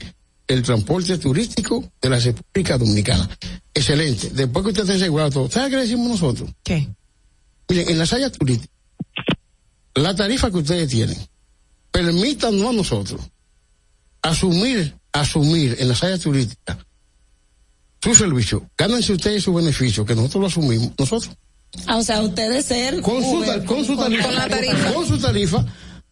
el transporte turístico de la República Dominicana. Excelente. Después que ustedes estén asegurados todo, ¿sabe qué le decimos nosotros? ¿Qué? Miren, en las áreas turísticas, la tarifa que ustedes tienen, permítanos a nosotros asumir, asumir en las áreas turísticas su servicio. Gánense ustedes su beneficio, que nosotros lo asumimos, nosotros. Ah, o sea, ustedes ser Con su, Uber, con su tarifa. con la tarifa. Con su tarifa,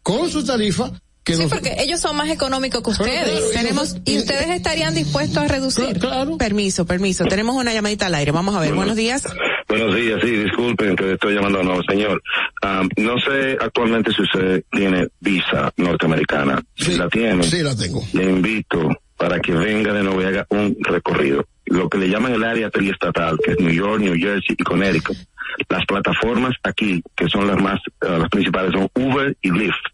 con su tarifa, que Sí, nos- porque ellos son más económicos que ustedes. claro, Tenemos, y ustedes estarían dispuestos a reducir. Claro. Permiso, permiso. Tenemos una llamadita al aire. Vamos a ver. Buenos días. Buenos días, sí, disculpen que estoy llamando de nuevo, señor. Am, no sé actualmente si usted tiene visa norteamericana. Si la tiene, sí la tengo. le invito para que venga de nuevo y haga un recorrido. Lo que le llaman el área triestatal, que es New York, New Jersey y Connecticut. Las plataformas aquí, que son las más, eh, las principales, son Uber y Lyft.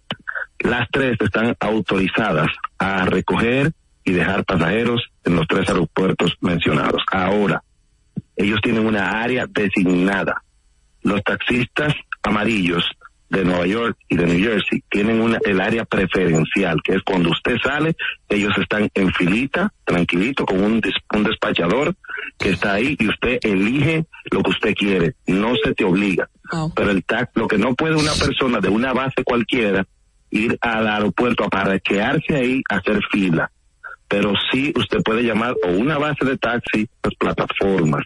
Las tres están autorizadas a recoger y dejar pasajeros en los tres aeropuertos mencionados. Ahora, ellos tienen una área designada. Los taxistas amarillos de Nueva York y de New Jersey tienen una, el área preferencial, que es cuando usted sale, ellos están en filita, tranquilito, con un, un despachador que está ahí y usted elige lo que usted quiere, no se te obliga. Pero el tax, lo que no puede una persona de una base cualquiera ir al aeropuerto a parquearse ahí a hacer fila. Pero sí usted puede llamar o una base de taxi, las plataformas,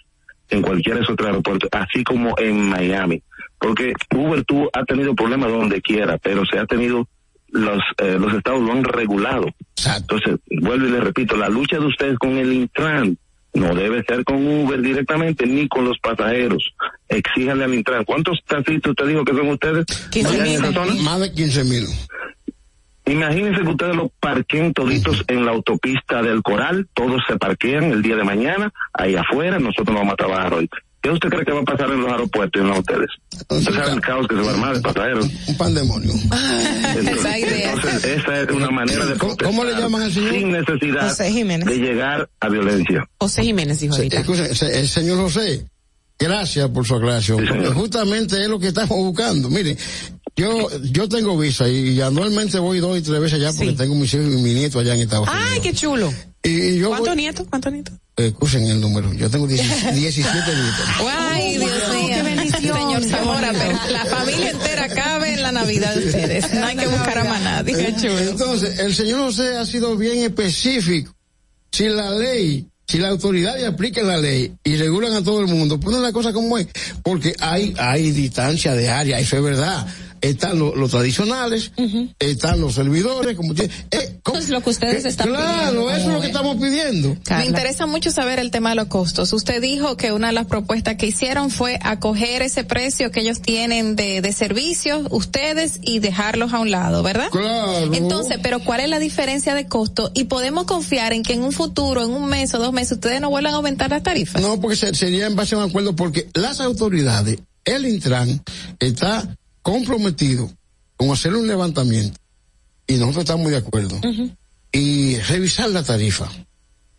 en cualquier otro aeropuerto, así como en Miami. Porque Uber tú ha tenido problemas donde quiera, pero se ha tenido, los, eh, los estados lo han regulado. Entonces, vuelvo y le repito, la lucha de ustedes con el Intran no debe ser con Uber directamente ni con los pasajeros. Exíjanle al Intran. ¿Cuántos taxistas usted dijo que son ustedes? allá en esa zona? Más de 15 mil. Imagínense que ustedes lo parquen toditos en la autopista del Coral, todos se parquean el día de mañana, ahí afuera, nosotros no vamos a trabajar hoy. ¿Qué usted cree que va a pasar en los aeropuertos y en los hoteles? Usted sabe el caos que se va a armar de pasajeros. Un pandemonio. Esa idea. Entonces, esa es una manera de ¿Cómo, le llaman al señor? sin necesidad José Jiménez. de llegar a violencia. José Jiménez dijo ahorita. escuche, el señor José, gracias por su aclaración. justamente es lo que estamos buscando. Mire, yo yo tengo visa y, anualmente voy dos y tres veces allá porque tengo mis hijos y mi nieto allá en Estados Unidos. Ay, qué chulo. Y yo ¿Cuántos nietos? ¿Cuántos nietos? Escuchen el número. Yo tengo 17 nietos. (laughs) Ay, Dios mío. Qué bendición. Señor Zamora, pero la familia entera cabe en la Navidad de ustedes. No hay que buscar a más nadie. Qué chulo. Entonces, el señor José ha sido bien específico. Si la ley, si la autoridad aplica la ley y regulan a todo el mundo, ponen la cosa como es. Porque hay, hay distancia de área, eso es verdad. Están lo- los tradicionales, están los servidores, como eh, ¿cómo? Es lo que ustedes están Claro, pidiendo. eso es lo que estamos pidiendo. Me interesa mucho saber el tema de los costos. Usted dijo que una de las propuestas que hicieron fue acoger ese precio que ellos tienen de, de servicios, ustedes, y dejarlos a un lado, ¿verdad? Claro. Entonces, pero ¿cuál es la diferencia de costo? Y podemos confiar en que en un futuro, en un mes o dos meses, ustedes no vuelvan a aumentar las tarifas. No, porque se- sería en base a un acuerdo, porque las autoridades, el Intran, está comprometido con hacer un levantamiento, y nosotros estamos de acuerdo, y revisar la tarifa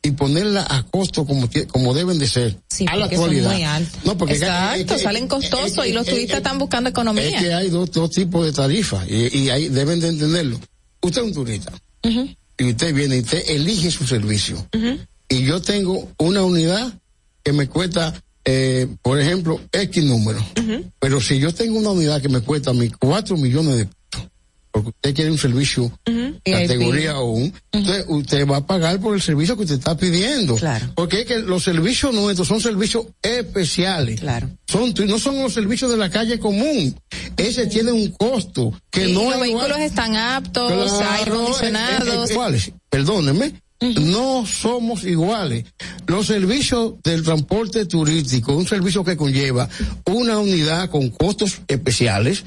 y ponerla a costo como, como deben de ser a la actualidad. muy. No, porque Exacto, es que- salen costosos y los turistas están buscando economía. Es que hay dos, dos tipos de tarifas y, y ahí deben de entenderlo. Usted es un turista y usted viene y usted elige su servicio. Y yo tengo una unidad que me cuesta, eh, por ejemplo, X número. Pero si yo tengo una unidad que me cuesta a mí cuatro millones de pesos, porque usted quiere un servicio categoría 1, entonces usted va a pagar por el servicio que usted está pidiendo. Porque es que los servicios nuestros son servicios especiales. Son, no son los servicios de la calle común. Ese tiene un costo que Y no los es igual- vehículos están aptos, Claro, aire acondicionados. ¿Cuáles? Perdónenme. No somos iguales. Los servicios del transporte turístico, un servicio que conlleva una unidad con costos especiales,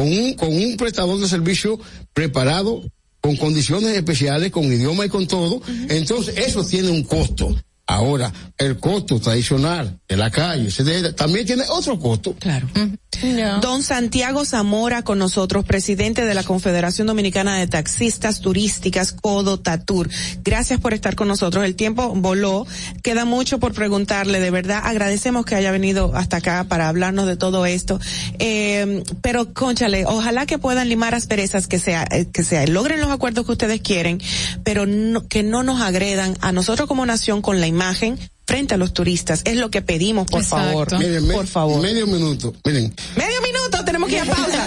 con un, con un prestador de servicio preparado, con condiciones especiales, con idioma y con todo. Entonces, eso tiene un costo. Ahora, el costo tradicional de la calle también tiene otro costo. Claro. Don Santiago Zamora con nosotros, presidente de la Confederación Dominicana de Taxistas Turísticas, Codo Tatur. Gracias por estar con nosotros. El tiempo voló. Queda mucho por preguntarle. De verdad, agradecemos que haya venido hasta acá para hablarnos de todo esto. Eh, pero, conchale, ojalá que puedan limar asperezas, que sea, eh, que sea, logren los acuerdos que ustedes quieren, pero no- que no nos agredan a nosotros como nación con la imagen frente a los turistas. Es lo que pedimos, por favor. Miren, me- por favor. Medio minuto. Miren, Medio minuto, tenemos que ir a pausa.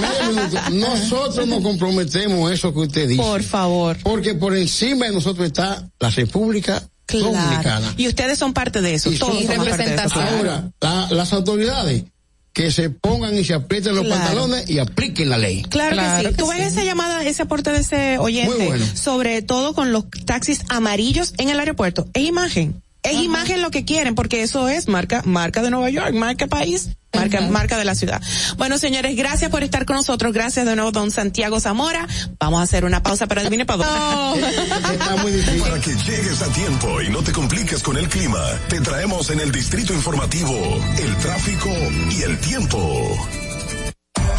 medio (laughs) minuto. Nosotros nos comprometemos a eso que usted dice. Por favor. Porque por encima de nosotros está la República Dominicana. Claro. Y ustedes son parte de eso. Y Todos parte de eso. Ahora, la- las autoridades que se pongan y se aprieten los Claro. pantalones y apliquen la ley. Claro, que sí. Tú ves esa llamada, ese aporte de ese oyente, Muy bueno. sobre todo con los taxis amarillos en el aeropuerto. Es imagen. Es imagen lo que quieren, porque eso es marca, marca de Nueva York, marca país, marca, marca de la ciudad. Bueno, señores, gracias por estar con nosotros. Gracias de nuevo, don Santiago Zamora. Vamos a hacer una pausa, pero adivine para dónde. (laughs) Está muy difícil. Para que llegues a tiempo y no te compliques con el clima, te traemos en el distrito informativo el tráfico y el tiempo.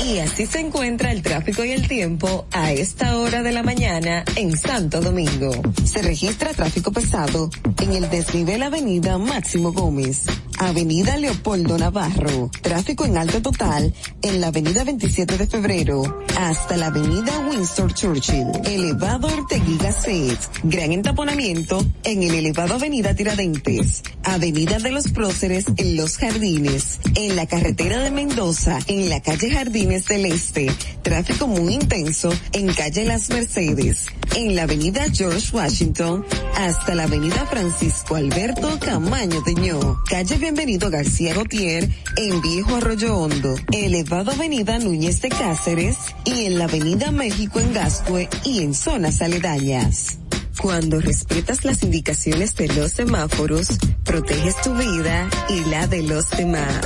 Y así se encuentra el tráfico y el tiempo a esta hora de la mañana en Santo Domingo. Se registra tráfico pesado en el desnivel Avenida Máximo Gómez, Avenida Leopoldo Navarro, tráfico en alto total en la Avenida 27 de Febrero hasta la Avenida Winston Churchill, elevado Ortegui Gasset, gran entaponamiento en el elevado Avenida Tiradentes, Avenida de los Próceres en Los Jardines, en la carretera de Mendoza, en la calle Jardines del Este, tráfico muy intenso en calle Las Mercedes, en la avenida George Washington, hasta la avenida Francisco Alberto Camaño Teñó, calle Bienvenido García Gautier, en Viejo Arroyo Hondo, elevado avenida Núñez de Cáceres, y en la avenida México en Gascue y en zonas aledañas. Cuando respetas las indicaciones de los semáforos, proteges tu vida y la de los demás.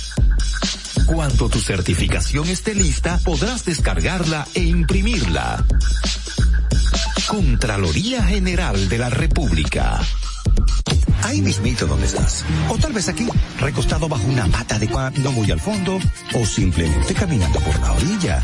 Cuando tu certificación esté lista, podrás descargarla e imprimirla. Contraloría General de la República. Ahí mismito donde estás. O tal vez aquí, recostado bajo una mata de pan, no muy al fondo, o simplemente caminando por la orilla.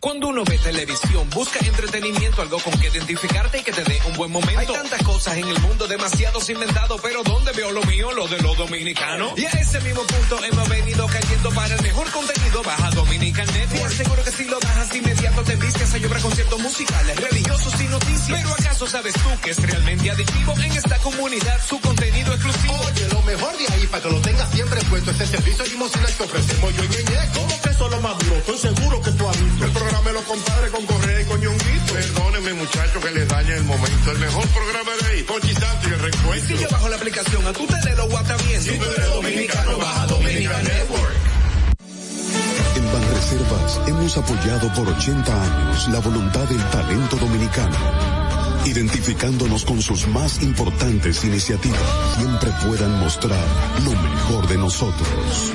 Cuando uno ve televisión, busca entretenimiento, algo con que identificarte y que te dé un buen momento. Hay tantas cosas en el mundo, demasiados inventados, pero ¿dónde veo lo mío? Lo de los dominicanos. Y a ese mismo punto hemos venido cayendo para el mejor contenido. Baja Dominican Network. Seguro que si lo bajas de inmediato te vistes a llorar conciertos musicales, religiosos y noticias. Pero ¿acaso sabes tú que es realmente adictivo en esta comunidad su contenido exclusivo? Oye, lo mejor de ahí para que lo tengas siempre puesto es el servicio limosina que ofrecemos yo y Ñeñe. ¿Cómo que eso es lo más duro? Estoy seguro que tú has visto. El programa de los compadres con Correa y con Ñonguito. Perdónenme muchachos que les dañe el momento. El mejor programa de ahí, Pochi Santo y el reencuentro. Si yo bajo la aplicación, a tú te de los bien. Si tú eres dominicano, baja Dominican Network. En Banreservas hemos apoyado por 80 años la voluntad del talento dominicano, identificándonos con sus más importantes iniciativas. Siempre puedan mostrar lo mejor de nosotros.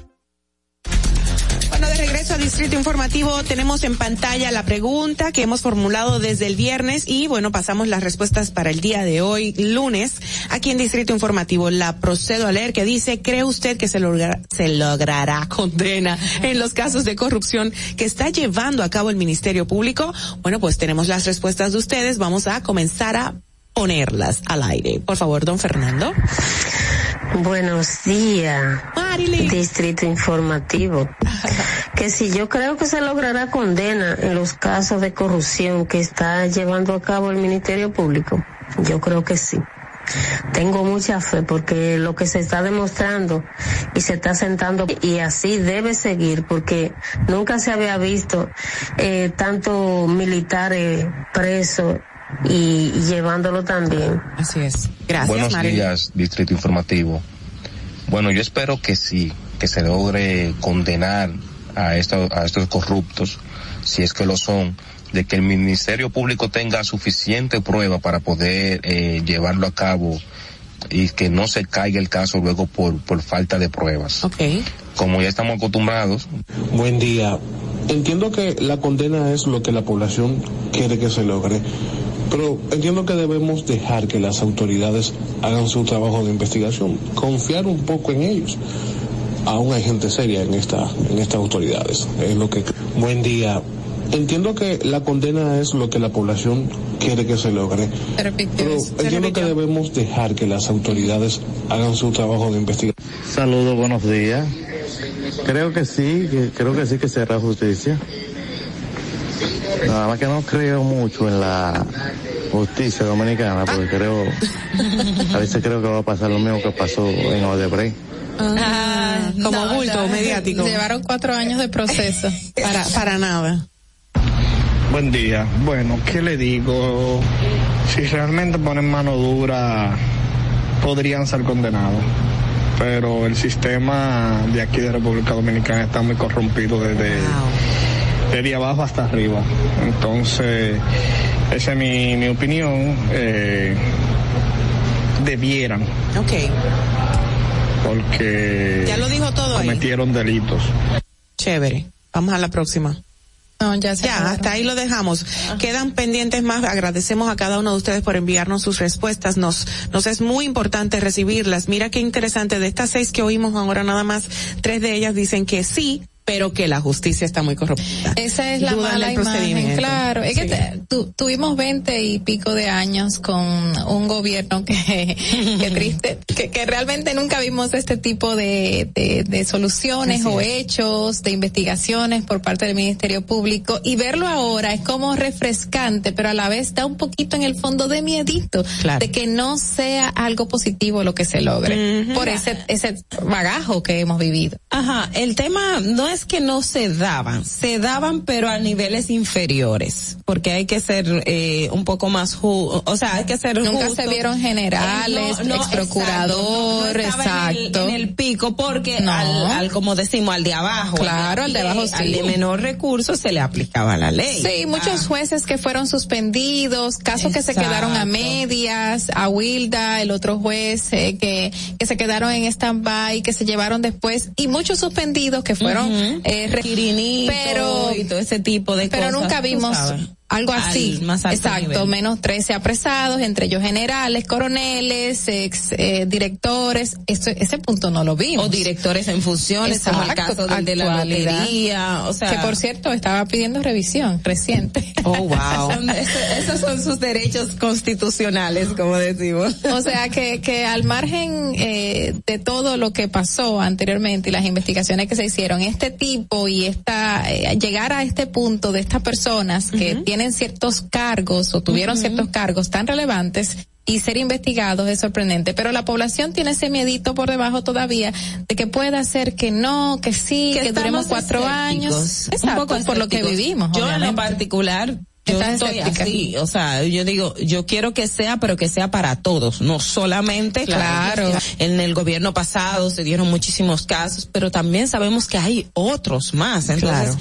Bueno, de regreso a Distrito Informativo, tenemos en pantalla la pregunta que hemos formulado desde el viernes y bueno, pasamos las respuestas para el día de hoy, lunes, aquí en Distrito Informativo. La procedo a leer que dice, ¿cree usted que se, logra- se logrará condena en los casos de corrupción que está llevando a cabo el Ministerio Público? Bueno, pues tenemos las respuestas de ustedes. Vamos a comenzar a ponerlas al aire. Por favor, don Fernando. Buenos días, Distrito Informativo. Que si yo creo que se logrará condena en los casos de corrupción que está llevando a cabo el Ministerio Público, yo creo que sí. Tengo mucha fe porque lo que se está demostrando y se está sentando y así debe seguir porque nunca se había visto eh, tanto militares presos y, y llevándolo también. Así es. Gracias, Buenos Marilyn. días, Distrito Informativo. Bueno, yo espero que sí, que se logre condenar a, estos, a estos corruptos, si es que lo son, de que el Ministerio Público tenga suficiente prueba para poder eh, llevarlo a cabo y que no se caiga el caso luego por, por falta de pruebas. Okay. Como ya estamos acostumbrados. Buen día. Entiendo que la condena es lo que la población quiere que se logre, pero entiendo que debemos dejar que las autoridades hagan su trabajo de investigación, confiar un poco en ellos. Aún hay gente seria en esta, en estas autoridades. Es lo que. Buen día. Entiendo que la condena es lo que la población quiere que se logre, pero entiendo que debemos dejar que las autoridades hagan su trabajo de investigación. Saludos, buenos días. Creo que sí, que, creo que sí que será justicia. Nada más que no creo mucho en la justicia dominicana, porque creo, a veces creo que va a pasar lo mismo que pasó en Odebrecht. Ah, como no, bulto no, mediático. Llevaron cuatro años de proceso. (laughs) para, para nada. Buen día. Bueno, ¿qué le digo? Si realmente ponen mano dura, podrían ser condenados. Pero el sistema de aquí de República Dominicana está muy corrompido desde, desde abajo hasta arriba. Entonces, esa es mi, mi opinión. Eh, debieran. Ok. Porque Ya lo dijo todo ahí. cometieron delitos. Chévere. Vamos a la próxima. No, ya se Ya, acabaron. hasta ahí lo dejamos. Quedan pendientes más. Agradecemos a cada uno de ustedes por enviarnos sus respuestas. Nos, nos es muy importante recibirlas. Mira qué interesante. De estas seis que oímos ahora nada más, tres de ellas dicen que sí, pero que la justicia está muy corrupta. Esa es la mala imagen, claro. Es que te- tu- tuvimos veinte y pico de años con un gobierno que, (laughs) que triste, que, que realmente nunca vimos este tipo de, de, de soluciones Así o es. hechos, de investigaciones por parte del Ministerio Público y verlo ahora es como refrescante, pero a la vez da un poquito en el fondo de miedito de que no sea algo positivo lo que se logre por ese, ese bagajo que hemos vivido. Ajá, el tema no es que no se daban, se daban pero a niveles inferiores, porque hay que ser eh, un poco más ju o sea, hay que ser Nunca justo. se vieron generales, Eh, no, no, ex procurador, exacto, no- en el- exacto. En el, pico, porque al, al, como decimos, al de abajo. Claro, al de abajo sí. Al de menor recurso se le aplicaba la ley. Sí, muchos jueces que fueron suspendidos, casos que se quedaron a medias, a Wilda, el otro juez eh, que, que se quedaron en stand-by, que se llevaron después, y muchos suspendidos que fueron eh, re- Quirinito pero y todo ese tipo de pero cosas. nunca tú vimos algo Al así. más alto Exacto, nivel. menos 13 apresados, entre ellos generales, coroneles, ex eh, directores. Esto, ese punto no lo vimos. O directores en funciones, como el Exacto, caso del de la lotería, o sea- que por cierto estaba pidiendo revisión reciente. Oh, wow. (laughs) esos son sus derechos constitucionales, como decimos. (laughs) O sea que, que al margen eh, de todo lo que pasó anteriormente y las investigaciones que se hicieron, este tipo y esta eh, llegar a este punto de estas personas que tienen ciertos cargos o tuvieron ciertos cargos tan relevantes y ser investigados es sorprendente, pero la población tiene ese miedito por debajo todavía de que pueda ser que no, que sí, que, duremos estamos cuatro escépticos, años, un Exacto, poco por lo que vivimos. Yo en lo particular, yo Estás estoy así, o sea, yo digo, yo quiero que sea, pero que sea para todos, no solamente Claro. En el gobierno pasado se dieron muchísimos casos, pero también sabemos que hay otros más, entonces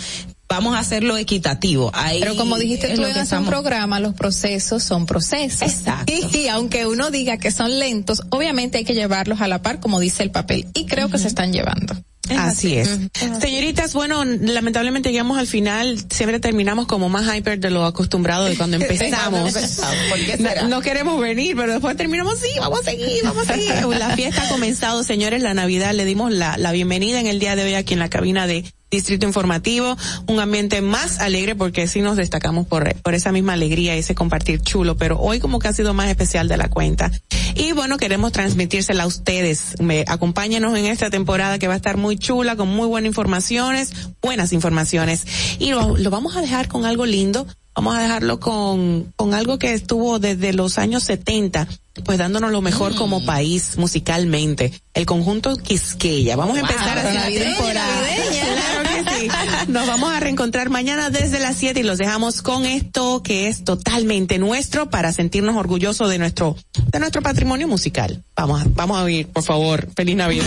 vamos a hacerlo equitativo. Ahí Pero como dijiste tú en un programa, los procesos son procesos. Exacto. Y, (laughs) y aunque uno diga que son lentos, obviamente hay que llevarlos a la par, como dice el papel. Y creo que se están llevando. Así es. Señoritas, bueno, lamentablemente llegamos al final, siempre terminamos como más hyper de lo acostumbrado de cuando (laughs) empezamos. No, no queremos venir, pero después terminamos, sí, vamos a seguir, vamos a seguir. (laughs) La fiesta ha comenzado, señores, la Navidad, le dimos la, la bienvenida en el día de hoy aquí en la cabina de Distrito Informativo, un ambiente más alegre porque sí nos destacamos por, por esa misma alegría ese compartir chulo, pero hoy como que ha sido más especial de la cuenta. Y bueno, queremos transmitírsela a ustedes. Me, acompáñenos en esta temporada que va a estar muy chula, con muy buenas informaciones, buenas informaciones. Y lo, vamos a dejar con algo lindo. Vamos a dejarlo con, con algo que estuvo desde los años 70, pues dándonos lo mejor como mm. país musicalmente. El conjunto Quisqueya. Vamos a empezar así la temporada. Claro que sí. Nos vamos a reencontrar mañana desde las 7 y los dejamos con esto que es totalmente nuestro para sentirnos orgullosos de nuestro, de nuestro patrimonio musical. Vamos, vamos a oír, por favor. Feliz Navidad.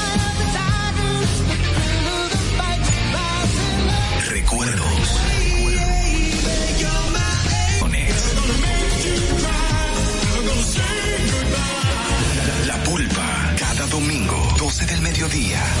día.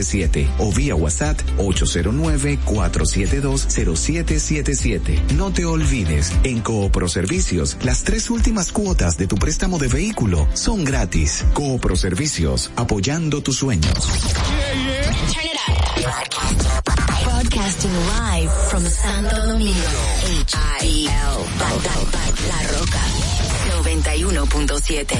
809-4720777 o vía WhatsApp 809-4720777. No te olvides, en Coopro Servicios, las tres últimas cuotas de tu préstamo de vehículo son gratis. Coopro Servicios, apoyando tus sueños. Turn it up. Broadcasting live from Santo Domingo. H-I-L. La Roca. 91.7.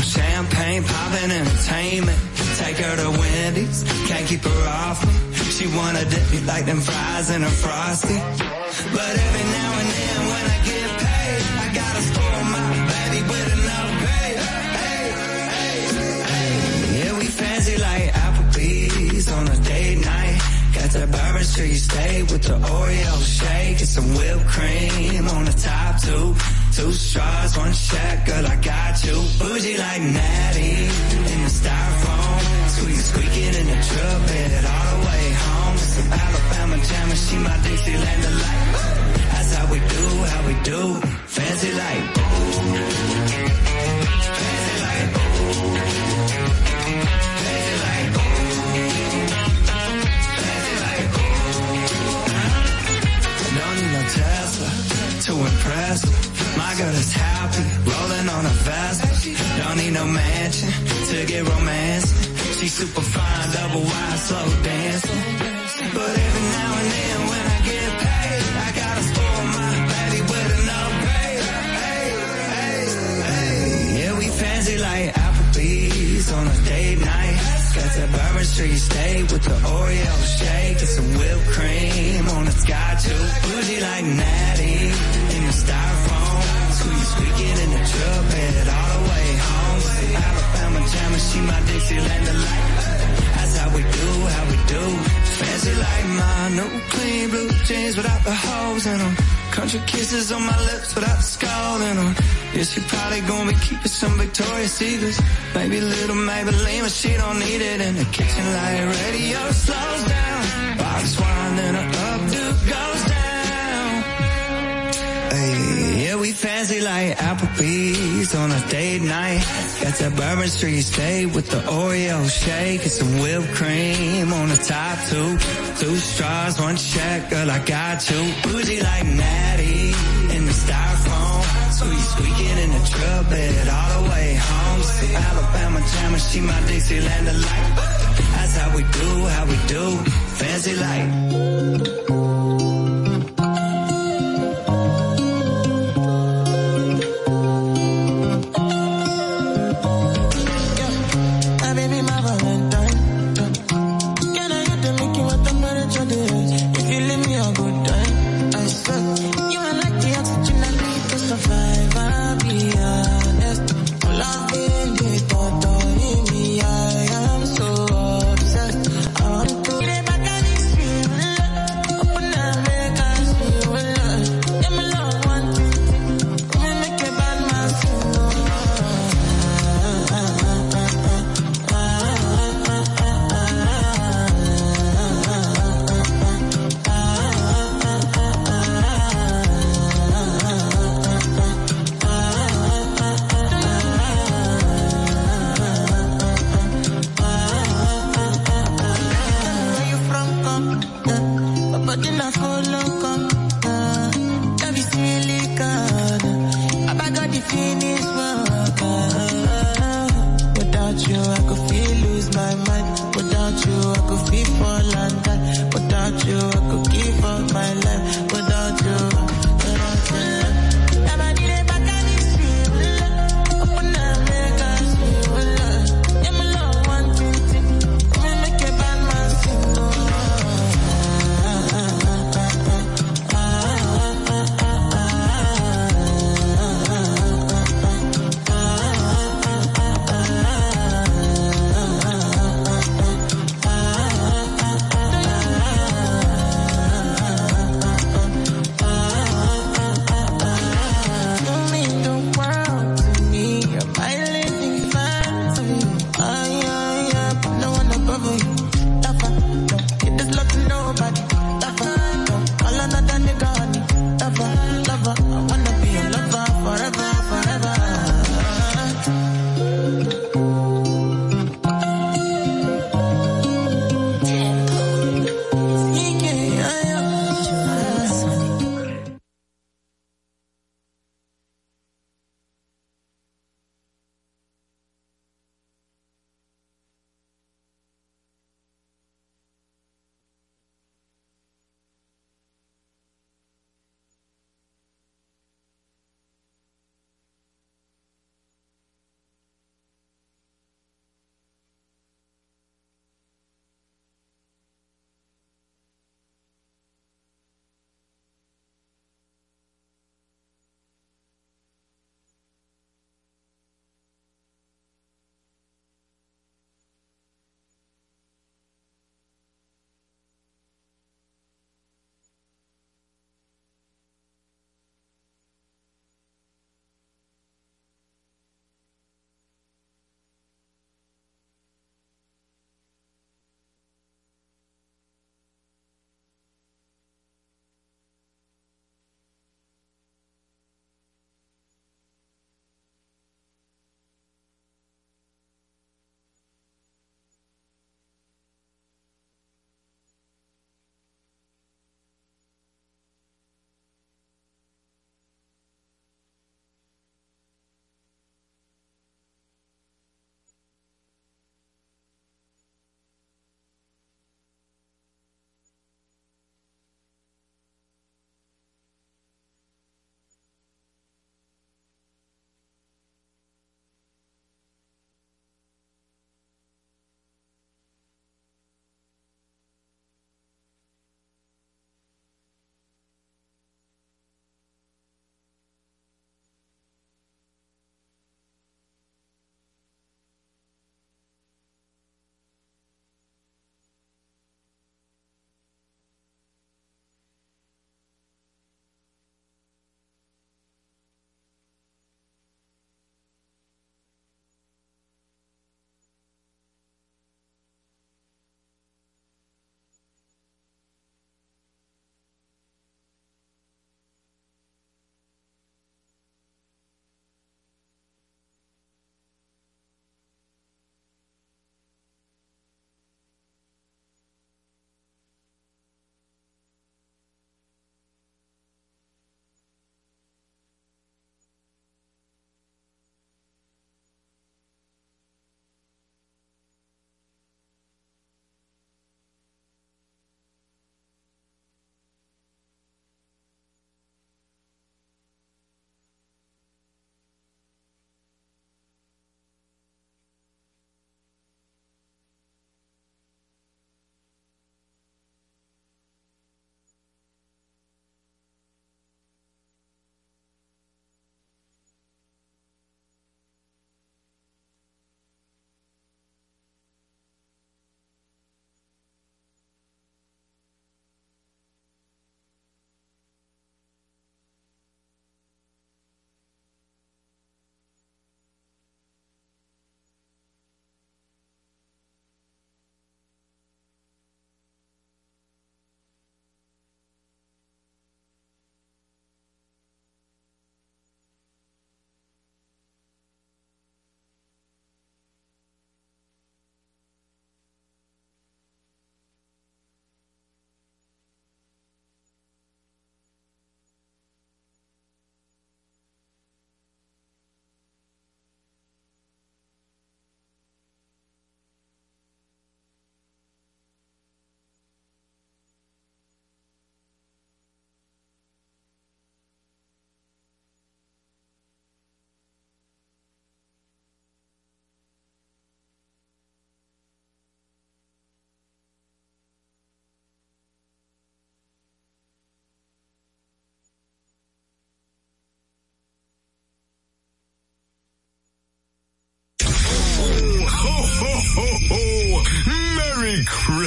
My champagne, poppin' entertainment. Take her to Wendy's, can't keep her off me. She wanna dip me like them fries in a frosty. But every now and then when I get paid, I gotta spoil my baby with an upgrade. Hey, hey, hey. Yeah, we fancy like Applebee's on a date night. Got that Bourbon Street steak with the Oreo shake and some whipped cream on the top two. Two straws, one check, girl, I got you. Bougie like Natty in the styrofoam. Squeak, squeaking in the truck bed all the way home. Some Alabama jam and she my Dixieland delight. That's how we do, how we do. Fancy like, ooh. Fancy like. Fancy like, ooh. To impress. My girl is happy, rolling on a vest. Don't need no mansion to get romance. She's super fine, double wide, slow dancing. But every now and then when I get paid, I gotta spoil my baby with an upgrade. Hey, hey, hey. Yeah, we fancy like Applebee's on a date night. Got that Bourbon Street steak with the Oreo shake and some whipped cream on a sky too. Bougie like Natty in the styrofoam. Squeak, squeaking in the truck bed all the way home. Alabama jam and she my Dixieland delight. That's how we do, how we do. Fancy like my new clean blue jeans without the holes in them. Country kisses on my lips without the skull in them. Yeah, she probably gonna be keeping some Victoria's Secrets. Maybe little Maybelline, but she don't need it in the kitchen like radio slows down. Box wine, then a updo goes we fancy like Applebee's on a date night. Got that Bourbon Street steak with the Oreo shake and some whipped cream on the top two. Two straws, one check, girl, I got you. Bougie like Natty in the styrofoam. Squeak, squeaking in the truck bed all the way home. Some Alabama jam and she my Dixieland delight. That's how we do, how we do. Fancy like.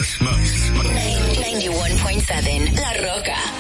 Merry Christmas. 91.7 La Roca.